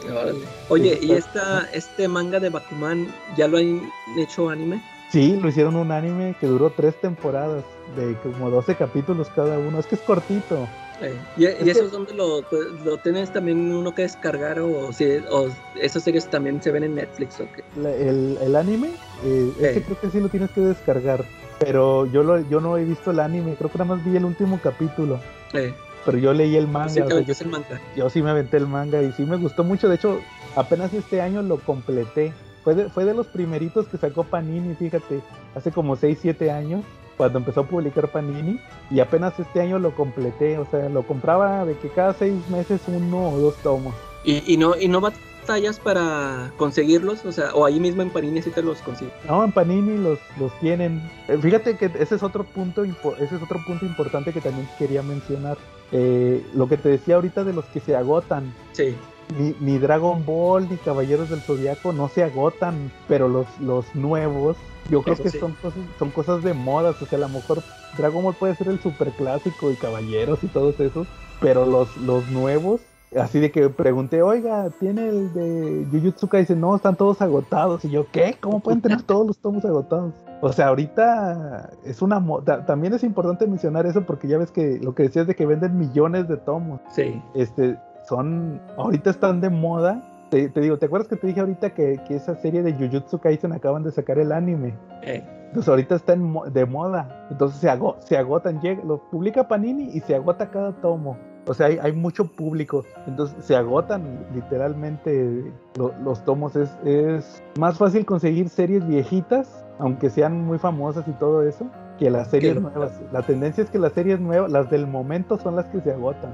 Speaker 7: Oye, ¿y esta, este manga de Bakuman ya lo han hecho anime?
Speaker 6: Sí, lo hicieron un anime que duró tres temporadas, de como 12 capítulos cada uno. Es que es cortito.
Speaker 7: Eh, ¿Y, y eso es donde lo, pues, lo, tienes también uno que descargar o, si, o esas series también se ven en Netflix o qué?
Speaker 6: La, el, el, anime, eh, eh. Ese creo que sí lo tienes que descargar, pero yo lo, yo no he visto el anime, creo que nada más vi el último capítulo.
Speaker 7: Eh.
Speaker 6: Pero yo leí el manga.
Speaker 7: Sí,
Speaker 6: o sea, yo,
Speaker 7: el manga.
Speaker 6: yo sí me aventé el manga y sí me gustó mucho. De hecho, apenas este año lo completé. Fue de, fue de los primeritos que sacó Panini, fíjate, hace como 6, 7 años cuando empezó a publicar Panini y apenas este año lo completé, o sea, lo compraba de que cada seis meses uno o dos tomos.
Speaker 7: ¿Y, y no y no batallas para conseguirlos? O sea, o ahí mismo en Panini sí te los consigues.
Speaker 6: No, en Panini los, los tienen. Eh, fíjate que ese es otro punto ese es otro punto importante que también quería mencionar. Eh, lo que te decía ahorita de los que se agotan.
Speaker 7: Sí.
Speaker 6: Ni, ni, Dragon Ball ni Caballeros del Zodiaco no se agotan, pero los, los nuevos yo creo Eso que sí. son, cosas, son cosas de modas, o sea, a lo mejor Dragon Ball puede ser el super clásico y Caballeros y todos esos, pero los, los nuevos, así de que pregunté, oiga, ¿tiene el de Jujutsu Kaisen? No, están todos agotados. Y yo, ¿qué? ¿Cómo pueden tener todos los tomos agotados? O sea, ahorita es una moda. También es importante mencionar eso porque ya ves que lo que decías de que venden millones de tomos.
Speaker 7: Sí.
Speaker 6: Este, son, ahorita están de moda te, te, digo, ¿te acuerdas que te dije ahorita que, que, esa serie de Jujutsu Kaisen acaban de sacar el anime?
Speaker 7: Eh.
Speaker 6: Entonces ahorita está en, de moda. Entonces se, ago, se agotan, llega, lo publica Panini y se agota cada tomo. O sea, hay, hay mucho público. Entonces se agotan literalmente lo, los tomos. Es, es más fácil conseguir series viejitas, aunque sean muy famosas y todo eso, que las series nuevas. La tendencia es que las series nuevas, las del momento, son las que se agotan.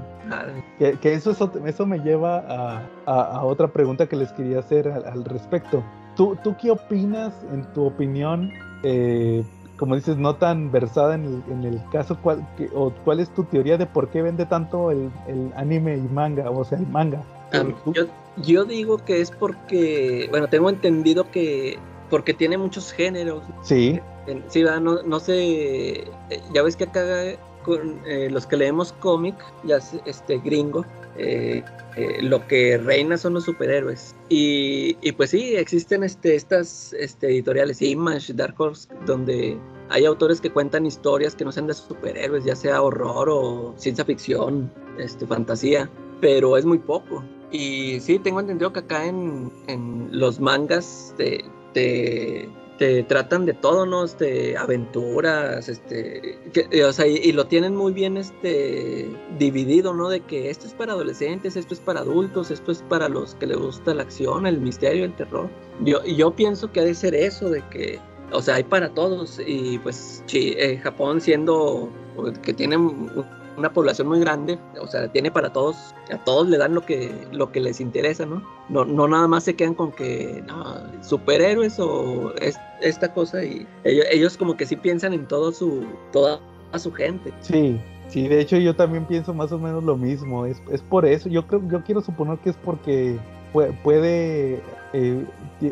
Speaker 6: Que, que, eso, es, eso me lleva a, a, a, otra pregunta que les quería hacer al, al respecto. ¿Tú, ¿Tú, qué opinas, en tu opinión, eh, como dices, no tan versada en el, en el caso, cuál, que, o cuál es tu teoría de por qué vende tanto el, el anime y manga, o sea, el manga?
Speaker 7: Um, yo, yo digo que es porque, bueno, tengo entendido que porque tiene muchos géneros.
Speaker 6: Sí.
Speaker 7: Sí, no, no sé, ya ves que acá con eh, los que leemos cómic, ya este gringo, eh, eh, lo que reina son los superhéroes. Y, y pues sí, existen este, estas este, editoriales, Image, Dark Horse, donde hay autores que cuentan historias que no sean de superhéroes, ya sea horror o ciencia ficción, este, fantasía, pero es muy poco. Y sí, tengo entendido que acá en, en los mangas de, te, te, tratan de todo, ¿no? Este, aventuras, este, que, o sea, y, lo tienen muy bien, este, dividido, ¿no? De que esto es para adolescentes, esto es para adultos, esto es para los que les gusta la acción, el misterio, el terror. Yo, yo pienso que ha de ser eso, de que, o sea, hay para todos y pues sí, eh, Japón siendo que tiene una población muy grande, o sea, tiene para todos, a todos le dan lo que, lo que les interesa, ¿no? No, no nada más se quedan con que, no, superhéroes o es, esta cosa y ellos, ellos, como que sí piensan en todo su, toda su gente.
Speaker 6: Sí. Sí, de hecho yo también pienso más o menos lo mismo, es, es por eso, yo creo, yo quiero suponer que es porque puede, eh,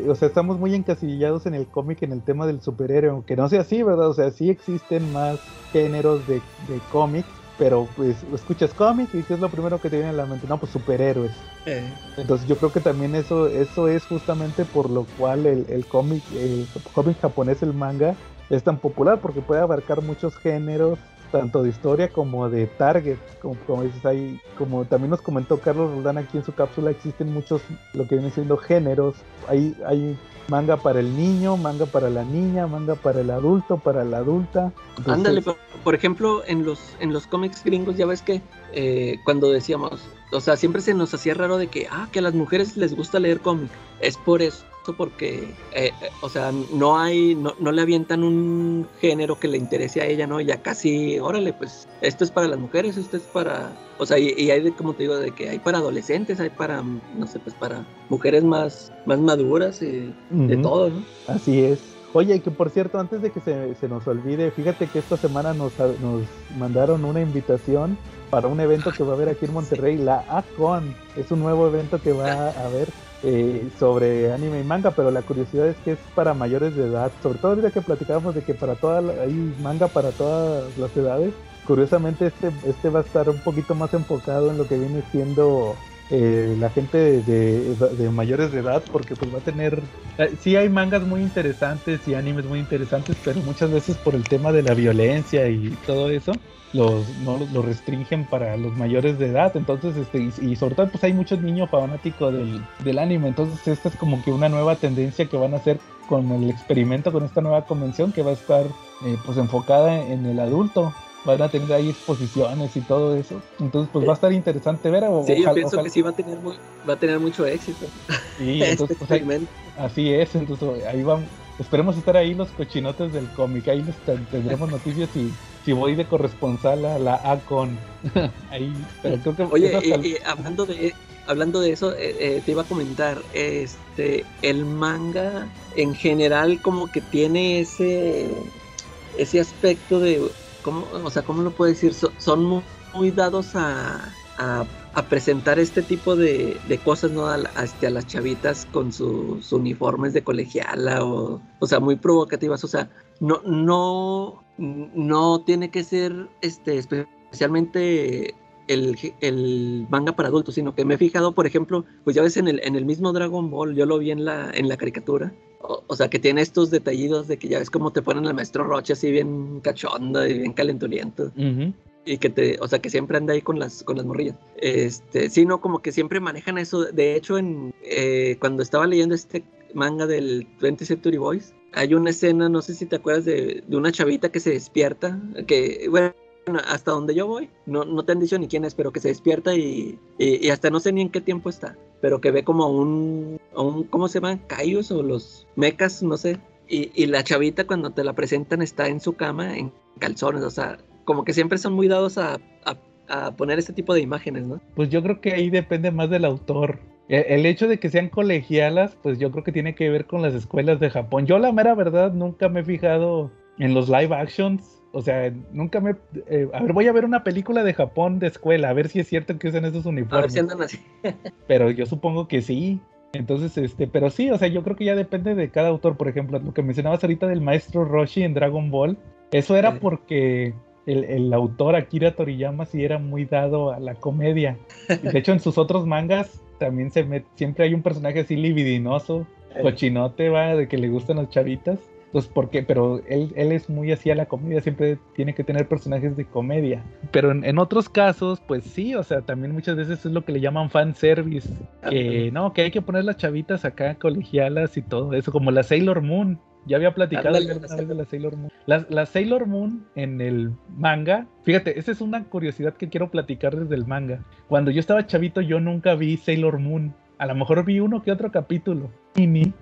Speaker 6: o sea, estamos muy encasillados en el cómic en el tema del superhéroe, aunque no sea así, ¿verdad? O sea, sí existen más géneros de, de cómics, pero pues escuchas cómic y ¿qué es lo primero que te viene a la mente? No, pues superhéroes.
Speaker 7: Eh.
Speaker 6: Entonces yo creo que también eso, eso es justamente por lo cual el, el cómic, el cómic japonés, el manga, es tan popular, porque puede abarcar muchos géneros tanto de historia como de target, como, como dices ahí, como también nos comentó Carlos Roldán aquí en su cápsula, existen muchos, lo que viene siendo géneros, hay, hay manga para el niño, manga para la niña, manga para el adulto, para la adulta. Entonces,
Speaker 7: Ándale, por, por ejemplo, en los, en los cómics gringos ya ves que eh, cuando decíamos, o sea, siempre se nos hacía raro de que, ah, que a las mujeres les gusta leer cómic. Es por eso, porque, eh, eh, o sea, no hay, no, no le avientan un género que le interese a ella, ¿no? Ya casi, órale, pues, esto es para las mujeres, esto es para, o sea, y, y hay, de, como te digo, de que hay para adolescentes, hay para, no sé, pues, para mujeres más, más maduras y de
Speaker 6: Ujú.
Speaker 7: todo, ¿no?
Speaker 6: Así es. Oye, y que por cierto, antes de que se, se nos olvide, fíjate que esta semana nos, nos mandaron una invitación para un evento que va a haber aquí en Monterrey, la ACON. Es un nuevo evento que va a haber eh, sobre anime y manga, pero la curiosidad es que es para mayores de edad. Sobre todo ahorita que platicábamos de que para toda hay manga para todas las edades. Curiosamente este, este va a estar un poquito más enfocado en lo que viene siendo eh, la gente de, de- de mayores de edad, porque pues va a tener eh, sí hay mangas muy interesantes y animes muy interesantes, pero muchas veces por el tema de la violencia y todo eso, los no los- lo restringen para los mayores de edad. Entonces, este, y, y sobre todo pues hay muchos niños fanáticos del, del anime. Entonces, esta es como que una nueva tendencia que van a hacer con el experimento, con esta nueva convención que va a estar eh, pues enfocada en el adulto. Van a tener ahí exposiciones y todo eso. Entonces, pues va a estar interesante ver. o-
Speaker 7: Sí, yo pienso
Speaker 6: ojalá-
Speaker 7: que sí va a tener, muy, va a tener mucho éxito.
Speaker 6: Sí,
Speaker 7: este
Speaker 6: entonces, pues, ahí-
Speaker 7: experimento.
Speaker 6: Así es, entonces ahí vamos. Esperemos estar ahí los cochinotes del cómic. Ahí les ten- tendremos noticias si, si voy de corresponsal a la ACON. ahí, pero creo que
Speaker 7: Oye, hablando de hablando de eso, eh, eh, te iba a comentar, este, el manga en general como que tiene ese ese aspecto de, ¿cómo, o sea, cómo lo puedo decir? So- son muy, muy dados a, a, a presentar este tipo de, de cosas, ¿no? A, este, a las chavitas con sus uniformes de colegiala o, o sea, muy provocativas, o sea, no, no, no tiene que ser, este, especialmente el, el manga para adultos, sino que me he fijado, por ejemplo, pues ya ves en el, en el mismo Dragon Ball, yo lo vi en la, en la caricatura, o, sea, que tiene estos detallidos de que ya ves cómo te ponen al maestro Roche así bien cachondo y bien calenturiento.
Speaker 6: Ujú.
Speaker 7: Y que te, o sea, que siempre anda ahí con las, con las morrillas. Este, sí, no, como que siempre manejan eso. De hecho, en, eh, cuando estaba leyendo este manga del 20th Century Boys, hay una escena, no sé si te acuerdas de, de una chavita que se despierta, que, bueno, hasta donde yo voy, no, no te han dicho ni quién es, pero que se despierta y, y, y hasta no sé ni en qué tiempo está, pero que ve como un, un ¿cómo se llaman? Cayos o los mecas, no sé. Y, y la chavita cuando te la presentan está en su cama en calzones, o sea, como que siempre son muy dados a, a, a poner este tipo de imágenes, ¿no?
Speaker 6: Pues yo creo que ahí depende más del autor. E- El hecho de que sean colegialas, pues yo creo que tiene que ver con las escuelas de Japón. Yo la mera verdad nunca me he fijado en los live actions. O sea, nunca me... eh, a ver, voy a ver una película de Japón de escuela, a ver si es cierto que usan esos
Speaker 7: A ver
Speaker 6: uniformes.
Speaker 7: si andan así.
Speaker 6: Pero yo supongo que sí. Entonces, este, pero sí, o sea, yo creo que ya depende de cada autor. Por ejemplo, lo que mencionabas ahorita del maestro Roshi en Dragon Ball, eso era porque el, el autor Akira Toriyama sí era muy dado a la comedia. De hecho, en sus otros mangas también se met- siempre hay un personaje así libidinoso, cochinote, va, de que le gustan las chavitas. Entonces, ¿por qué? Pero él, él es muy así a la comedia, siempre tiene que tener personajes de comedia. Pero en, en otros casos, pues sí, o sea, también muchas veces es lo que le llaman fan service. Que no, que hay que poner las chavitas acá colegialas y todo eso, como la Sailor Moon. Ya había platicado
Speaker 7: Ándale,
Speaker 6: alguna
Speaker 7: la
Speaker 6: vez de la Sailor Moon. La, la Sailor Moon en el manga, fíjate, esa es una curiosidad que quiero platicar desde el manga. Cuando yo estaba chavito, yo nunca vi Sailor Moon. A lo mejor vi uno que otro capítulo. Y ni.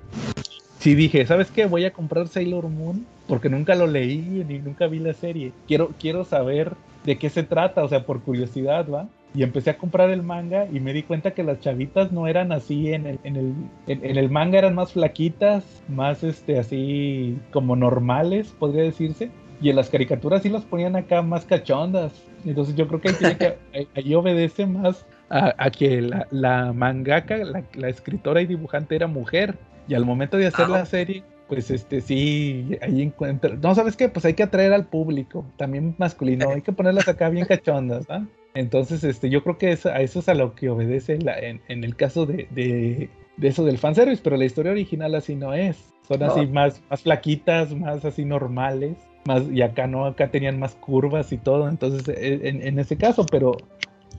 Speaker 6: Sí dije, ¿sabes qué? Voy a comprar Sailor Moon porque nunca lo leí ni nunca vi la serie. Quiero, quiero saber de qué se trata, o sea, por curiosidad, ¿va? Y empecé a comprar el manga y me di cuenta que las chavitas no eran así en el, en el, en, en el manga eran más flaquitas, más este así como normales, podría decirse. Y en las caricaturas sí las ponían acá más cachondas. Entonces yo creo que ahí, tiene que, ahí- ahí obedece más a, a que la, la mangaka, la, la escritora y dibujante era mujer. Y al momento de hacer
Speaker 7: Ah,
Speaker 6: la serie, pues este sí, ahí encuentra. No, ¿sabes qué? Pues hay que atraer al público, también masculino, hay que ponerlas acá bien cachondas, ¿ah? Entonces, este, yo creo que eso, a eso es a lo que obedece la- en, en el caso de, de, de eso del fanservice, pero la historia original así no es. Son así
Speaker 7: No.
Speaker 6: más, más flaquitas, más así normales. más, y acá no, acá tenían más curvas y todo, entonces e, en, en ese caso, pero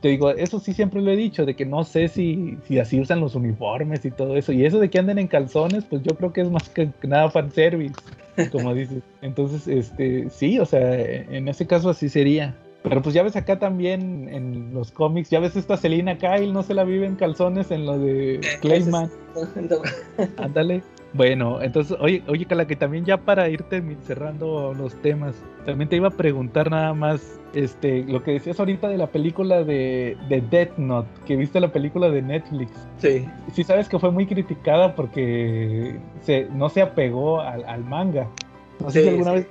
Speaker 6: te digo, eso sí siempre lo he dicho, de que no sé si, si así usan los uniformes y todo eso. Y eso de que anden en calzones, pues yo creo que es más que nada fanservice, como dices. Entonces, este, sí, o sea, en ese caso así sería. Pero pues ya ves acá también en los cómics, ya ves esta Selina Kyle, no se la vive en calzones en lo de Clayman. Ándale. Bueno, entonces, oye, oye, Cala, que también ya para irte cerrando los temas, también te iba a preguntar nada más, este, lo que decías ahorita de la película de, de Death Note, que viste la película de Netflix.
Speaker 7: Sí.
Speaker 6: Sí sabes que fue muy criticada porque se, no se apegó al, manga. No sé si alguna vez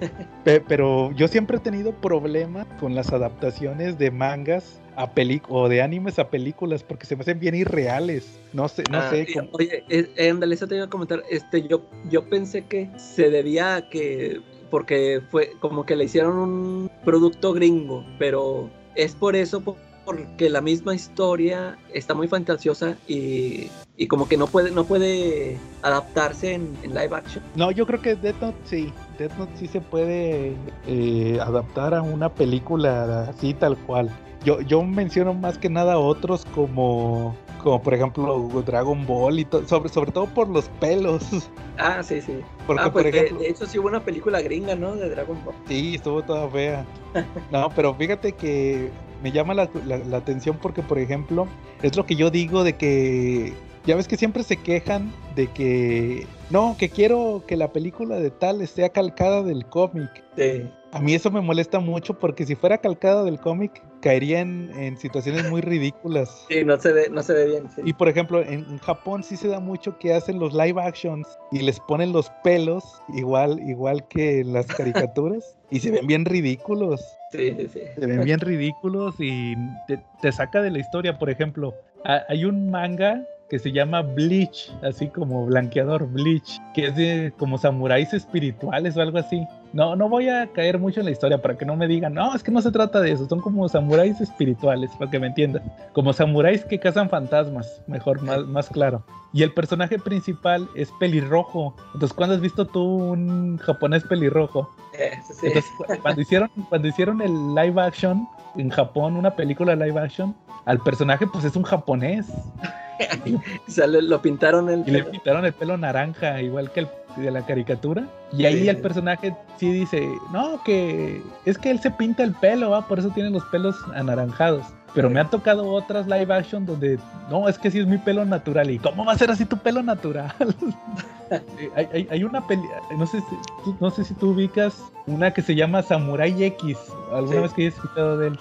Speaker 6: pero yo siempre he tenido problemas con las adaptaciones de mangas a o de animes a películas porque se me hacen bien irreales. No sé, no ah, sé.
Speaker 7: Oye, Ándale, eso te iba a comentar. Este, yo, yo pensé que se debía a que porque fue como que le hicieron un producto gringo, pero es por eso porque la misma historia está muy fantasiosa y, y como que no puede no puede adaptarse en, live action.
Speaker 6: No, yo creo que Death Note sí, Death Note sí se puede eh, adaptar a una película así tal cual. Yo, yo menciono más que nada otros como como por ejemplo Dragon Ball y sobre, sobre todo por los pelos.
Speaker 7: Ah, sí, sí. Porque, ah, pues por ejemplo, de, hecho sí hubo una película gringa, ¿no? De Dragon Ball.
Speaker 6: Sí, estuvo toda fea. no, pero fíjate que me llama la, la, atención porque, por ejemplo, es lo que yo digo de que ya ves que siempre se quejan de que no, que quiero que la película de tal esté calcada del cómic.
Speaker 7: Sí.
Speaker 6: A mí eso me molesta mucho porque si fuera calcada del cómic, caería en, situaciones muy ridículas.
Speaker 7: Sí, no se ve, no se ve bien.
Speaker 6: Y por ejemplo, en, Japón sí se da mucho que hacen los live actions y les ponen los pelos igual, igual que en las caricaturas y se ven bien ridículos.
Speaker 7: Sí, sí, sí.
Speaker 6: Se ven bien ridículos y te, te saca de la historia. Por ejemplo, hay un manga que se llama Bleach, así como blanqueador Bleach, que es de como samuráis espirituales o algo así. No, no voy a caer mucho en la historia para que no me digan, no, es que no se trata de eso, son como samuráis espirituales, para que me entiendan. Como samuráis que cazan fantasmas, mejor, más, más claro. Y el personaje principal es pelirrojo. Entonces, ¿cuándo has visto tú un japonés pelirrojo? Entonces, cuando hicieron, cuando hicieron el live action en Japón, una película live action, al personaje pues es un japonés.
Speaker 7: lo pintaron el
Speaker 6: y le pintaron el pelo naranja, igual que el de la caricatura. Y ahí el personaje sí dice, no, que es que él se pinta el pelo, por eso tiene los pelos anaranjados. Pero me han tocado otras live action donde, no, es que sí es mi pelo natural. ¿Y cómo va a ser así tu pelo natural? hay, hay, una peli, no sé, si, no sé si tú ubicas una que se llama Samurai X. ¿Alguna vez que hayas escuchado de él?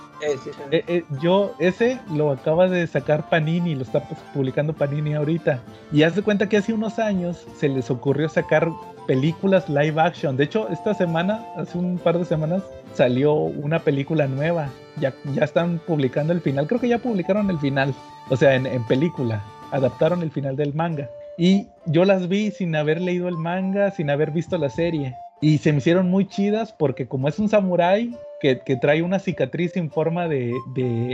Speaker 6: Eh, eh, yo, ese lo acaba de sacar Panini, lo está pues, publicando Panini ahorita. Y haz de cuenta que hace unos años se les ocurrió sacar películas live action. De hecho, esta semana, hace un par de semanas, salió una película nueva. Ya, ya están publicando el final. Creo que ya publicaron el final. O sea, en, película. Adaptaron el final del manga. Y yo las vi sin haber leído el manga, sin haber visto la serie. Y se me hicieron muy chidas porque como es un samurái que, trae una cicatriz en forma de,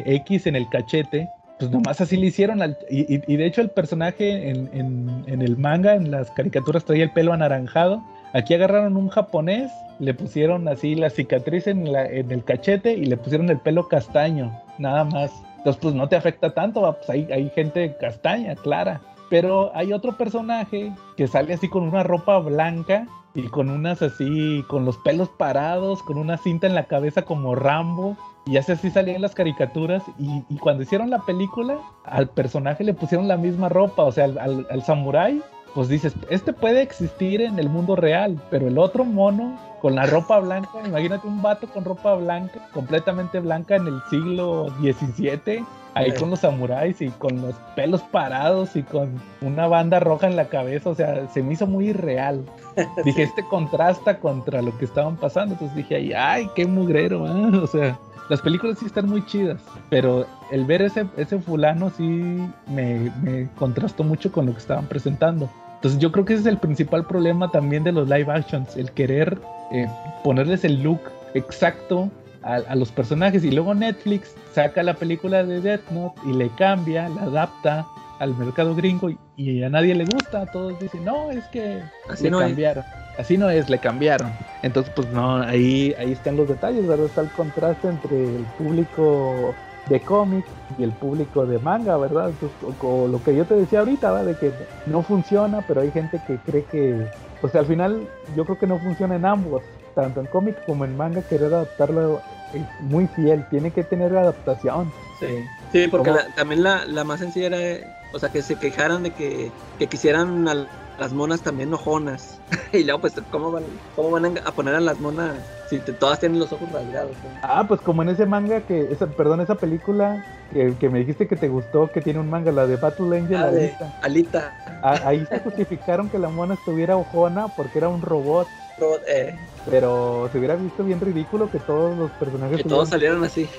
Speaker 6: X en el cachete, pues nomás así le hicieron. y, de hecho el personaje en, en, el manga, en las caricaturas, traía el pelo anaranjado. Aquí agarraron un japonés le pusieron así la cicatriz en, la, en el cachete y le pusieron el pelo castaño, nada más. Entonces, pues no te afecta tanto, pues hay, hay gente castaña, clara. Pero hay otro personaje que sale así con una ropa blanca y con unas así, con los pelos parados, con una cinta en la cabeza como Rambo. Y así así salían las caricaturas. Y, cuando hicieron la película, al personaje le pusieron la misma ropa. O sea, al, al, al samurái pues dices, este puede existir en el mundo real, pero el otro mono con la ropa blanca, imagínate un vato con ropa blanca, completamente blanca en el siglo XVII, ahí con los samuráis y con los pelos parados y con una banda roja en la cabeza, o sea, se me hizo muy irreal. Dije, este contrasta contra lo que estaban pasando, entonces dije, ay, ay qué mugrero, ¿eh? o sea, las películas sí están muy chidas, pero el ver ese, ese fulano sí me, me contrastó mucho con lo que estaban presentando. Entonces yo creo que ese es el principal problema también de los live actions, el querer eh, ponerles el look exacto a, los personajes y luego Netflix saca la película de Death Note y le cambia, la adapta al mercado gringo y, a nadie le gusta, todos dicen, no, es que
Speaker 7: así no cambiaron.
Speaker 6: así no es, le cambiaron. Entonces, pues no, ahí, ahí están los detalles, ¿verdad? Está el contraste entre el público de cómic y el público de manga, ¿verdad? Entonces, o- o lo que yo te decía ahorita, ¿verdad? De que no funciona, pero hay gente que cree que, o sea, al final yo creo que no funciona en ambos, tanto en cómic como en manga, querer adaptarlo es muy fiel, tiene que tener adaptación.
Speaker 7: Sí, sí porque la- también la, la más sencilla era, o sea, que se quejaran de que, que quisieran a las monas también ojonas. y luego, pues, ¿cómo van, cómo van a poner a las monas si te- todas tienen los ojos rasgados?
Speaker 6: Ah, pues como en ese manga que, esa, perdón, esa película que, que me dijiste que te gustó, que tiene un manga, la de Battle Angel,
Speaker 7: Ah, de
Speaker 6: Alita.
Speaker 7: Alita.
Speaker 6: Ah, ahí se justificaron que la mona estuviera ojona porque era un robot,
Speaker 7: Robot, eh,
Speaker 6: pero se hubiera visto bien ridículo que todos los personajes...
Speaker 7: que todos salieron así.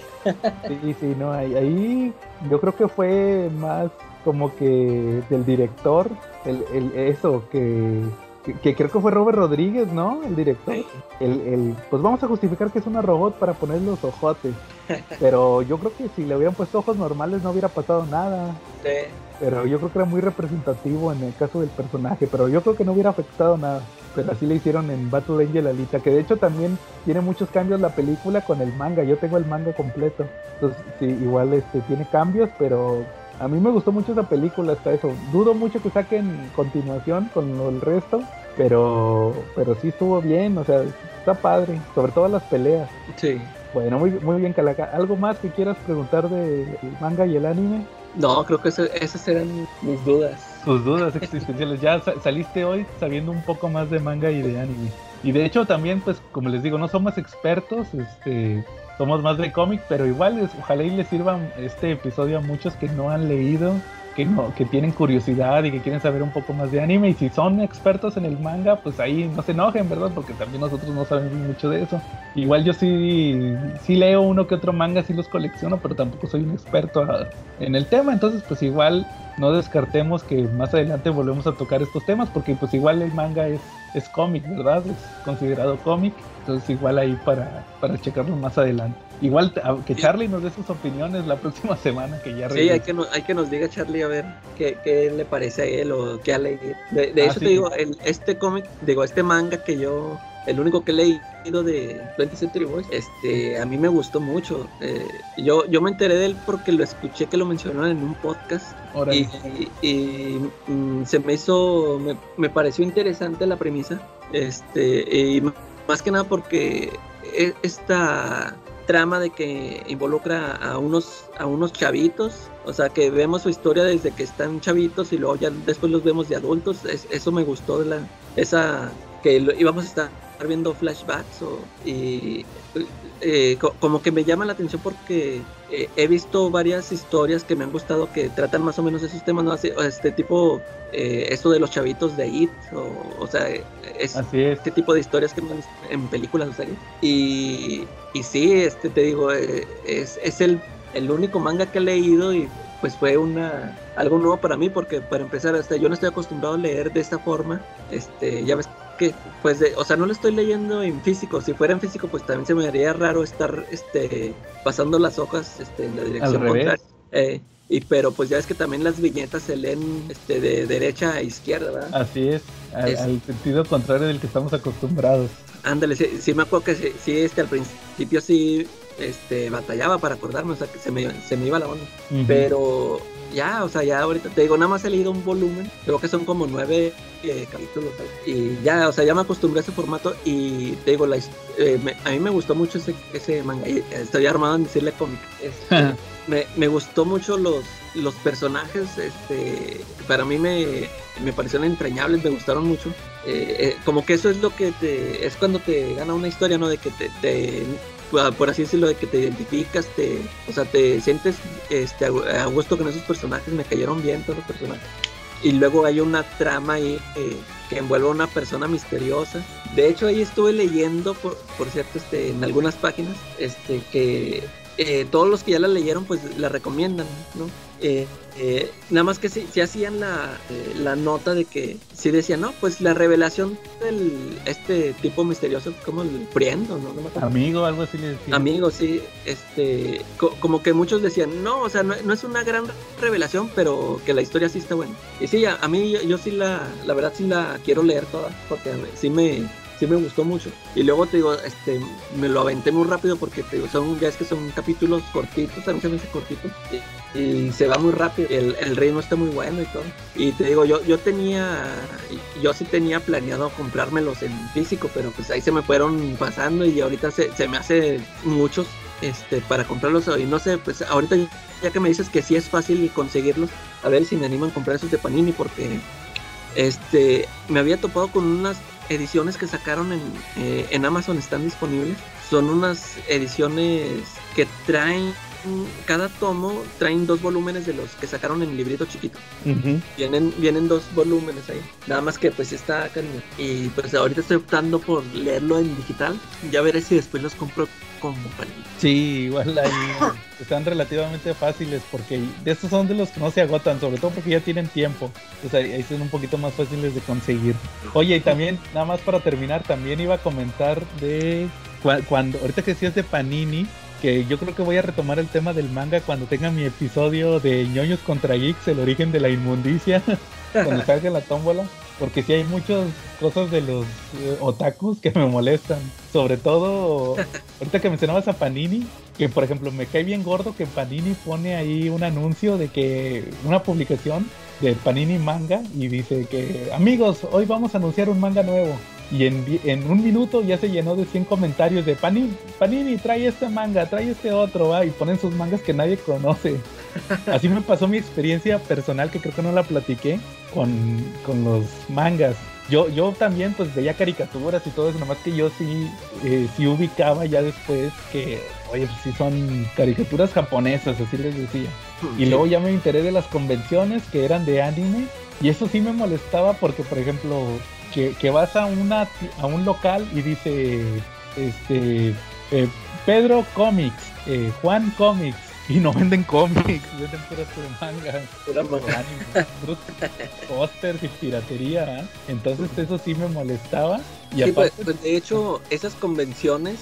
Speaker 6: Sí, sí, no, ahí, ahí yo creo que fue más como que del director, el, el- eso, que, que, que creo que fue Robert Rodríguez, ¿no? El director. El, el, pues vamos a justificar que es una robot para poner los ojotes. Pero yo creo que si le hubieran puesto ojos normales no hubiera pasado nada.
Speaker 7: Sí.
Speaker 6: Pero yo creo que era muy representativo en el caso del personaje, pero yo creo que no hubiera afectado nada. Pero así le hicieron en Battle Angel Alita, que de hecho también tiene muchos cambios la película con el manga. Yo tengo el manga completo. Entonces, sí, igual este tiene cambios, pero a mí me gustó mucho esa película hasta eso. Dudo mucho que saquen continuación con lo- el resto, pero pero sí estuvo bien, o sea, está padre, sobre todo las peleas.
Speaker 7: Sí.
Speaker 6: Bueno, muy, muy bien, Calaca. ¿Algo más que quieras preguntar del manga y el anime?
Speaker 7: No, creo que eso- esas eran mis dudas.
Speaker 6: Tus dudas existenciales. Ya sa- saliste hoy sabiendo un poco más de manga y de anime. Y de hecho también, pues, como les digo, no somos expertos, este, somos más de cómic, pero igual es- ojalá y les sirva este episodio a muchos que no han leído, que no, que tienen curiosidad y que quieren saber un poco más de anime. Y si son expertos en el manga, pues ahí no se enojen, ¿verdad? Porque también nosotros no sabemos mucho de eso. Igual yo sí, sí leo uno que otro manga, sí los colecciono, pero tampoco soy un experto en el tema. Entonces, pues igual no descartemos que más adelante volvemos a tocar estos temas, porque pues igual el manga es, es cómic, ¿verdad? Es considerado cómic. Entonces igual ahí para, para checarlo más adelante. Igual que Charlie nos dé sus opiniones la próxima semana que ya
Speaker 7: Sí, hay que, no- hay que nos diga Charlie a ver qué, qué le parece a él o qué ha leído. De, de
Speaker 6: Ah,
Speaker 7: eso
Speaker 6: sí.
Speaker 7: te digo, el- este cómic, digo, este manga que yo, el único que he leído de 20th Century Boys, este, a mí me gustó mucho. Eh, yo, yo me enteré de él porque lo escuché que lo mencionaron en un podcast
Speaker 6: Órale.
Speaker 7: y, y, mm, se me hizo, me, me pareció interesante la premisa, este, y más que nada porque e- esta trama de que involucra a unos a unos chavitos, o sea que vemos su historia desde que están chavitos y luego ya después los vemos de adultos, es- eso me gustó de la esa que íbamos a estar viendo flashbacks o, y eh, co- como que me llama la atención porque eh, he visto varias historias que me han gustado que tratan más o menos esos temas, ¿no? Así, este tipo, eh, esto de los chavitos de IT, o, o sea, es
Speaker 6: Así es.
Speaker 7: este tipo de historias que hemos visto en películas o series. Y, y sí, este te digo, eh, es, es el, el único manga que he leído y pues fue una algo nuevo para mí porque para empezar, este, yo no estoy acostumbrado a leer de esta forma. Este, ya ves que pues de, o sea, no lo estoy leyendo en físico, si fuera en físico pues también se me haría raro estar este pasando las hojas este en la dirección
Speaker 6: revés.
Speaker 7: contraria. Eh, y pero pues ya es que también las viñetas se leen este de derecha a izquierda, ¿verdad?
Speaker 6: Así es, al,
Speaker 7: Es-
Speaker 6: al sentido contrario del que estamos acostumbrados.
Speaker 7: Ándale, sí, sí me acuerdo que sí, sí, este, al principio sí este, batallaba para acordarme, o sea, que se me, se me iba la onda. Pero ya, o sea, ya ahorita te digo, nada más he leído un volumen, creo que son como nueve eh, capítulos. Y ya, o sea, ya me acostumbré a ese formato y te digo, la, eh, me- a mí me gustó mucho ese, ese manga. y Estoy armado en decirle cómic. Este, me, me gustó mucho los, los personajes, este, para mí me, me parecieron entrañables, me gustaron mucho. Eh, eh, como que eso es lo que te, es cuando te gana una historia, ¿no? De que te, te por por así decirlo, de que te identificas, te, o sea, te sientes este, a gusto con esos personajes, me cayeron bien todos los personajes. Y luego hay una trama ahí eh, que envuelve a una persona misteriosa. De hecho, ahí estuve leyendo, por, por cierto, este, en algunas páginas, este, que eh, todos los que ya la leyeron, pues la recomiendan, ¿no? Eh, eh, nada más que si, hacían la, la, nota de que si decían, no, pues la revelación del este tipo misterioso, como el Priendo, ¿no?
Speaker 6: Amigo, algo así le decían.
Speaker 7: Amigo, sí, este, como que muchos decían, no, o sea, no, es una gran revelación, pero que la historia sí está buena. Y sí, a, mí yo, yo, sí la, la verdad sí la quiero leer toda, porque sí me, sí me gustó mucho. Y luego te digo, este, me lo aventé muy rápido porque te digo, son, ya es que son capítulos cortitos, a mí se me hace cortito. Y, se va muy rápido, el, el, ritmo está muy bueno y todo. Y te digo, yo, yo tenía, yo sí tenía planeado comprármelos en físico, pero pues ahí se me fueron pasando y ahorita se, se me hace muchos este, para comprarlos y no sé, pues ahorita ya que me dices que sí es fácil conseguirlos, a ver si me animan a comprar esos de Panini porque este me había topado con unas ediciones que sacaron en, eh, en Amazon están disponibles. Son unas ediciones que traen cada tomo traen dos volúmenes de los que sacaron en el librito chiquito. Vienen, vienen dos volúmenes ahí. Nada más que pues está cariño. Y pues ahorita estoy optando por leerlo en digital. Ya veré si después los compro como panini.
Speaker 6: Sí, igual ahí están relativamente fáciles porque de estos son de los que no se agotan, sobre todo porque ya tienen tiempo. Pues ahí, son un poquito más fáciles de conseguir. Oye, y también, nada más para terminar, también iba a comentar de cuando, ahorita que decías de Panini, que yo creo que voy a retomar el tema del manga cuando tenga mi episodio de ñoños contra geeks, el origen de la inmundicia, cuando salga la tómbola, porque sí hay muchas cosas de los eh, otakus que me molestan, sobre todo ahorita que mencionabas a Panini, que por ejemplo me cae bien gordo que Panini pone ahí un anuncio de que una publicación de Panini Manga y dice que amigos, hoy vamos a anunciar un manga nuevo y en, un minuto ya se llenó de 100 comentarios de Panini, Panini, trae este manga, trae este otro, ¿va? y ponen sus mangas que nadie conoce. Así me pasó mi experiencia personal, que creo que no la platiqué, con, con los mangas. Yo, yo también pues veía caricaturas y todo eso, nomás que yo sí, eh, sí ubicaba ya después que, oye, pues sí son caricaturas japonesas, así les decía. Y luego ya me enteré de las convenciones que eran de anime, y eso sí me molestaba porque, por ejemplo, que, vas a una a un local y dice este eh, Pedro Comics, eh, Juan Comics, y no venden cómics, venden puras mangas, puros pósters y piratería. ¿eh? Entonces eso sí me molestaba. Y
Speaker 7: sí, pues, pues, de hecho, esas convenciones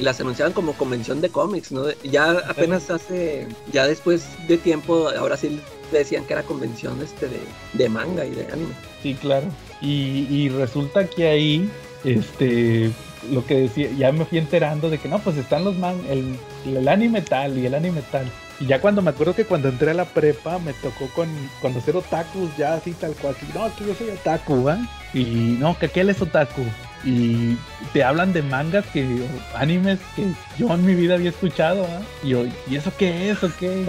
Speaker 7: las anunciaban como convención de cómics, ¿no? Ya apenas hace, ya después de tiempo, ahora sí decían que era convención este de, de manga y de anime.
Speaker 6: Sí, claro. Y, resulta que ahí, este, lo que decía, ya me fui enterando de que no, pues están los man, el, el anime tal y el anime tal. Y ya cuando me acuerdo que cuando entré a la prepa me tocó con conocer otakus ya así tal cual, no, que yo soy otaku, ¿va? Y no, que aquel es otaku. Y te hablan de mangas que, animes que yo en mi vida había escuchado, ¿va? Y yo, ¿y eso qué es o qué?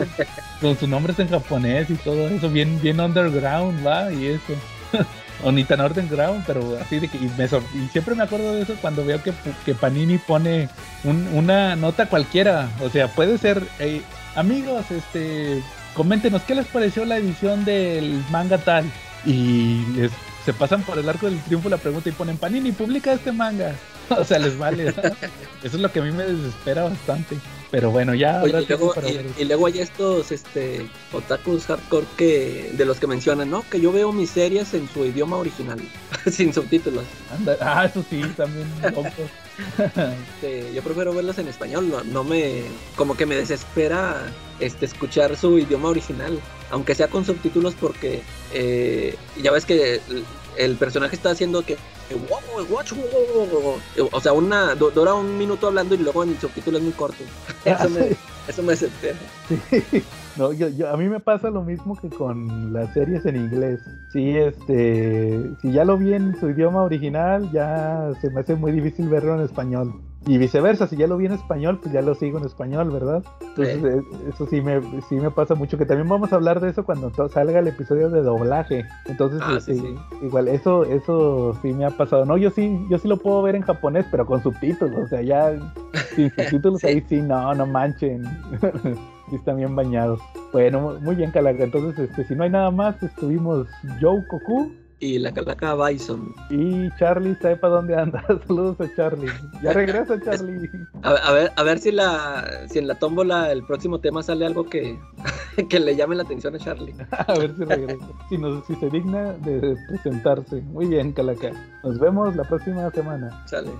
Speaker 6: Con sus nombres en japonés y todo eso, bien, bien underground, ¿va? Y eso. o ni tan ground, pero así de que y, me y siempre me acuerdo de eso cuando veo que, que Panini pone una nota cualquiera, o sea, puede ser, amigos, este, coméntenos qué les pareció la edición del manga tal y se pasan por el arco del triunfo la pregunta y ponen Panini publica este manga, o sea, les vale, eso es lo que a mí me desespera bastante. Pero bueno, ya.
Speaker 7: y, luego, y, luego hay estos este, otakus hardcore que, de los que mencionan, ¿no? Que yo veo mis series en su idioma original, sin subtítulos.
Speaker 6: ah, eso sí, también.
Speaker 7: Este, yo prefiero verlos en español, no, no, me. Como que me desespera este, escuchar su idioma original, aunque sea con subtítulos, porque eh, ya ves que el personaje está haciendo que o sea, una dura un minuto hablando y luego el subtítulo es muy corto. Eso me, eso me desespera.
Speaker 6: No, yo, yo, a mí me pasa lo mismo que con las series en inglés. Sí, este, si ya lo vi en su idioma original, ya se me hace muy difícil verlo en español. Y viceversa, si ya lo vi en español, pues ya lo sigo en español, ¿verdad? Entonces, eh, eso sí me, sí me pasa mucho, que también vamos a hablar de eso cuando salga el episodio de doblaje. Entonces, ah, este, igual, eso, eso sí me ha pasado. No, yo sí, yo sí lo puedo ver en japonés, pero con subtítulos, o sea, ya sin subtítulos ahí sí, no, no manchen. sí están bien bañados. Bueno, muy bien, Calaga. Entonces, este, si no hay nada más, estuvimos Joe Koku
Speaker 7: y la calaca Bison.
Speaker 6: Y Charlie sabe para dónde anda. Saludos a Charlie. Ya regresa Charlie.
Speaker 7: A, a ver, a ver si la si en la tómbola el próximo tema sale algo que, que le llame la atención a Charlie.
Speaker 6: A ver si regresa. Si, nos, si se digna de presentarse. Muy bien, Calaca. Nos vemos la próxima semana.
Speaker 7: Sale.